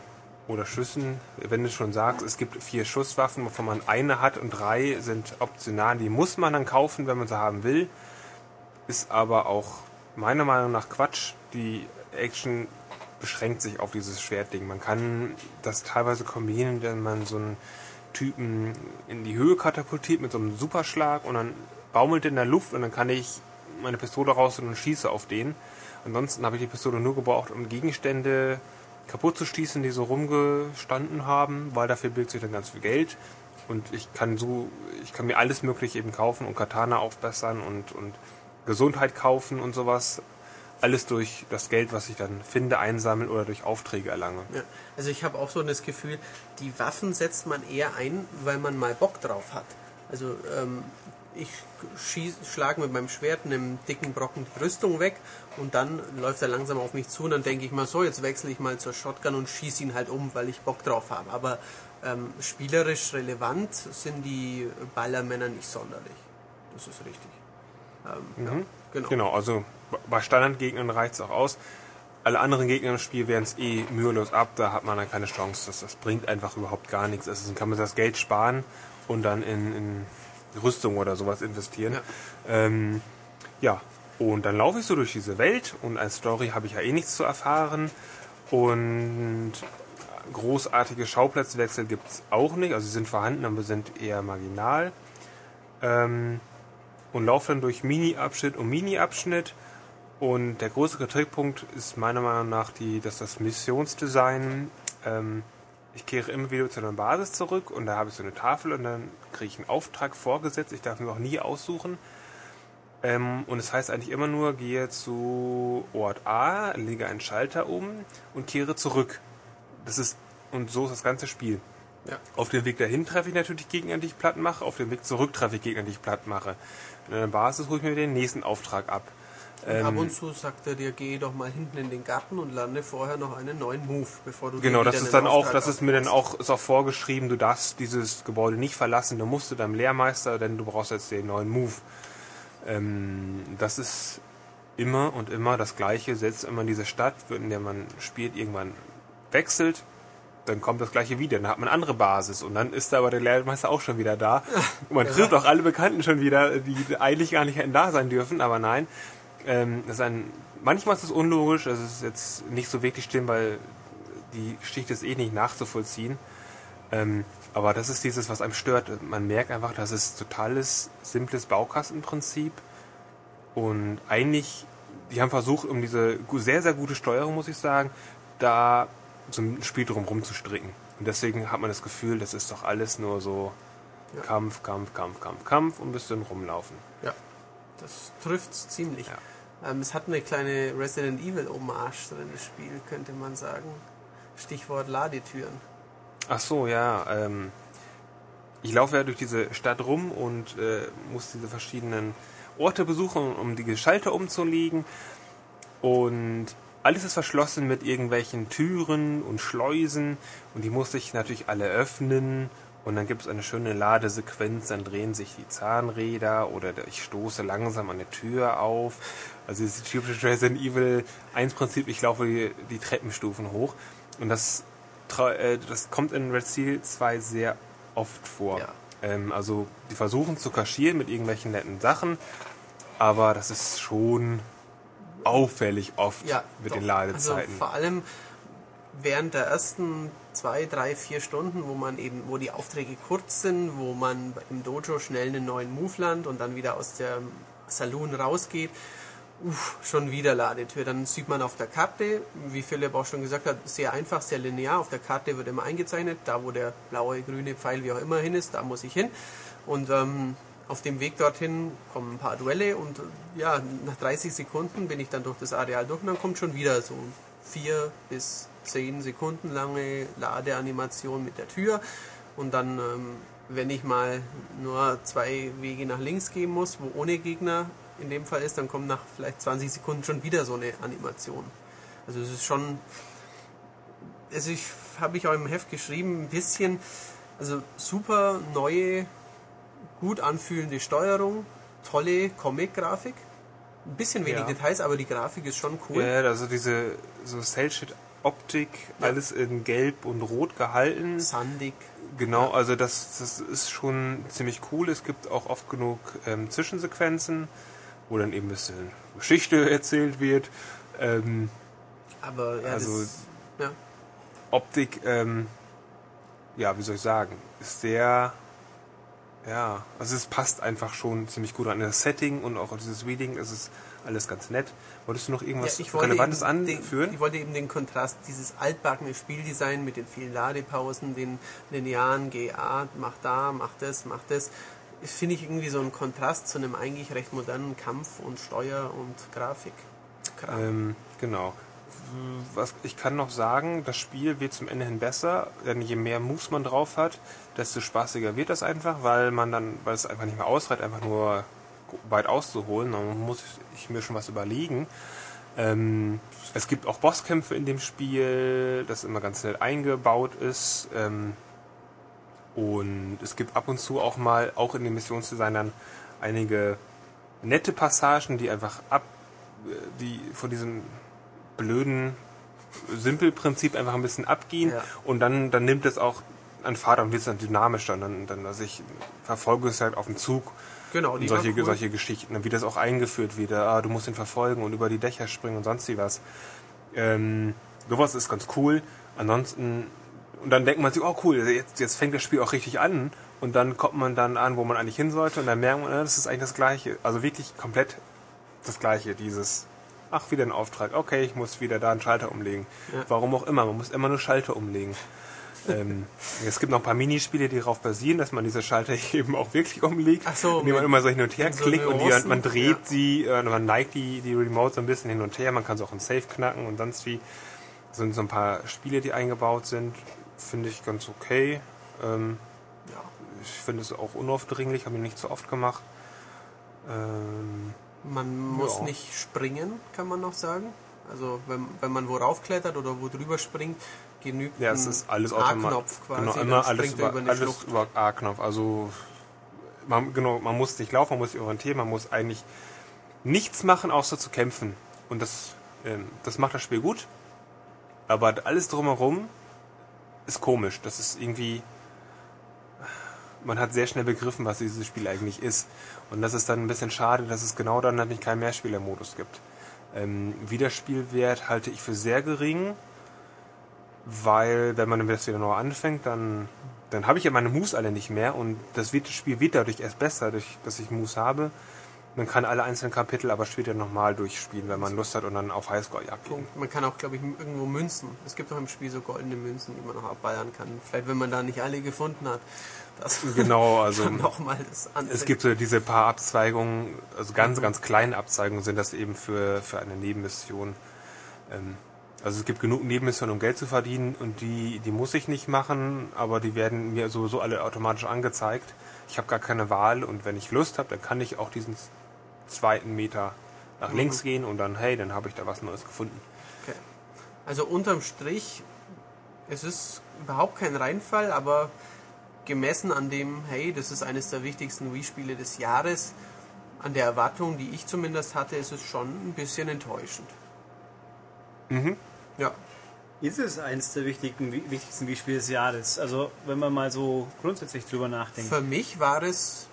oder Schüssen. Wenn du schon sagst, es gibt vier Schusswaffen, wovon man eine hat und drei sind optional. Die muss man dann kaufen, wenn man sie haben will. Ist aber auch meiner Meinung nach Quatsch. Die Action beschränkt sich auf dieses Schwertding. Man kann das teilweise kombinieren, wenn man so einen Typen in die Höhe katapultiert mit so einem Superschlag und dann baumelt er in der Luft und dann kann ich meine Pistole raus und schieße auf den. Ansonsten habe ich die Pistole nur gebraucht, um Gegenstände kaputt zu schießen, die so rumgestanden haben, weil dafür bildet sich dann ganz viel Geld. Und ich kann so, ich kann mir alles mögliche eben kaufen und Katana aufbessern und, und Gesundheit kaufen und sowas. Alles durch das Geld, was ich dann finde, einsammeln oder durch Aufträge erlange. Ja. Also ich habe auch so das Gefühl, die Waffen setzt man eher ein, weil man mal Bock drauf hat. Also ähm, ich schlage mit meinem Schwert einem dicken Brocken die Rüstung weg und dann läuft er langsam auf mich zu und dann denke ich mal so, jetzt wechsle ich mal zur Shotgun und schieße ihn halt um, weil ich Bock drauf habe. Aber ähm, spielerisch relevant sind die Ballermänner nicht sonderlich. Das ist richtig. Ähm, ja, genau. Genau, also bei Standardgegnern reicht es auch aus. Alle anderen Gegner im Spiel werden es eh mühelos ab, da hat man dann keine Chance. Das, das bringt einfach überhaupt gar nichts. Also dann kann man das Geld sparen und dann in, in Rüstung oder sowas investieren. Ja. Ähm, ja, und dann laufe ich so durch diese Welt und als Story habe ich ja eh nichts zu erfahren. Und großartige Schauplatzwechsel gibt es auch nicht. Also sie sind vorhanden, aber sind eher marginal. Ähm, und laufe dann durch Mini-Abschnitt und Mini-Abschnitt. Und der große Kritikpunkt ist meiner Meinung nach die, dass das Missionsdesign, ähm, ich kehre immer wieder zu einer Basis zurück und da habe ich so eine Tafel und dann kriege ich einen Auftrag vorgesetzt. Ich darf mir auch nie aussuchen. Ähm, und es heißt eigentlich immer nur, gehe zu Ort A, lege einen Schalter um und kehre zurück. Das ist, und so ist das ganze Spiel. Ja. Auf dem Weg dahin treffe ich natürlich Gegner, die ich platt mache. Auf dem Weg zurück treffe ich Gegner, die ich platt mache. In der Basis hole ich mir den nächsten Auftrag ab. Ähm, Ab und zu sagt er dir, geh doch mal hinten in den Garten und lande vorher noch einen neuen Move, bevor du Genau, das ist dann auch, das ist mir dann auch, ist auch vorgeschrieben, du darfst dieses Gebäude nicht verlassen, du musst zu deinem Lehrmeister, denn du brauchst jetzt den neuen Move. Ähm, das ist immer und immer das Gleiche, selbst wenn man diese Stadt, in der man spielt, irgendwann wechselt, dann kommt das Gleiche wieder, dann hat man eine andere Basis und dann ist da aber der Lehrmeister auch schon wieder da. Und man trifft auch alle Bekannten schon wieder, die eigentlich gar nicht hätten da sein dürfen, aber nein. Ähm, das ist ein, manchmal ist es unlogisch, es ist jetzt nicht so wirklich schlimm, weil die Geschichte ist eh nicht nachzuvollziehen. Ähm, aber das ist dieses, was einem stört. Man merkt einfach, das ist totales, simples Baukastenprinzip. Und eigentlich, die haben versucht, um diese sehr, sehr gute Steuerung, muss ich sagen, da so ein Spiel drum rumzustricken. Und deswegen hat man das Gefühl, das ist doch alles nur so Ja. Kampf, Kampf, Kampf, Kampf, Kampf und ein bisschen rumlaufen. Ja, das trifft's ziemlich. Ja. Ähm, es hat eine kleine Resident Evil Hommage drin, das Spiel, könnte man sagen. Stichwort Ladetüren. Ach so, ja. Ähm, ich laufe ja durch diese Stadt rum und äh, muss diese verschiedenen Orte besuchen, um die Schalter umzulegen. Und alles ist verschlossen mit irgendwelchen Türen und Schleusen und die muss ich natürlich alle öffnen und dann gibt es eine schöne Ladesequenz, dann drehen sich die Zahnräder oder ich stoße langsam an der Tür auf. Also das typische Resident Evil 1 Prinzip, ich laufe die, die Treppenstufen hoch und das, das kommt in Red Steel 2 sehr oft vor. Ja. Ähm, also die versuchen zu kaschieren mit irgendwelchen netten Sachen, aber das ist schon auffällig oft Ja, mit doch. den Ladezeiten. Also vor allem während der ersten zwei, drei, vier Stunden, wo man eben, wo die Aufträge kurz sind, wo man im Dojo schnell einen neuen Move lernt und dann wieder aus der Saloon rausgeht, uff, schon wieder Ladetür. Dann sieht man auf der Karte, wie Philipp auch schon gesagt hat, sehr einfach, sehr linear. Auf der Karte wird immer eingezeichnet, da wo der blaue, grüne Pfeil, wie auch immer hin ist, da muss ich hin. Und ähm, auf dem Weg dorthin kommen ein paar Duelle und ja, nach 30 Sekunden bin ich dann durch das Areal durch und dann kommt schon wieder so vier bis zehn Sekunden lange Ladeanimation mit der Tür und dann, ähm, wenn ich mal nur zwei Wege nach links gehen muss, wo ohne Gegner in dem Fall ist, dann kommt nach vielleicht 20 Sekunden schon wieder so eine Animation. Also es ist schon, also ich habe ich auch im Heft geschrieben, ein bisschen, also super neue gut anfühlende Steuerung, tolle Comic-Grafik. Ein bisschen wenig Ja. Details, aber die Grafik ist schon cool. Ja, also diese so Cell-Shit-Optik, alles in Gelb und Rot gehalten. Sandig. Genau, also das, das ist schon ziemlich cool. Es gibt auch oft genug ähm, Zwischensequenzen, wo dann eben ein bisschen Geschichte erzählt wird. Ähm, Aber ja, Also- das, ja. Optik, ähm, ja, wie soll ich sagen, ist sehr, ja, also es passt einfach schon ziemlich gut an das Setting und auch dieses Reading, es ist alles ganz nett. Wolltest du noch Ja, irgendwas ich wollte Relevantes eben den, anführen? ich wollte eben den Kontrast, dieses altbackene Spieldesign mit den vielen Ladepausen, den linearen GA, mach da, mach das, mach Das finde ich irgendwie so ein Kontrast zu einem eigentlich recht modernen Kampf und Steuer und Grafik. Ähm, genau. Was ich kann noch sagen, das Spiel wird zum Ende hin besser, denn je mehr Moves man drauf hat, desto spaßiger wird das einfach, weil man dann, weil es einfach nicht mehr ausreicht, einfach nur weit auszuholen, dann muss ich mir schon was überlegen. Ähm, es gibt auch Bosskämpfe in dem Spiel, das immer ganz nett eingebaut ist. Ähm, und es gibt ab und zu auch mal, auch in den Missionsdesignern, einige nette Passagen, die einfach ab, äh, die von diesem blöden Simpelprinzip einfach ein bisschen abgehen Ja. und dann, dann nimmt es auch an Fahrt und wird es dann dynamischer. Und dann, dann, also ich verfolge es halt auf dem Zug genau, und solche, cool. solche Geschichten, und wie das auch eingeführt wird. Ah, du musst ihn verfolgen und über die Dächer springen und sonst wie was. Ähm, sowas ist ganz cool. Ansonsten, und dann denkt man sich, oh cool, jetzt, jetzt fängt das Spiel auch richtig an. Und dann kommt man dann an, wo man eigentlich hin sollte. Und dann merkt man, das ist eigentlich das Gleiche. Also wirklich komplett das Gleiche. Dieses, ach, wieder ein Auftrag. Okay, ich muss wieder da einen Schalter umlegen. Ja. Warum auch immer. Man muss immer nur Schalter umlegen. ähm, es gibt noch ein paar Minispiele, die darauf basieren, dass man diese Schalter eben auch wirklich umlegt. Ach so, indem man immer so hin und her mit so klickt und die, man dreht ja. sie, äh, man neigt die, die Remote so ein bisschen hin und her. Man kann es auch in Safe knacken und sonst wie. Das sind so ein paar Spiele, die eingebaut sind. Finde ich ganz okay. Ähm, Ja. ich finde es auch unaufdringlich, habe ich nicht so oft gemacht. Ähm, Man muss Ja. nicht springen, kann man noch sagen. Also wenn, wenn man wo raufklettert oder wo drüber springt, genügt ja, es ein ist alles. A-Knopf quasi. Genau, immer alles springt er über, eine alles über A-Knopf. Also man, genau, man muss nicht laufen, man muss sich orientieren, man muss eigentlich nichts machen, außer zu kämpfen. Und das, ähm, das macht das Spiel gut. Aber alles drumherum ist komisch. Das ist irgendwie. Man hat sehr schnell begriffen, was dieses Spiel eigentlich ist. Und das ist dann ein bisschen schade, dass es genau dann nicht keinen Mehrspielermodus gibt. Ähm, Wiederspielwert halte ich für sehr gering, weil wenn man das wieder neu anfängt, dann, dann habe ich ja meine Moves alle nicht mehr und das Spiel wird dadurch erst besser, durch, dass ich Moves habe. Man kann alle einzelnen Kapitel aber später nochmal durchspielen, wenn man Lust hat und dann auf Highscore jagt. Punkt. Man kann auch, glaube ich, irgendwo Münzen. Es gibt auch im Spiel so goldene Münzen, die man noch abballern kann. Vielleicht, wenn man da nicht alle gefunden hat. Das Genau, also nochmal das andere. es gibt so diese paar Abzweigungen, also ganz, ganz kleine Abzweigungen sind das eben für, für eine Nebenmission. Ähm, also es gibt genug Nebenmissionen, um Geld zu verdienen und die, die muss ich nicht machen, aber die werden mir sowieso alle automatisch angezeigt. Ich habe gar keine Wahl und wenn ich Lust habe, dann kann ich auch diesen zweiten Meter nach links gehen und dann, hey, dann habe ich da was Neues gefunden. Okay. Also unterm Strich, es ist überhaupt kein Reinfall, aber gemessen an dem, hey, das ist eines der wichtigsten Wii-Spiele des Jahres, an der Erwartung, die ich zumindest hatte, ist es schon ein bisschen enttäuschend. Mhm. Ja, Ist es eines der wichtigen, wichtigsten Wii-Spiele des Jahres? Also, wenn man mal so grundsätzlich drüber nachdenkt. für mich war es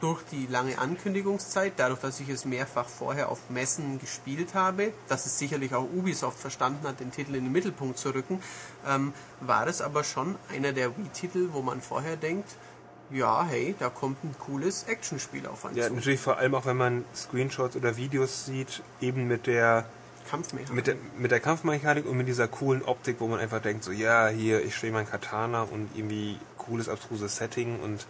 durch die lange Ankündigungszeit, dadurch, dass ich es mehrfach vorher auf Messen gespielt habe, dass es sicherlich auch Ubisoft verstanden hat, den Titel in den Mittelpunkt zu rücken, ähm, war es aber schon einer der Wii-Titel, wo man vorher denkt, ja, hey, da kommt ein cooles Actionspiel auf einen Ja, zu. natürlich vor allem auch, wenn man Screenshots oder Videos sieht, eben mit der Kampfmechanik. mit der, mit der Kampfmechanik und mit dieser coolen Optik, wo man einfach denkt, so ja, hier, ich stehe mein Katana und irgendwie cooles, abstruses Setting und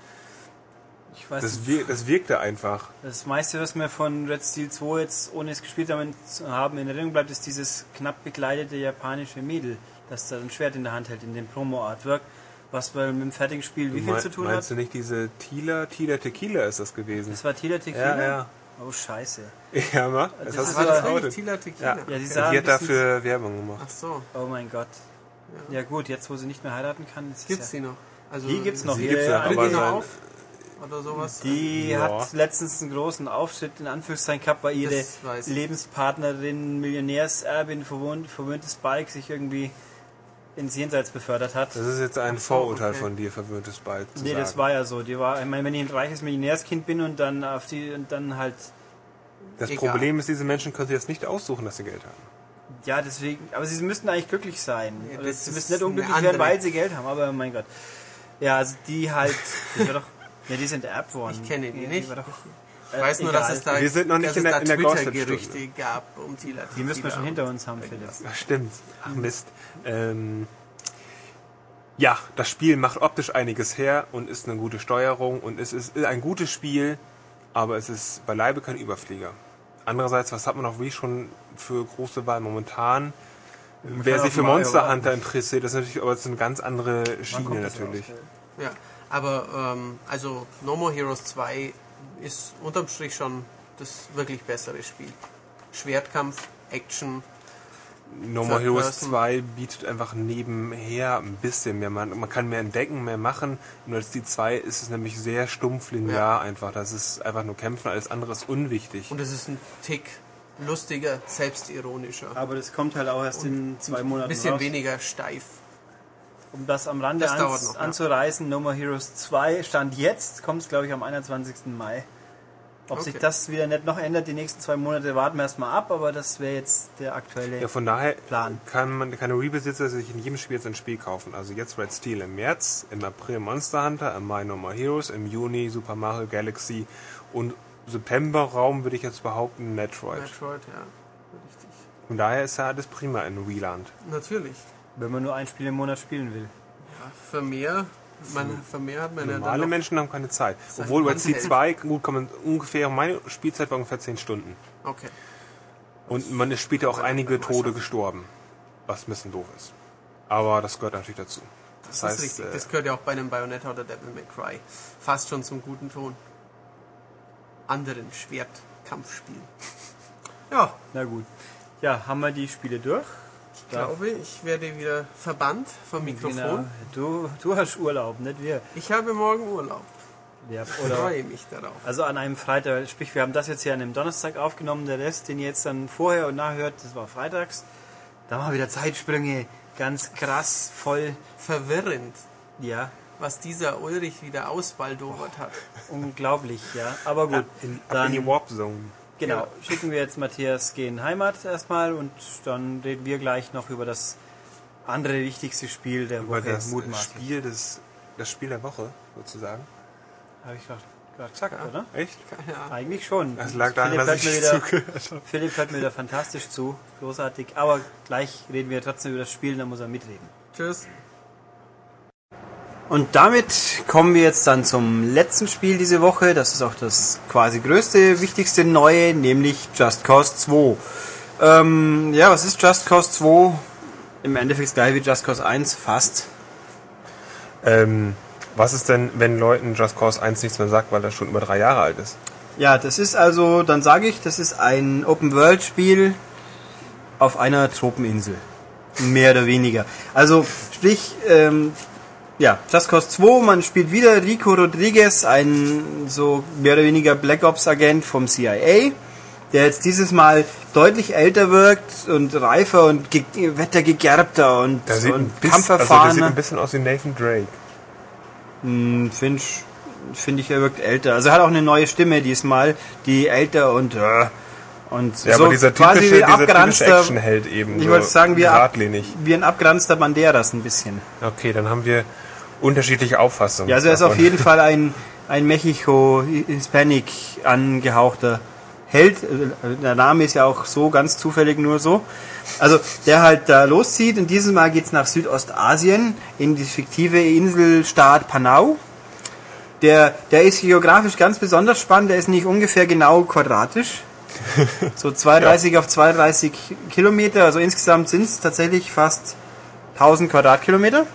Ich weiß das, wir, das wirkte einfach. Das meiste, was mir von Red Steel 2 jetzt, ohne es gespielt haben, zu haben, in Erinnerung bleibt, ist dieses knapp bekleidete japanische Mädel, das da ein Schwert in der Hand hält, in dem Promo-Artwork, was mit dem fertigen Spiel wie viel Mein- zu tun Meinst hat? du nicht diese Tila, Tila Tequila ist das gewesen? Das war Tila Tequila? Ja, ja. Oh, scheiße. Ja, ma? Das Das, aber- das Auto. Tila Tequila. Ja, Ja, die die, hat dafür Werbung gemacht. Ach so, Oh mein Gott. Ja, gut, jetzt wo sie nicht mehr heiraten kann, ist gibt's ja... die noch? Also, Die gibt's noch. Sie hier, gibt's noch, ja, Tritt aber die noch sein- auf? Oder sowas? Die Ja. hat letztens einen großen Aufschritt in Anführungszeichen gehabt, weil ihre. Lebenspartnerin, Millionärserbin, verwöhnt, verwöhntes Bike sich irgendwie ins Jenseits befördert hat. Das ist jetzt ein Vorurteil okay. von dir, verwöhntes Bike zu Nee, sagen. das war ja so. Die war, ich meine, wenn ich ein reiches Millionärskind bin und dann auf die und dann halt das Egal. Problem ist, diese Menschen können sich jetzt nicht aussuchen, dass sie Geld haben. ja deswegen, aber sie müssten eigentlich glücklich sein. Ja, sie müssen nicht unglücklich werden, weil sie Geld haben, aber mein Gott. Ja, also die halt, die war doch, ja, die sind erbt worden. Ich kenne die nicht. war doch, Ich weiß nur, dass es da, Wir sind noch nicht in der- da in der Twitter-Gerüchte gab um Tila Die müssen wir schon hinter uns haben, Philipp. Ja, stimmt. Ach Mist. Ähm, ja, das Spiel macht optisch einiges her und ist eine gute Steuerung und es ist ein gutes Spiel, aber es ist beileibe kein Überflieger. Andererseits, was hat man auch wie schon für große Wahl momentan? Wer sich für Monster. Hunter interessiert, das ist natürlich aber jetzt eine ganz andere Schiene natürlich. Ja, aber ähm, also No More Heroes 2 ist unterm Strich schon das wirklich bessere Spiel. Schwertkampf, Action, No More Heroes Person. 2 bietet einfach nebenher ein bisschen mehr. Man, man kann mehr entdecken, mehr machen. Und als die 2 ist es nämlich sehr stumpf linear einfach. Das ist einfach nur kämpfen, alles andere ist unwichtig. und es ist ein Tick lustiger, selbstironischer. Aber das kommt halt auch erst in zwei Ein Monaten bisschen raus. weniger steif. Um das am Rande Das ans, noch, ja. anzureißen, No More Heroes 2 stand jetzt, kommt es glaube ich am 21. Mai. Ob Okay. sich das wieder nicht noch ändert, die nächsten zwei Monate warten wir erstmal ab, aber das wäre jetzt der aktuelle Ja, von daher Plan. kann man keine Rebesitzer sich in jedem Spiel jetzt ein Spiel kaufen. Also jetzt Red Steel im März, im April Monster Hunter, im Mai No More Heroes, im Juni Super Mario Galaxy und September Raum würde ich jetzt behaupten Metroid. Metroid, ja. Richtig. Von daher ist ja alles prima in Wieland. Natürlich. Wenn man nur ein Spiel im Monat spielen will. Ja, für mehr, man, für mehr hat man ja dann Normale noch, Menschen haben keine Zeit. Obwohl Handheld. 2, gut, kann man ungefähr, meine Spielzeit war ungefähr 10 Stunden. Okay. Und man ist später auch einige Tode gestorben. Was ein bisschen doof ist. Aber das gehört natürlich dazu. Das, ist richtig. äh, Das gehört ja auch bei einem Bayonetta oder Devil May Cry fast schon zum guten Ton. Anderen Schwertkampfspielen. Ja, Na gut. Ja, haben wir die Spiele durch? Ich glaube, ich werde wieder verbannt vom Mikrofon. Genau. Du, du hast Urlaub, nicht wir. Ich habe morgen Urlaub. Ja, Ich freue mich darauf. Also an einem Freitag, sprich, wir haben das jetzt hier an einem Donnerstag aufgenommen, der Rest, den ihr jetzt dann vorher und nachher hört, das war freitags. Da waren wieder Zeitsprünge, ganz krass, voll, Verwirrend, ja, was dieser Ulrich wieder ausbaldowert hat. unglaublich, ja. Aber gut, in, ab in die dann, Warp Zone. Genau, Ja. schicken wir jetzt Matthias gehen Heimat erstmal und dann reden wir gleich noch über das andere wichtigste Spiel der Über Woche, das mutmaßlich. Spiel des, das Spiel der Woche, sozusagen. Habe ich gerade gesagt, oder? Echt? Ahnung. Eigentlich schon. Das lag daran, Philipp dass hört ich wieder, zugehört habe. Philipp hört mir wieder fantastisch zu, großartig. Aber gleich reden wir trotzdem über das Spiel, dann muss er mitreden. Tschüss. Und damit kommen wir jetzt dann zum letzten Spiel diese Woche. Das ist auch das quasi größte, wichtigste neue, nämlich Just Cause 2. Ähm, ja, was ist Just Cause 2? Im Endeffekt das gleiche wie Just Cause 1, fast. Ähm, was ist denn, wenn Leuten Just Cause 1 nichts mehr sagt, weil das schon über drei Jahre alt ist? Ja, das ist also, dann sage ich, das ist ein Open-World-Spiel auf einer Tropeninsel. Mehr oder weniger. Also, sprich, ähm, ja, Just Cause 2, man spielt wieder Rico Rodriguez, ein so mehr oder weniger Black Ops-Agent vom CIA, der jetzt dieses Mal deutlich älter wirkt und reifer und ge wettergegerbter und, Der sieht, ein und bisschen, also der sieht kampferfahrener. ein bisschen aus wie Nathan Drake. Hm, Finde ich, er wirkt älter. Also er hat auch eine neue Stimme diesmal, die älter und äh, und Ja, so aber dieser quasi typische, wie dieser typische Actionheld eben. ich so wollte sagen, wie, ab, wie ein abgeranzter Banderas ein bisschen. Okay, dann haben wir unterschiedliche Auffassungen. Ja, also er ist auf davon. jeden Fall ein, ein Mexico-Hispanic angehauchter Held. Der Name ist ja auch so ganz zufällig nur so. Also der halt da loszieht und dieses Mal geht's nach Südostasien in die fiktive Inselstaat Panau. Der, der ist geografisch ganz besonders spannend, der ist nicht ungefähr genau quadratisch. So 32 auf 32 Kilometer, also insgesamt sind es tatsächlich fast 1000 Quadratkilometer.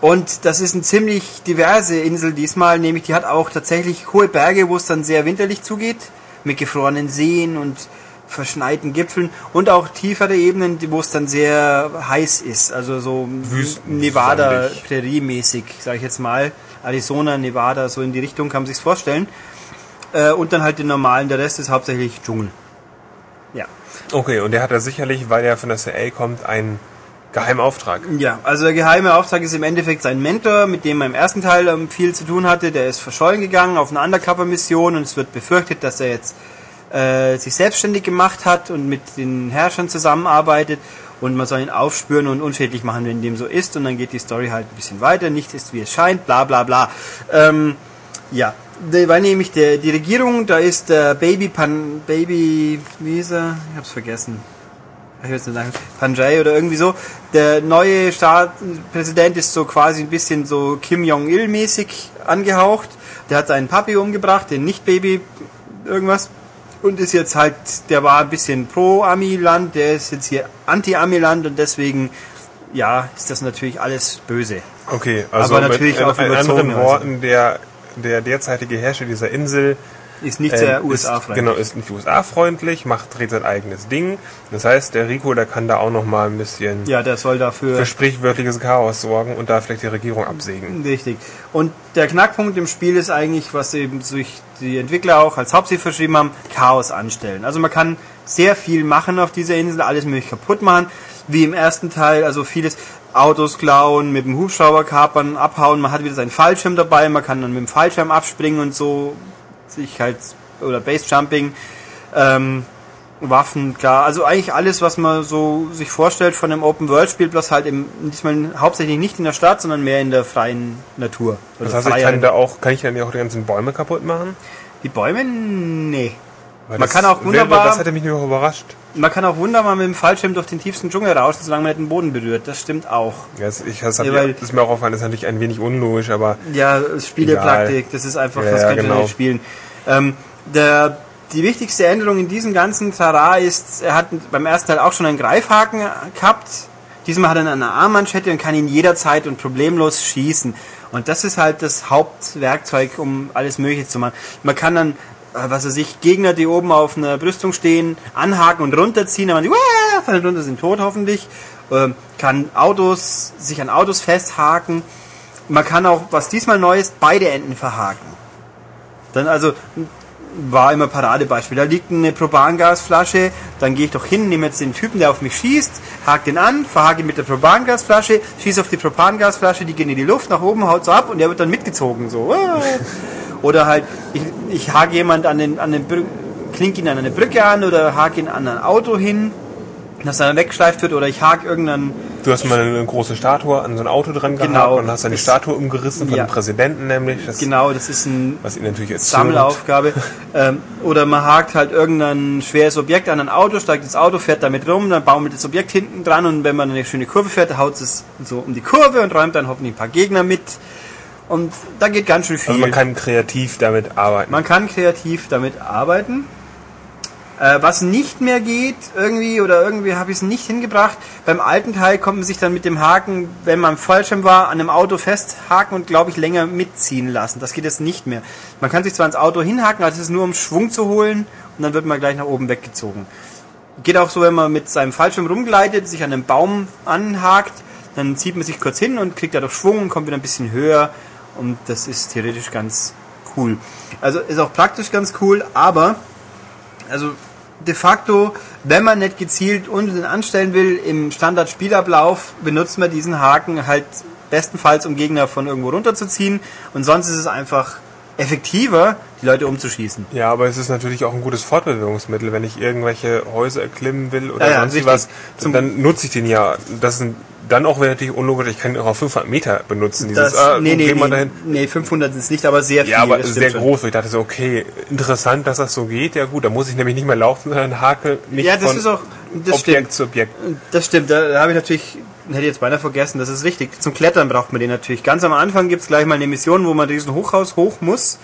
Und das ist eine ziemlich diverse Insel diesmal, nämlich die hat auch tatsächlich hohe Berge, wo es dann sehr winterlich zugeht, mit gefrorenen Seen und verschneiten Gipfeln und auch tiefere Ebenen, die- wo es dann sehr heiß ist, also so Wüsten- Nevada, sandig. Prärie-mäßig, sage ich jetzt mal, Arizona, Nevada, so in die Richtung kann man sich's vorstellen. Äh, und dann halt den normalen, der Rest ist hauptsächlich Dschungel. Ja. Okay, und der hat da sicherlich, weil er von der CIA kommt, einen geheimen Auftrag. Ja, also der geheime Auftrag ist im Endeffekt sein Mentor, mit dem er im ersten Teil ähm, viel zu tun hatte. Der ist verschollen gegangen auf eine Undercover-Mission und es wird befürchtet, dass er jetzt äh, sich selbstständig gemacht hat und mit den Herrschern zusammenarbeitet und man soll ihn aufspüren und unschädlich machen, wenn dem so ist und dann geht die Story halt ein bisschen weiter, nicht ist wie es scheint, bla bla bla. Ähm, ja, weil nämlich der, die Regierung, da ist der Baby Pan, Baby, wie ist er? Ich hab's vergessen ich will nicht sagen, Panjai oder irgendwie so. Der neue Staatspräsident ist so quasi ein bisschen so Kim Jong-il mäßig angehaucht. Der hat seinen Papi umgebracht, den Nicht-Baby irgendwas. Und ist jetzt halt, der war ein bisschen pro-Ami-Land, der ist jetzt hier anti-Ami-Land und deswegen, ja, ist das natürlich alles böse. Okay, also Aber natürlich mit, auf in, in anderen Weise. Worten, der, der derzeitige Herrscher dieser Insel Ist nicht ähm, sehr ist, USA-freundlich. genau, ist nicht USA-freundlich, macht, dreht sein eigenes Ding. Das heißt, der Rico, der kann da auch noch mal ein bisschen Ja, der soll dafür für sprichwörtliches Chaos sorgen und da vielleicht die Regierung absägen. Richtig. Und der Knackpunkt im Spiel ist eigentlich, was eben sich die Entwickler auch als Hauptziel verschrieben haben, Chaos anstellen. Also man kann sehr viel machen auf dieser Insel, alles möglich kaputt machen, wie im ersten Teil, also vieles Autos klauen, mit dem Hubschrauber kapern, abhauen, man hat wieder seinen Fallschirm dabei, man kann dann mit dem Fallschirm abspringen und so sich halt, oder Basejumping, ähm, Waffen, klar. Also eigentlich alles, was man so sich vorstellt von einem Open-World-Spiel, bloß halt im, diesmal hauptsächlich nicht in der Stadt, sondern mehr in der freien Natur. Das heißt, ich kann da auch, kann ich dann ja auch die ganzen Bäume kaputt machen? die Bäume? Nee. Weil Man das kann auch wäre- wunderbar- Das hätte mich nur überrascht. Man kann auch wunderbar mit dem Fallschirm durch den tiefsten Dschungel rauschen, solange man nicht den Boden berührt. Das stimmt auch. Ja, das, ich, das, Ja, weil- das ist mir auch aufgefallen, das ist natürlich ein wenig unlogisch, aber Ja, Spielepraktik, das ist einfach, Ja, das ja, könnt ihr genau. nicht spielen. Ähm, der, die wichtigste Änderung in diesem ganzen Trara ist, er hat beim ersten Teil auch schon einen Greifhaken gehabt. Diesmal hat er eine Armmanschette und kann ihn jederzeit und problemlos schießen. Und das ist halt das Hauptwerkzeug, um alles Mögliche zu machen. Man kann dann, was weiß ich, Gegner, die oben auf einer Brüstung stehen, anhaken und runterziehen, aber die "Wah!" fallen runter, sind tot hoffentlich. Ähm, kann Autos, sich an Autos festhaken. Man kann auch, was diesmal neu ist, beide Enden verhaken. Dann also war immer Paradebeispiel. Da liegt eine Propangasflasche, dann gehe ich doch hin, nehme jetzt den Typen, der auf mich schießt, hake den an, verhake ihn mit der Propangasflasche, schieße auf die Propangasflasche, die geht in die Luft, nach oben, haut so ab und der wird dann mitgezogen. so. Oder halt, ich, ich hake jemand an den, an den Brü klinke ihn an eine Brücke an oder hake ihn an ein Auto hin, dass er dann weggeschleift wird oder ich hake irgendeinen du hast mal eine große Statue an so ein Auto dran gehabt Genau. und hast dann die Statue umgerissen von Ja. dem Präsidenten nämlich, das, Genau, das ist ein was ihn natürlich jetzt Sammelaufgabe. ähm, oder man hakt halt irgendein schweres Objekt an ein Auto, steigt ins Auto, fährt damit rum, dann baumelt das Objekt hinten dran und wenn man eine schöne Kurve fährt, haut es so um die Kurve und räumt dann hoffentlich ein paar Gegner mit. Und da geht ganz schön viel. Also man kann kreativ damit arbeiten. Man kann kreativ damit arbeiten. Äh, was nicht mehr geht, irgendwie, oder irgendwie habe ich es nicht hingebracht, beim alten Teil konnte man sich dann mit dem Haken, wenn man im Fallschirm war, an einem Auto festhaken und, glaube ich, länger mitziehen lassen. Das geht jetzt nicht mehr. Man kann sich zwar ins Auto hinhaken, aber es ist nur um Schwung zu holen und dann wird man gleich nach oben weggezogen. Geht auch so, wenn man mit seinem Fallschirm rumgleitet, sich an einem Baum anhakt, dann zieht man sich kurz hin und kriegt dadurch Schwung und kommt wieder ein bisschen höher und das ist theoretisch ganz cool. Also ist auch praktisch ganz cool, aber also de facto, wenn man nicht gezielt Unsinn anstellen will, im Standard-Spielablauf benutzt man diesen Haken halt bestenfalls, um Gegner von irgendwo runterzuziehen und sonst ist es einfach effektiver, die Leute umzuschießen. Ja, aber es ist natürlich auch ein gutes Fortbewegungsmittel, wenn ich irgendwelche Häuser erklimmen will oder Ja, ja, sonst was, dann nutze ich den ja. Das sind dann auch wäre natürlich unlogisch, ich kann auch auf 500 Meter benutzen. Dieses, Das, ah, nee, nee, nee, dahin. nee, 500 ist nicht, aber sehr viel. Ja, aber sehr groß. Ich dachte so, okay, interessant, dass das so geht. Ja gut, da muss ich nämlich nicht mehr laufen, sondern hake nicht Ja, das von ist auch, das Objekt stimmt. zu Objekt. Das stimmt, da, da habe ich natürlich, hätte ich jetzt beinahe vergessen, das ist richtig. Zum Klettern braucht man den natürlich. Ganz am Anfang gibt's gleich mal eine Mission, wo man diesen Hochhaus hoch muss.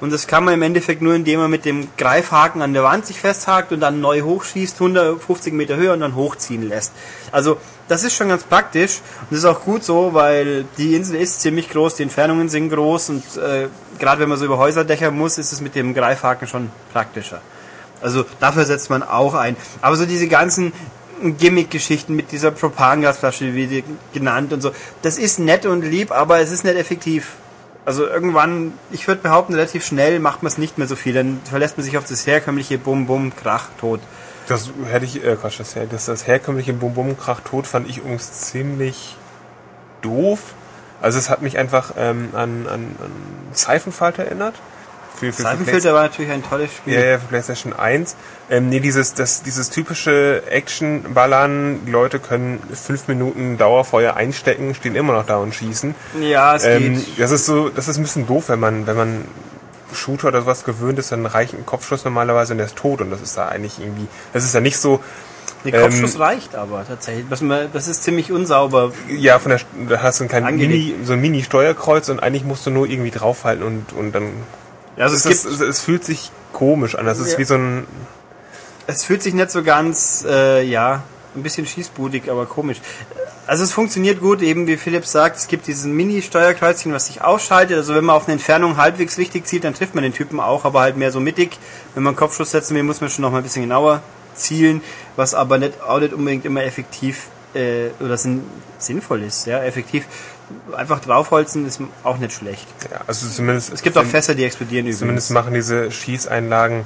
Und das kann man im Endeffekt nur, indem man mit dem Greifhaken an der Wand sich festhakt und dann neu hochschießt, 150 Meter höher und dann hochziehen lässt. Also das ist schon ganz praktisch und das ist auch gut so, weil die Insel ist ziemlich groß, die Entfernungen sind groß und äh, gerade wenn man so über Häuserdächer muss, ist es mit dem Greifhaken schon praktischer. Also dafür setzt man auch ein. Aber so diese ganzen Gimmick-Geschichten mit dieser Propangasflasche, wie die genannt und so, das ist nett und lieb, aber es ist nicht effektiv. Also irgendwann, ich würde behaupten, relativ schnell macht man es nicht mehr so viel. Dann verlässt man sich auf das herkömmliche Bum, Bum, Krach, Tot. Das hätte ich, äh, Quatsch, das, das, das herkömmliche Bum Bum Krach Tot fand ich übrigens ziemlich doof. Also es hat mich einfach ähm, an, an, an Seifenfalter erinnert. Für, für, Seifenfilter war natürlich ein tolles Spiel. Ja, ja, für PlayStation 1. Ähm, nee, dieses, das, dieses typische Action-Ballern, die Leute können fünf Minuten Dauerfeuer einstecken, stehen immer noch da und schießen. Ja, es Ähm, geht. das ist so, das ist ein bisschen doof, wenn man, wenn man Shooter oder sowas gewöhnt ist, dann reicht ein Kopfschuss normalerweise und der ist tot und das ist da eigentlich irgendwie, das ist ja nicht so, Der Kopfschuss reicht aber tatsächlich. Das ist ziemlich unsauber. ja, von der, da hast du ein kleines. Mini, so ein Mini-Steuerkreuz und eigentlich musst du nur irgendwie draufhalten und, und dann, Also es, es, ist, es fühlt sich komisch an, das ist Ja. wie so ein, es fühlt sich nicht so ganz, äh, ja, ein bisschen schießbudig, aber komisch. Also es funktioniert gut, eben wie Philipp sagt, es gibt diesen Mini-Steuerkreuzchen, was sich ausschaltet. Also wenn man auf eine Entfernung halbwegs richtig zielt, dann trifft man den Typen auch, aber halt mehr so mittig. Wenn man Kopfschuss setzen will, muss man schon noch mal ein bisschen genauer zielen, was aber nicht, auch nicht unbedingt immer effektiv äh, oder sinn, sinnvoll ist. Ja, effektiv einfach draufholzen ist auch nicht schlecht. ja, also zumindest, Es gibt auch Fässer, die explodieren übrigens. Zumindest machen diese Schießeinlagen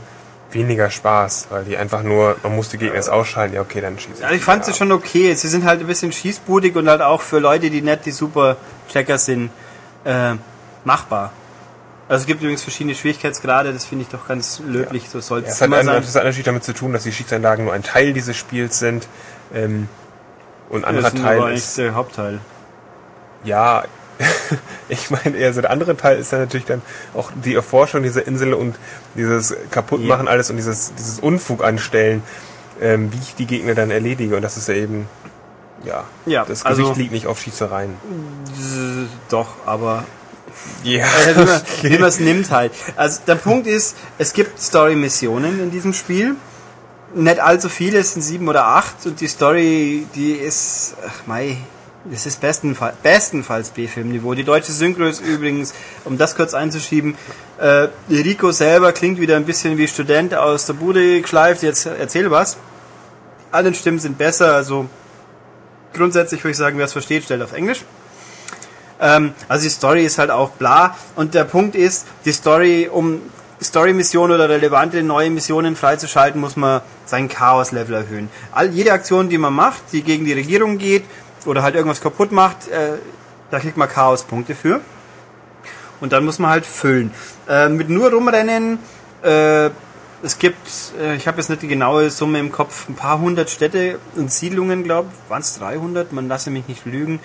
weniger Spaß, weil die einfach nur, man muss die Gegner jetzt ausschalten, ja okay, dann schießen. Ja, ich fand sie schon okay. Sie sind halt ein bisschen schießbudig und halt auch für Leute, die nicht die super Checker sind, äh, machbar. Also es gibt übrigens verschiedene Schwierigkeitsgrade, das finde ich doch ganz löblich, so soll Ja, es hat, einen, sein. das hat natürlich damit zu tun, dass die Schießeinlagen nur ein Teil dieses Spiels sind. Ähm, und ein anderer Teil ist, der Hauptteil. Ja, ich meine eher so der andere Teil ist dann natürlich dann auch die Erforschung dieser Insel und dieses kaputtmachen alles und dieses, dieses Unfug anstellen, ähm, wie ich die Gegner dann erledige. Und das ist ja eben, ja, Ja, das also- Gewicht liegt nicht auf Schießereien. Doch, aber Ja, äh, wie man- wie man es nimmt halt. Also der Punkt ist, es gibt Story-Missionen in diesem Spiel. Nicht allzu viele, es sind sieben oder acht und die Story, die ist, ach mei, das ist bestenfalls, bestenfalls B-Film-Niveau. Die deutsche Synchro ist übrigens, um das kurz einzuschieben, äh, Rico selber klingt wieder ein bisschen wie Student aus der Bude geschleift, jetzt erzähl was. Alle Stimmen sind besser, also grundsätzlich würde ich sagen, wer es versteht, stellt auf Englisch. Ähm, also die Story ist halt auch bla. Und der Punkt ist, die Story, um Story-Missionen oder relevante neue Missionen freizuschalten, muss man seinen Chaos-Level erhöhen. All, jede Aktion, die man macht, die gegen die Regierung geht oder halt irgendwas kaputt macht, äh, da kriegt man Chaos-Punkte für. Und dann muss man halt füllen. Äh, mit nur rumrennen, äh, es gibt, äh, ich habe jetzt nicht die genaue Summe im Kopf, ein paar hundert Städte und Siedlungen, glaube ich. Waren es 300? Man lasse mich nicht lügen.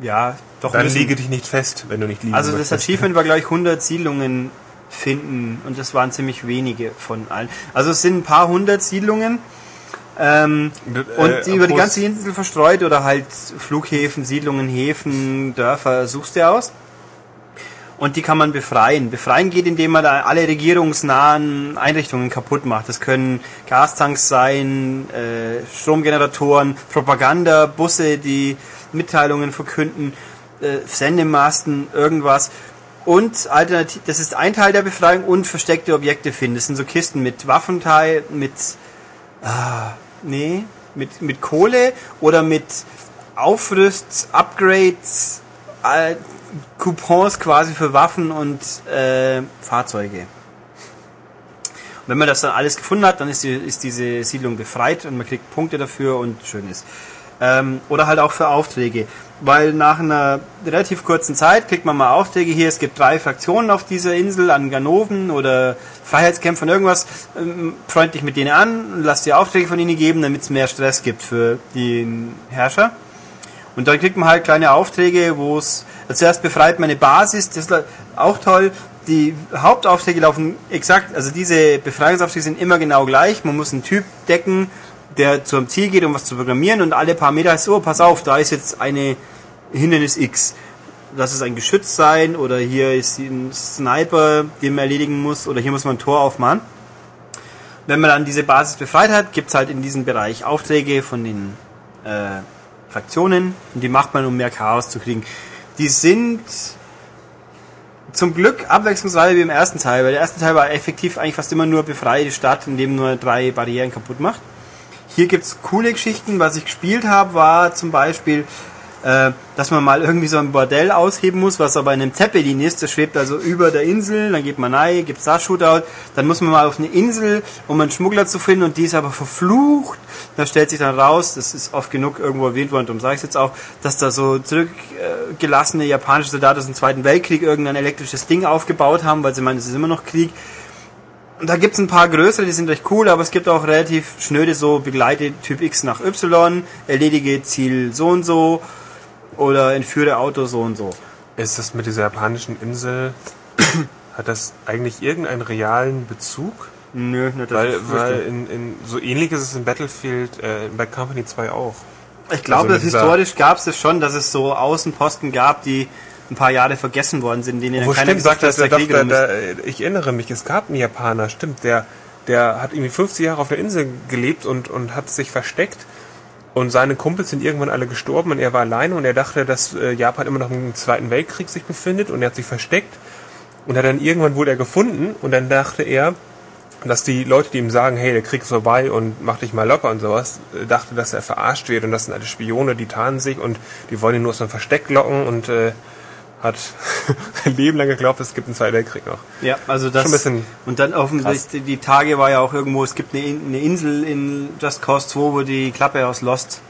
Ja, doch. dann müssen- liege dich nicht fest, wenn du nicht liegen also das möchtest. Achievement war, glaube ich, 100 Siedlungen finden und das waren ziemlich wenige von allen. Also es sind ein paar hundert Siedlungen ähm, Äh, und die über die ganze Insel verstreut oder halt Flughäfen, Siedlungen, Häfen, Dörfer suchst du aus. und die kann man befreien. Befreien geht, indem man da alle regierungsnahen Einrichtungen kaputt macht. Das können Gastanks sein, äh, Stromgeneratoren, Propaganda, Busse, die Mitteilungen verkünden, äh, Sendemasten, irgendwas. Und alternativ, das ist ein Teil der Befreiung und versteckte Objekte finden. Das sind so Kisten mit Waffenteil, mit, ah, nee, mit, mit Kohle oder mit Aufrüst, Upgrades, äh, Coupons quasi für Waffen und äh, Fahrzeuge. Und wenn man das dann alles gefunden hat, dann ist, die, ist diese Siedlung befreit und man kriegt Punkte dafür und schön ist. Ähm, oder halt auch für Aufträge. Weil nach einer relativ kurzen Zeit kriegt man mal Aufträge hier. Es gibt drei Fraktionen auf dieser Insel an Ganoven oder Freiheitskämpfern, irgendwas. Ähm, freund dich mit denen an, lass dir Aufträge von ihnen geben, damit es mehr Stress gibt für den Herrscher. Und dann kriegt man halt kleine Aufträge, wo es also zuerst befreit man eine Basis, das ist auch toll. Die Hauptaufträge laufen exakt, also diese Befreiungsaufträge sind immer genau gleich. Man muss einen Typ decken, der zum Ziel geht, um was zu programmieren und alle paar Meter heißt, oh, pass auf, da ist jetzt eine Hindernis X. Lass es ein Geschütz sein oder hier ist ein Sniper, den man erledigen muss oder hier muss man ein Tor aufmachen. Wenn man dann diese Basis befreit hat, gibt es halt in diesem Bereich Aufträge von den äh, Fraktionen und die macht man, um mehr Chaos zu kriegen. Die sind zum Glück abwechslungsreicher wie im ersten Teil, weil der erste Teil war effektiv eigentlich fast immer nur befreite Stadt, indem nur drei Barrieren kaputt macht. Hier gibt's coole Geschichten. Was ich gespielt habe, war zum Beispiel, äh, dass man mal irgendwie so ein Bordell ausheben muss, was aber in einem Zeppelin ist. Das schwebt also über der Insel, dann geht man rein, gibt's da Shootout. Dann muss man mal auf eine Insel, um einen Schmuggler zu finden und die ist aber verflucht. Da stellt sich dann raus, das ist oft genug irgendwo erwähnt worden, darum sage ich jetzt auch, dass da so zurückgelassene japanische Soldaten aus dem Zweiten Weltkrieg irgendein elektrisches Ding aufgebaut haben, weil sie meinen, es ist immer noch Krieg. Und da gibt's ein paar größere, die sind recht cool, aber es gibt auch relativ schnöde so begleite Typ X nach Y, erledige Ziel so und so oder entführe Auto so und so. Ist das mit dieser japanischen Insel, hat das eigentlich irgendeinen realen Bezug? Nö, nicht Weil, weil in, in, so ähnlich ist es in Battlefield, äh, bei Company 2 auch. Ich glaube, Also historisch gab es das schon, dass es so Außenposten gab, die ein paar Jahre vergessen worden sind, denen Wo keiner stimmt, sagt gesagt hat, dass der doch, Krieg da, da, ich erinnere mich, es gab einen Japaner, stimmt, der, der hat irgendwie 50 Jahre auf der Insel gelebt und, und hat sich versteckt. Und seine Kumpels sind irgendwann alle gestorben und er war alleine und er dachte, dass äh, Japan immer noch im Zweiten Weltkrieg sich befindet und er hat sich versteckt und hat dann irgendwann wurde er gefunden und dann dachte er, dass die Leute, die ihm sagen, hey, der Krieg ist vorbei und mach dich mal locker und sowas, äh, dachte, dass er verarscht wird und das sind alle Spione, die tarnen sich und die wollen ihn nur aus dem Versteck locken und äh, hat ein Leben lang geglaubt, es gibt einen Zweiten Weltkrieg noch. Ja, also das. Schon ein bisschen und dann offensichtlich, die Tage war ja auch irgendwo, es gibt eine, In- eine Insel in Just Cause 2, wo die Klappe aus Lost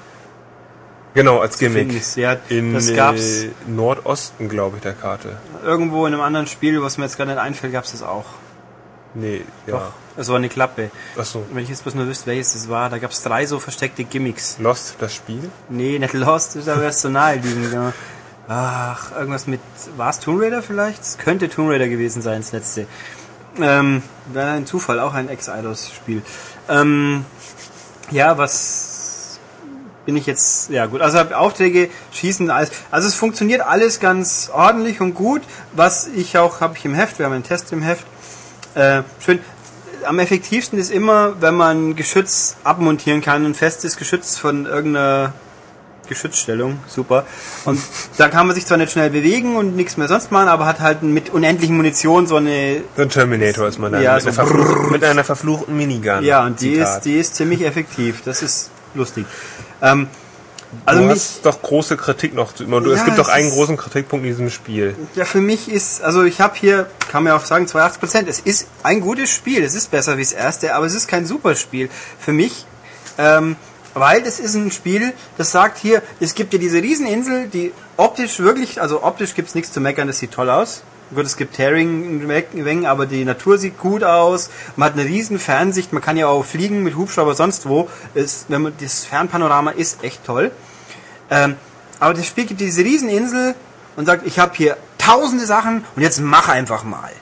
Genau, als Gimmick. ist. Ja, In das gab's äh, Nordosten, glaube ich, der Karte. irgendwo in einem anderen Spiel, was mir jetzt gar nicht einfällt, gab's das auch. Nee, ja. Doch, es war eine Klappe. Achso. Wenn ich jetzt bloß nur wüsste, welches das war, da gab's drei so versteckte Gimmicks. Lost, das Spiel? Nee, nicht Lost, da wär's so naheliegend. Ja. Ach, irgendwas mit. War es Tomb Raider vielleicht? Es könnte Tomb Raider gewesen sein, das letzte. Ähm, wäre ein Zufall, auch ein Ex-Eidos-Spiel. Ähm, ja, was bin ich jetzt. Ja, gut. Also Aufträge, Schießen, alles. Also es funktioniert alles ganz ordentlich und gut. Was ich auch, habe ich im Heft, wir haben einen Test im Heft. Äh, schön. Am effektivsten ist immer, wenn man Geschütz abmontieren kann, ein festes Geschütz von irgendeiner Geschützstellung, super. Und da kann man sich zwar nicht schnell bewegen und nichts mehr sonst machen, aber hat halt mit unendlichen Munition so eine, So ein Terminator ist man dann. Ja, mit, so einer verfluch- mit einer verfluchten Minigun. ja, und die ist, die ist ziemlich effektiv. Das ist lustig. Ähm, also du mich, hast doch große Kritik noch. zu- Du, es Ja, gibt doch es einen großen Kritikpunkt in diesem Spiel. ja, für mich ist, also ich habe hier, kann man auch sagen, 82 Prozent. Es ist ein gutes Spiel. Es ist besser wie das erste, aber es ist kein super Spiel. Für mich, ähm, weil das ist ein Spiel, das sagt hier, es gibt ja diese Rieseninsel, die optisch wirklich, also optisch gibt's nichts zu meckern, das sieht toll aus. Gut, es gibt Herring aber die Natur sieht gut aus. Man hat eine riesen Fernsicht, man kann ja auch fliegen mit Hubschrauber sonst wo. Es, wenn man, das Fernpanorama ist echt toll. Ähm, aber das Spiel gibt diese Rieseninsel und sagt, ich habe hier tausende Sachen und jetzt mach einfach mal.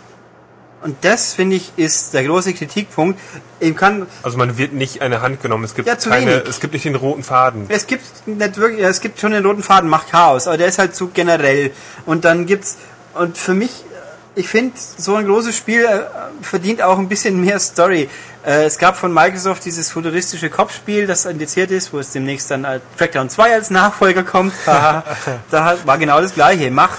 Und das, finde ich, ist der große Kritikpunkt. Ich kann, Also man wird nicht eine Hand genommen. Es gibt Ja, keine, wenig. es gibt nicht den roten Faden. es gibt nicht wirklich, es gibt schon den roten Faden, macht Chaos, aber der ist halt zu generell. Und dann gibt's, und für mich ich finde, so ein großes Spiel äh, verdient auch ein bisschen mehr Story. Äh, es gab von Microsoft dieses futuristische Kopfspiel, das indiziert ist, wo es demnächst dann als Crackdown 2 als Nachfolger kommt. Da war genau das gleiche. Mach,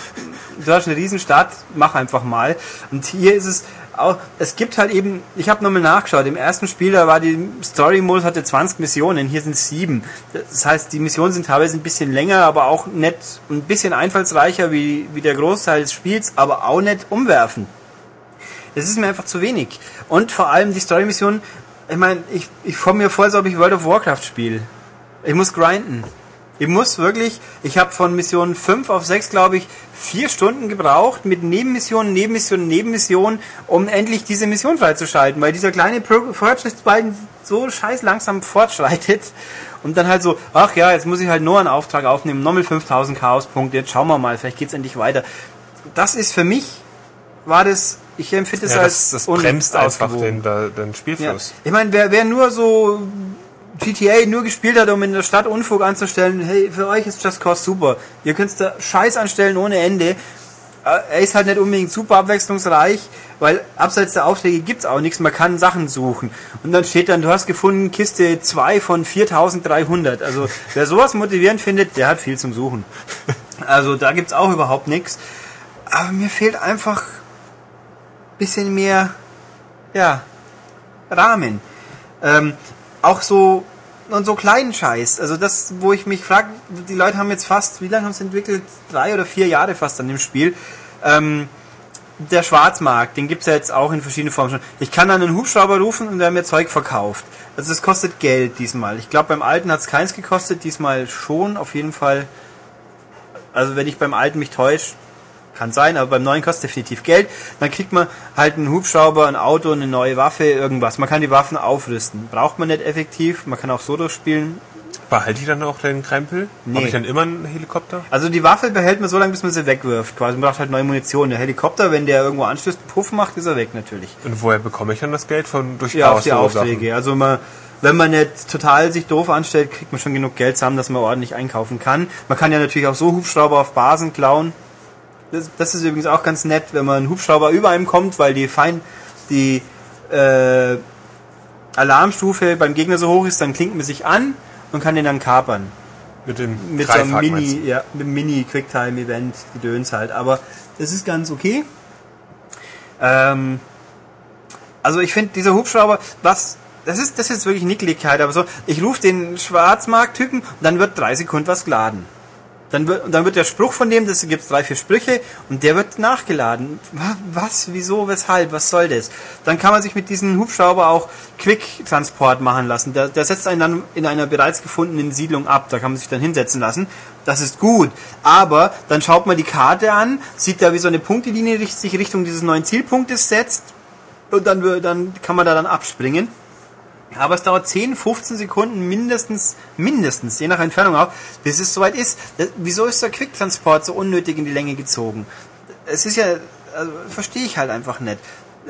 du hast eine Riesenstadt, mach einfach mal. Und hier ist es auch, es gibt halt eben, ich habe nochmal nachgeschaut, im ersten Spiel, da war die Story-Modus hatte 20 Missionen, hier sind sieben. Das heißt, die Missionen sind teilweise ein bisschen länger, aber auch nicht ein bisschen einfallsreicher wie, wie der Großteil des Spiels, aber auch nicht umwerfen. Das ist mir einfach zu wenig. Und vor allem die Story-Missionen, ich meine, ich, ich komme mir vor, als ob ich World of Warcraft spiele. Ich muss grinden. Ich muss wirklich, ich habe von Mission 5 auf 6, glaube ich, vier Stunden gebraucht mit Nebenmissionen, Nebenmissionen, Nebenmissionen, um endlich diese Mission freizuschalten, weil dieser kleine Fortschrittsbalken so scheiß langsam fortschreitet und dann halt so, ach ja, jetzt muss ich halt nur einen Auftrag aufnehmen, nochmal 5000 Chaospunkte, jetzt schauen wir mal, vielleicht geht's endlich weiter. Das ist für mich, war das, ich empfinde es Ja, als das, das bremst einfach den, den Ja. Spielfluss. Ich meine, wer, wer nur so GTA nur gespielt hat, um in der Stadt Unfug anzustellen, hey, für euch ist Just Cause super. Ihr könnt da Scheiß anstellen ohne Ende. Äh, Er ist halt nicht unbedingt super abwechslungsreich, weil abseits der Aufträge gibt's auch nichts, man kann Sachen suchen. Und dann steht dann, du hast gefunden Kiste 2 von 4300. Also wer sowas motivierend findet, der hat viel zum Suchen. Also da gibt's auch überhaupt nichts. Aber mir fehlt einfach bisschen mehr, ja, Rahmen. Ähm, auch so und so kleinen Scheiß. Also das, wo ich mich frage, die Leute haben jetzt fast, wie lange haben sie entwickelt? Drei oder vier Jahre fast an dem Spiel. Ähm, der Schwarzmarkt, den gibt's ja jetzt auch in verschiedenen Formen schon. Ich kann dann einen Hubschrauber rufen und der mir Zeug verkauft. Also das kostet Geld diesmal. Ich glaube beim alten hat's keins gekostet, diesmal schon, auf jeden Fall. Also wenn ich beim alten mich täusche, kann sein, aber beim neuen kostet definitiv Geld. Dann kriegt man halt einen Hubschrauber, ein Auto, eine neue Waffe, irgendwas. Man kann die Waffen aufrüsten. Braucht man nicht effektiv, man kann auch so durchspielen. Behalte ich dann auch den Krempel? Nee. Habe ich dann immer einen Helikopter? Also die Waffe behält man so lange, bis man sie wegwirft. Quasi man braucht halt neue Munition. Der Helikopter, wenn der irgendwo anstößt, Puff macht, ist er weg natürlich. Und woher bekomme ich dann das Geld? Von durch Ja, auf die? Aufträge. Also man, wenn man nicht total sich doof anstellt, kriegt man schon genug Geld zusammen, dass man ordentlich einkaufen kann. Man kann ja natürlich auch so Hubschrauber auf Basen klauen. Das, das ist übrigens auch ganz nett, wenn man ein Hubschrauber über einem kommt, weil die Feind, die äh, Alarmstufe beim Gegner so hoch ist, dann klingt man sich an und kann den dann kapern. Mit dem Mit so einem Mini, ja, mit einem Mini-Quicktime-Event, die Döns halt. Aber das ist ganz okay. Ähm, also ich finde, dieser Hubschrauber, was, das ist, das ist wirklich Nickeligkeit, aber so, ich rufe den Schwarzmarkt-Typen und dann wird drei Sekunden was geladen. Dann wird, dann wird der Spruch von dem, das gibt drei, vier Sprüche und der wird nachgeladen. Wa- Was, wieso, weshalb, was soll das? Dann kann man sich mit diesem Hubschrauber auch Quick-Transport machen lassen. Der, der setzt einen dann in einer bereits gefundenen Siedlung ab. Da kann man sich dann hinsetzen lassen. Das ist gut. Aber dann schaut man die Karte an, sieht da, wie so eine Punktelinie sich Richtung dieses neuen Zielpunktes setzt und dann, dann kann man da dann abspringen. Aber es dauert 10, 15 Sekunden mindestens, mindestens, je nach Entfernung auch, bis es soweit ist. Das, wieso ist der Quicktransport so unnötig in die Länge gezogen? Es ist ja, also, verstehe ich halt einfach nicht.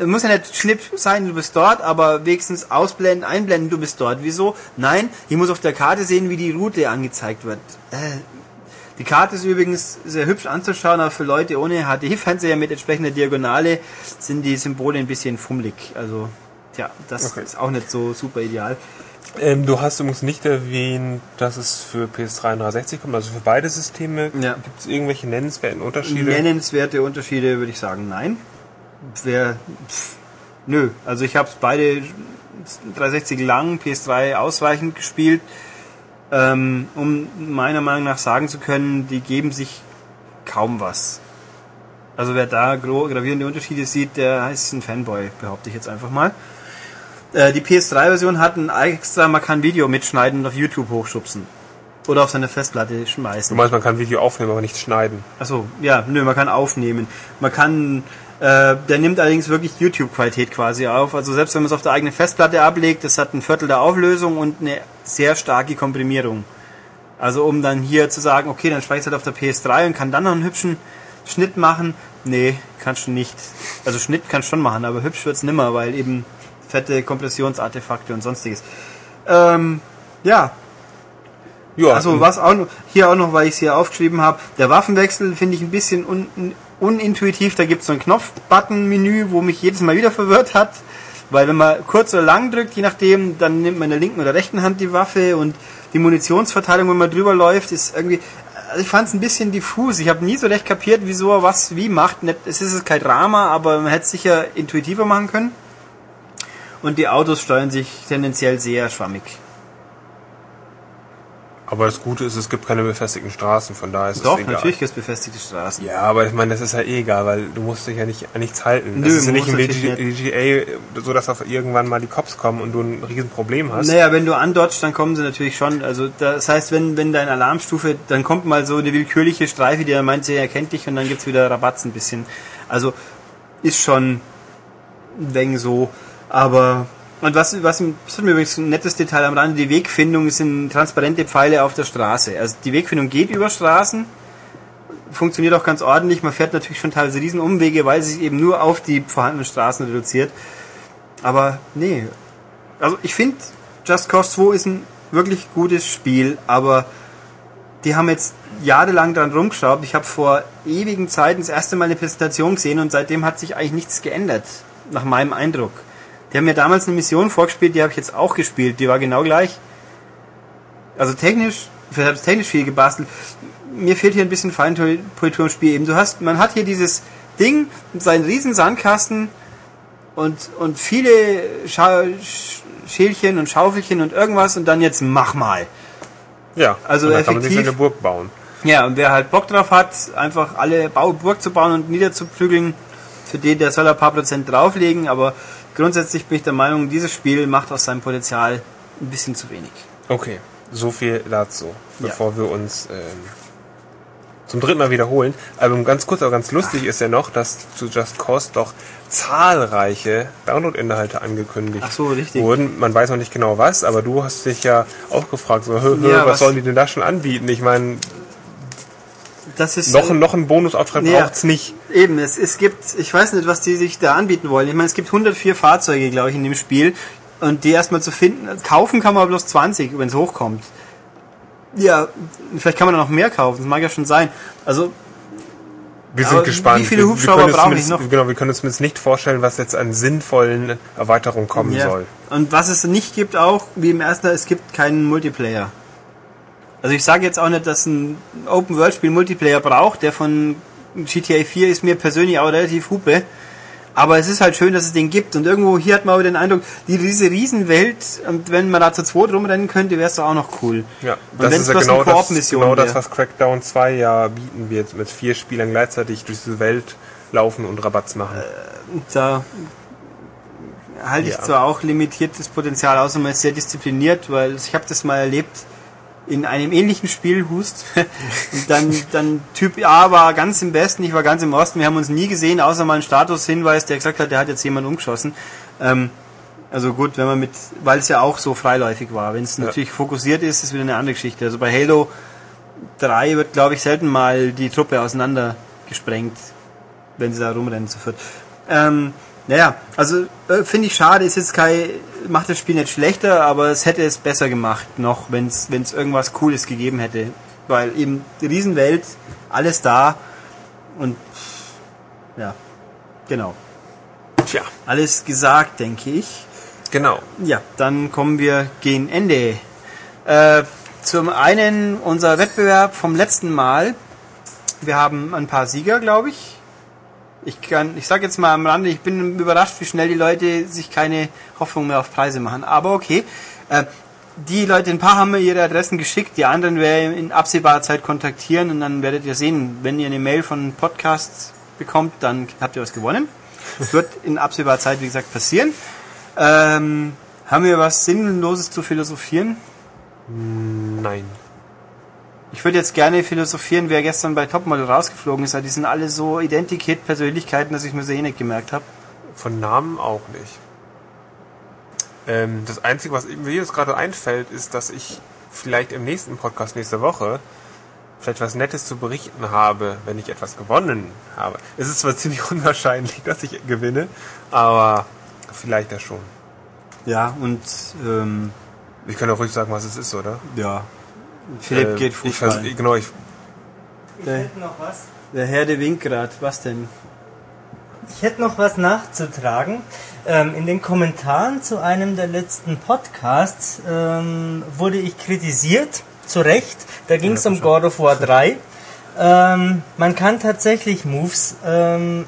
Muss ja nicht Schnipp sein, du bist dort, aber wenigstens ausblenden, einblenden, du bist dort. Wieso? Nein, ich muss auf der Karte sehen, wie die Route angezeigt wird. Äh, die Karte ist übrigens sehr hübsch anzuschauen, aber für Leute ohne HD-Fernseher mit entsprechender Diagonale sind die Symbole ein bisschen fummelig. Also, tja, das Okay. ist auch nicht so super ideal. Ähm, du hast übrigens nicht erwähnt, dass es für PS3 und 360 kommt, also für beide Systeme. Ja. Gibt es irgendwelche nennenswerten Unterschiede? Nennenswerte Unterschiede würde ich sagen, nein. Wer, pff, nö, also ich habe beide 360 lang, PS3 ausreichend gespielt, ähm, um meiner Meinung nach sagen zu können, die geben sich kaum was. Also wer da gravierende Unterschiede sieht, der ist ein Fanboy, behaupte ich jetzt einfach mal. Äh, die PS3-Version hat ein extra, man kann Video mitschneiden und auf YouTube hochschubsen. Oder auf seine Festplatte schmeißen. Du meinst, man kann Video aufnehmen, aber nicht schneiden. Achso, ja, nö, man kann aufnehmen. Man kann, äh, der nimmt allerdings wirklich YouTube-Qualität quasi auf. Also selbst wenn man es auf der eigenen Festplatte ablegt, das hat ein Viertel der Auflösung und eine sehr starke Komprimierung. Also um dann hier zu sagen, okay, dann speichere ich halt auf der PS3 und kann dann noch einen hübschen Schnitt machen. Nee, kannst du nicht. Also Schnitt kannst du schon machen, aber hübsch wird's nimmer, weil eben fette Kompressionsartefakte und sonstiges. Ähm, ja. Ja, Also was auch noch, hier auch noch, weil ich es hier aufgeschrieben habe, der Waffenwechsel finde ich ein bisschen un, unintuitiv. Da gibt es so ein Knopf-Button-Menü, wo mich jedes Mal wieder verwirrt hat. Weil wenn man kurz oder lang drückt, je nachdem, dann nimmt man in der linken oder rechten Hand die Waffe und die Munitionsverteilung, wenn man drüber läuft, ist irgendwie. Also ich fand es ein bisschen diffus. Ich habe nie so recht kapiert, wieso er was wie macht. Es ist kein Drama, aber man hätte es sicher intuitiver machen können. Und die Autos steuern sich tendenziell sehr schwammig. Aber das Gute ist, es gibt keine befestigten Straßen, von daher ist Doch, es egal. natürlich gibt es befestigte Straßen. Ja, aber ich meine, das ist ja eh egal, weil du musst dich ja nicht an nichts halten. Nö, das ist ja nicht im GTA so, dass auf irgendwann mal die Cops kommen und du ein Riesenproblem hast. Naja, wenn du andodgst, dann kommen sie natürlich schon. Also das heißt, wenn, wenn deine Alarmstufe, dann kommt mal so eine willkürliche Streife, die er meint, sie erkennt dich und dann gibt's wieder Rabatz ein bisschen. Also ist schon ein wenig so. Aber und was, was das ist mir übrigens ein nettes Detail am Rande, die Wegfindung sind transparente Pfeile auf der Straße. Also die Wegfindung geht über Straßen, funktioniert auch ganz ordentlich. Man fährt natürlich schon teilweise riesen Umwege, weil sie sich eben nur auf die vorhandenen Straßen reduziert. Aber nee, also ich finde, Just Cause 2 ist ein wirklich gutes Spiel, aber die haben jetzt jahrelang dran rumgeschraubt. Ich habe vor ewigen Zeiten das erste Mal eine Präsentation gesehen und seitdem hat sich eigentlich nichts geändert, nach meinem Eindruck. Die haben mir damals eine Mission vorgespielt, die habe ich jetzt auch gespielt, die war genau gleich. Also technisch, ich habe technisch viel gebastelt. Mir fehlt hier ein bisschen Feinpolitur im Spiel. Eben, du hast, man hat hier dieses Ding, seinen riesen Sandkasten und, und viele Scha Sch- Schälchen und Schaufelchen und irgendwas und dann jetzt mach mal. Ja, Also und dann kann man sich so effektiv- eine Burg bauen. Ja, und wer halt Bock drauf hat, einfach alle Bau Burg zu bauen und niederzuprügeln, für den, der soll ein paar Prozent drauflegen, aber grundsätzlich bin ich der Meinung, dieses Spiel macht aus seinem Potenzial ein bisschen zu wenig. Okay, so viel dazu, Ja. bevor wir uns ähm, zum dritten Mal wiederholen. Aber ganz kurz, aber ganz lustig ist ja noch, dass zu Just Cause doch zahlreiche Download-Inhalte angekündigt Ach so, richtig. wurden. Man weiß noch nicht genau was, aber du hast dich ja auch gefragt, so, hö, hö, Ja, was, was- sollen die denn da schon anbieten? Ich meine, Das ist noch, äh, noch einen Bonusauftrag Ja. braucht's nicht. Eben, es, es gibt, ich weiß nicht, was die sich da anbieten wollen. Ich meine, es gibt 104 Fahrzeuge, glaube ich, in dem Spiel. Und die erstmal zu finden, kaufen kann man bloß 20, wenn es hochkommt. Ja, vielleicht kann man da noch mehr kaufen, das mag ja schon sein. Also, Wir sind gespannt. wie viele Hubschrauber brauche ich noch? Genau, wir können uns zumindest nicht vorstellen, was jetzt an sinnvollen Erweiterungen kommen ja. soll. Und was es nicht gibt auch, wie im ersten, es gibt keinen Multiplayer. Also ich sage jetzt auch nicht, dass ein Open-World-Spiel Multiplayer braucht, der von GTA 4 ist mir persönlich auch relativ hupe. Aber es ist halt schön, dass es den gibt. Und irgendwo hier hat man aber den Eindruck, die, diese Riesenwelt, und wenn man da zu zweit rumrennen könnte, wäre es doch auch noch cool. Ja, Und das ist ja genau eine das, genau das, was Crackdown 2 ja bieten wird, mit vier Spielern gleichzeitig durch diese Welt laufen und Rabatz machen. da halte ich Ja. zwar auch limitiertes Potenzial aus, und man ist sehr diszipliniert, weil ich habe das mal erlebt in einem ähnlichen Spiel, Hust. Und dann, dann Typ A war ganz im Westen, ich war ganz im Osten. Wir haben uns nie gesehen, außer mal einen Statushinweis, der gesagt hat, der hat jetzt jemand umgeschossen. Ähm, also gut, wenn man mit, weil es ja auch so freiläufig war. Wenn es Ja. natürlich fokussiert ist, ist wieder eine andere Geschichte. Also bei Halo 3 wird, glaube ich, selten mal die Truppe auseinander gesprengt, wenn sie da rumrennen zu viert. Ähm, naja, also äh, finde ich schade, ist jetzt kein, macht das Spiel nicht schlechter, aber es hätte es besser gemacht noch, wenn es irgendwas Cooles gegeben hätte. Weil eben die Riesenwelt, alles da und ja, genau. Tja, Alles gesagt, denke ich. genau. Ja, dann kommen wir gegen Ende. Äh, zum einen unser Wettbewerb vom letzten Mal. Wir haben ein paar Sieger, glaube ich. Ich kann, ich sage jetzt mal am Rande, ich bin überrascht, wie schnell die Leute sich keine Hoffnung mehr auf Preise machen. Aber okay. Äh, die Leute, ein paar haben mir ihre Adressen geschickt, die anderen werden in absehbarer Zeit kontaktieren und dann werdet ihr sehen, wenn ihr eine Mail von Podcasts bekommt, dann habt ihr was gewonnen. Das wird in absehbarer Zeit, wie gesagt, passieren. Ähm, haben wir was Sinnloses zu philosophieren? Nein. Ich würde jetzt gerne philosophieren, wer gestern bei Topmodel rausgeflogen ist. weil Die sind alle so identikit Persönlichkeiten, dass ich mir so eh nicht gemerkt habe. Von Namen auch nicht. Ähm, das Einzige, was mir jetzt gerade einfällt, ist, dass ich vielleicht im nächsten Podcast nächste Woche vielleicht was Nettes zu berichten habe, wenn ich etwas gewonnen habe. Es ist zwar ziemlich unwahrscheinlich, dass ich gewinne, aber vielleicht ja schon. Ja, und ähm, Ich kann auch ruhig sagen, was es ist, oder? ja, Philipp Äh, geht ich Fußball. vers- Genau, ich, Ich Der- hätte noch was. Der Herr de Winkrad, was denn? Ich hätte noch was nachzutragen. Ähm, in den Kommentaren zu einem der letzten Podcasts ähm, wurde ich kritisiert, zu Recht. Da ging es um God of War 3. Ähm, man kann tatsächlich Moves ähm,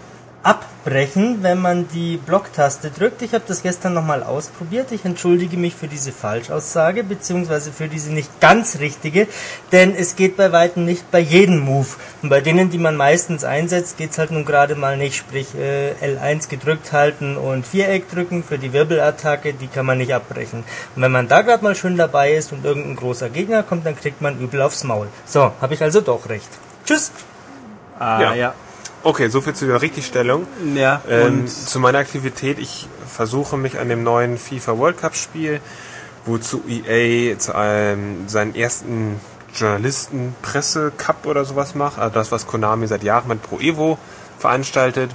abbrechen, wenn man die Blocktaste drückt. Ich habe das gestern nochmal ausprobiert. Ich entschuldige mich für diese Falschaussage, beziehungsweise für diese nicht ganz richtige, denn es geht bei weitem nicht bei jedem Move. Und bei denen, die man meistens einsetzt, geht's halt nun gerade mal nicht. Sprich, äh, L1 gedrückt halten und Viereck drücken für die Wirbelattacke, die kann man nicht abbrechen. Und wenn man da gerade mal schön dabei ist und irgendein großer Gegner kommt, dann kriegt man übel aufs Maul. So, habe ich also doch recht. Tschüss! Ah, Ja. ja. Okay, soviel zu der Richtigstellung. Ja, Ähm, und zu meiner Aktivität, ich versuche mich an dem neuen FIFA World Cup Spiel, wozu EA zu einem, seinen ersten Journalisten Presse Cup oder sowas macht, also das, was Konami seit Jahren mit Pro Evo veranstaltet,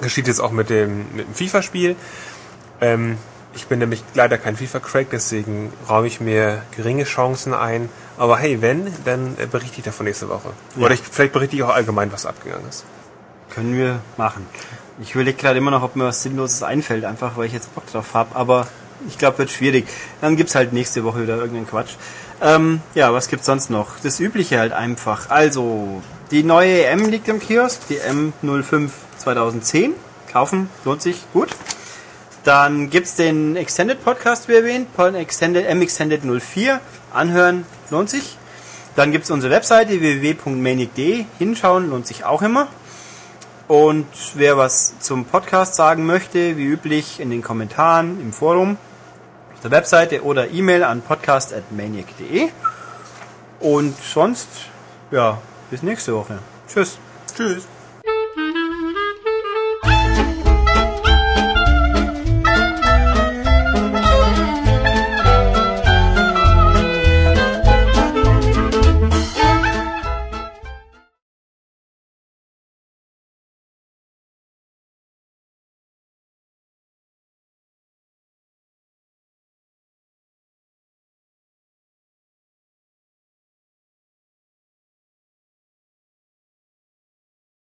geschieht jetzt auch mit dem, mit dem FIFA Spiel. Ähm, ich bin nämlich leider kein FIFA-Crack, deswegen räume ich mir geringe Chancen ein. Aber hey, wenn, dann äh, berichte ich davon nächste Woche. Ja. Oder ich, vielleicht berichte ich auch allgemein, was abgegangen ist. Können wir machen. Ich überlege gerade immer noch, ob mir was Sinnloses einfällt, einfach weil ich jetzt Bock drauf habe, aber ich glaube, wird schwierig. Dann gibt's halt nächste Woche wieder irgendeinen Quatsch. Ähm, ja, was gibt's sonst noch? Das Übliche halt einfach. Also, die neue EM liegt im Kiosk, die M05 2010. Kaufen, lohnt sich, gut. Dann gibt's den Extended Podcast, wie erwähnt, Extended, M-Extended 04. Anhören, lohnt sich. Dann gibt's unsere Webseite www.manic.de. Hinschauen, lohnt sich auch immer. Und wer was zum Podcast sagen möchte, wie üblich in den Kommentaren im Forum, auf der Webseite oder E-Mail an podcast.maniac.de. Und sonst, ja, bis nächste Woche. Tschüss. Tschüss.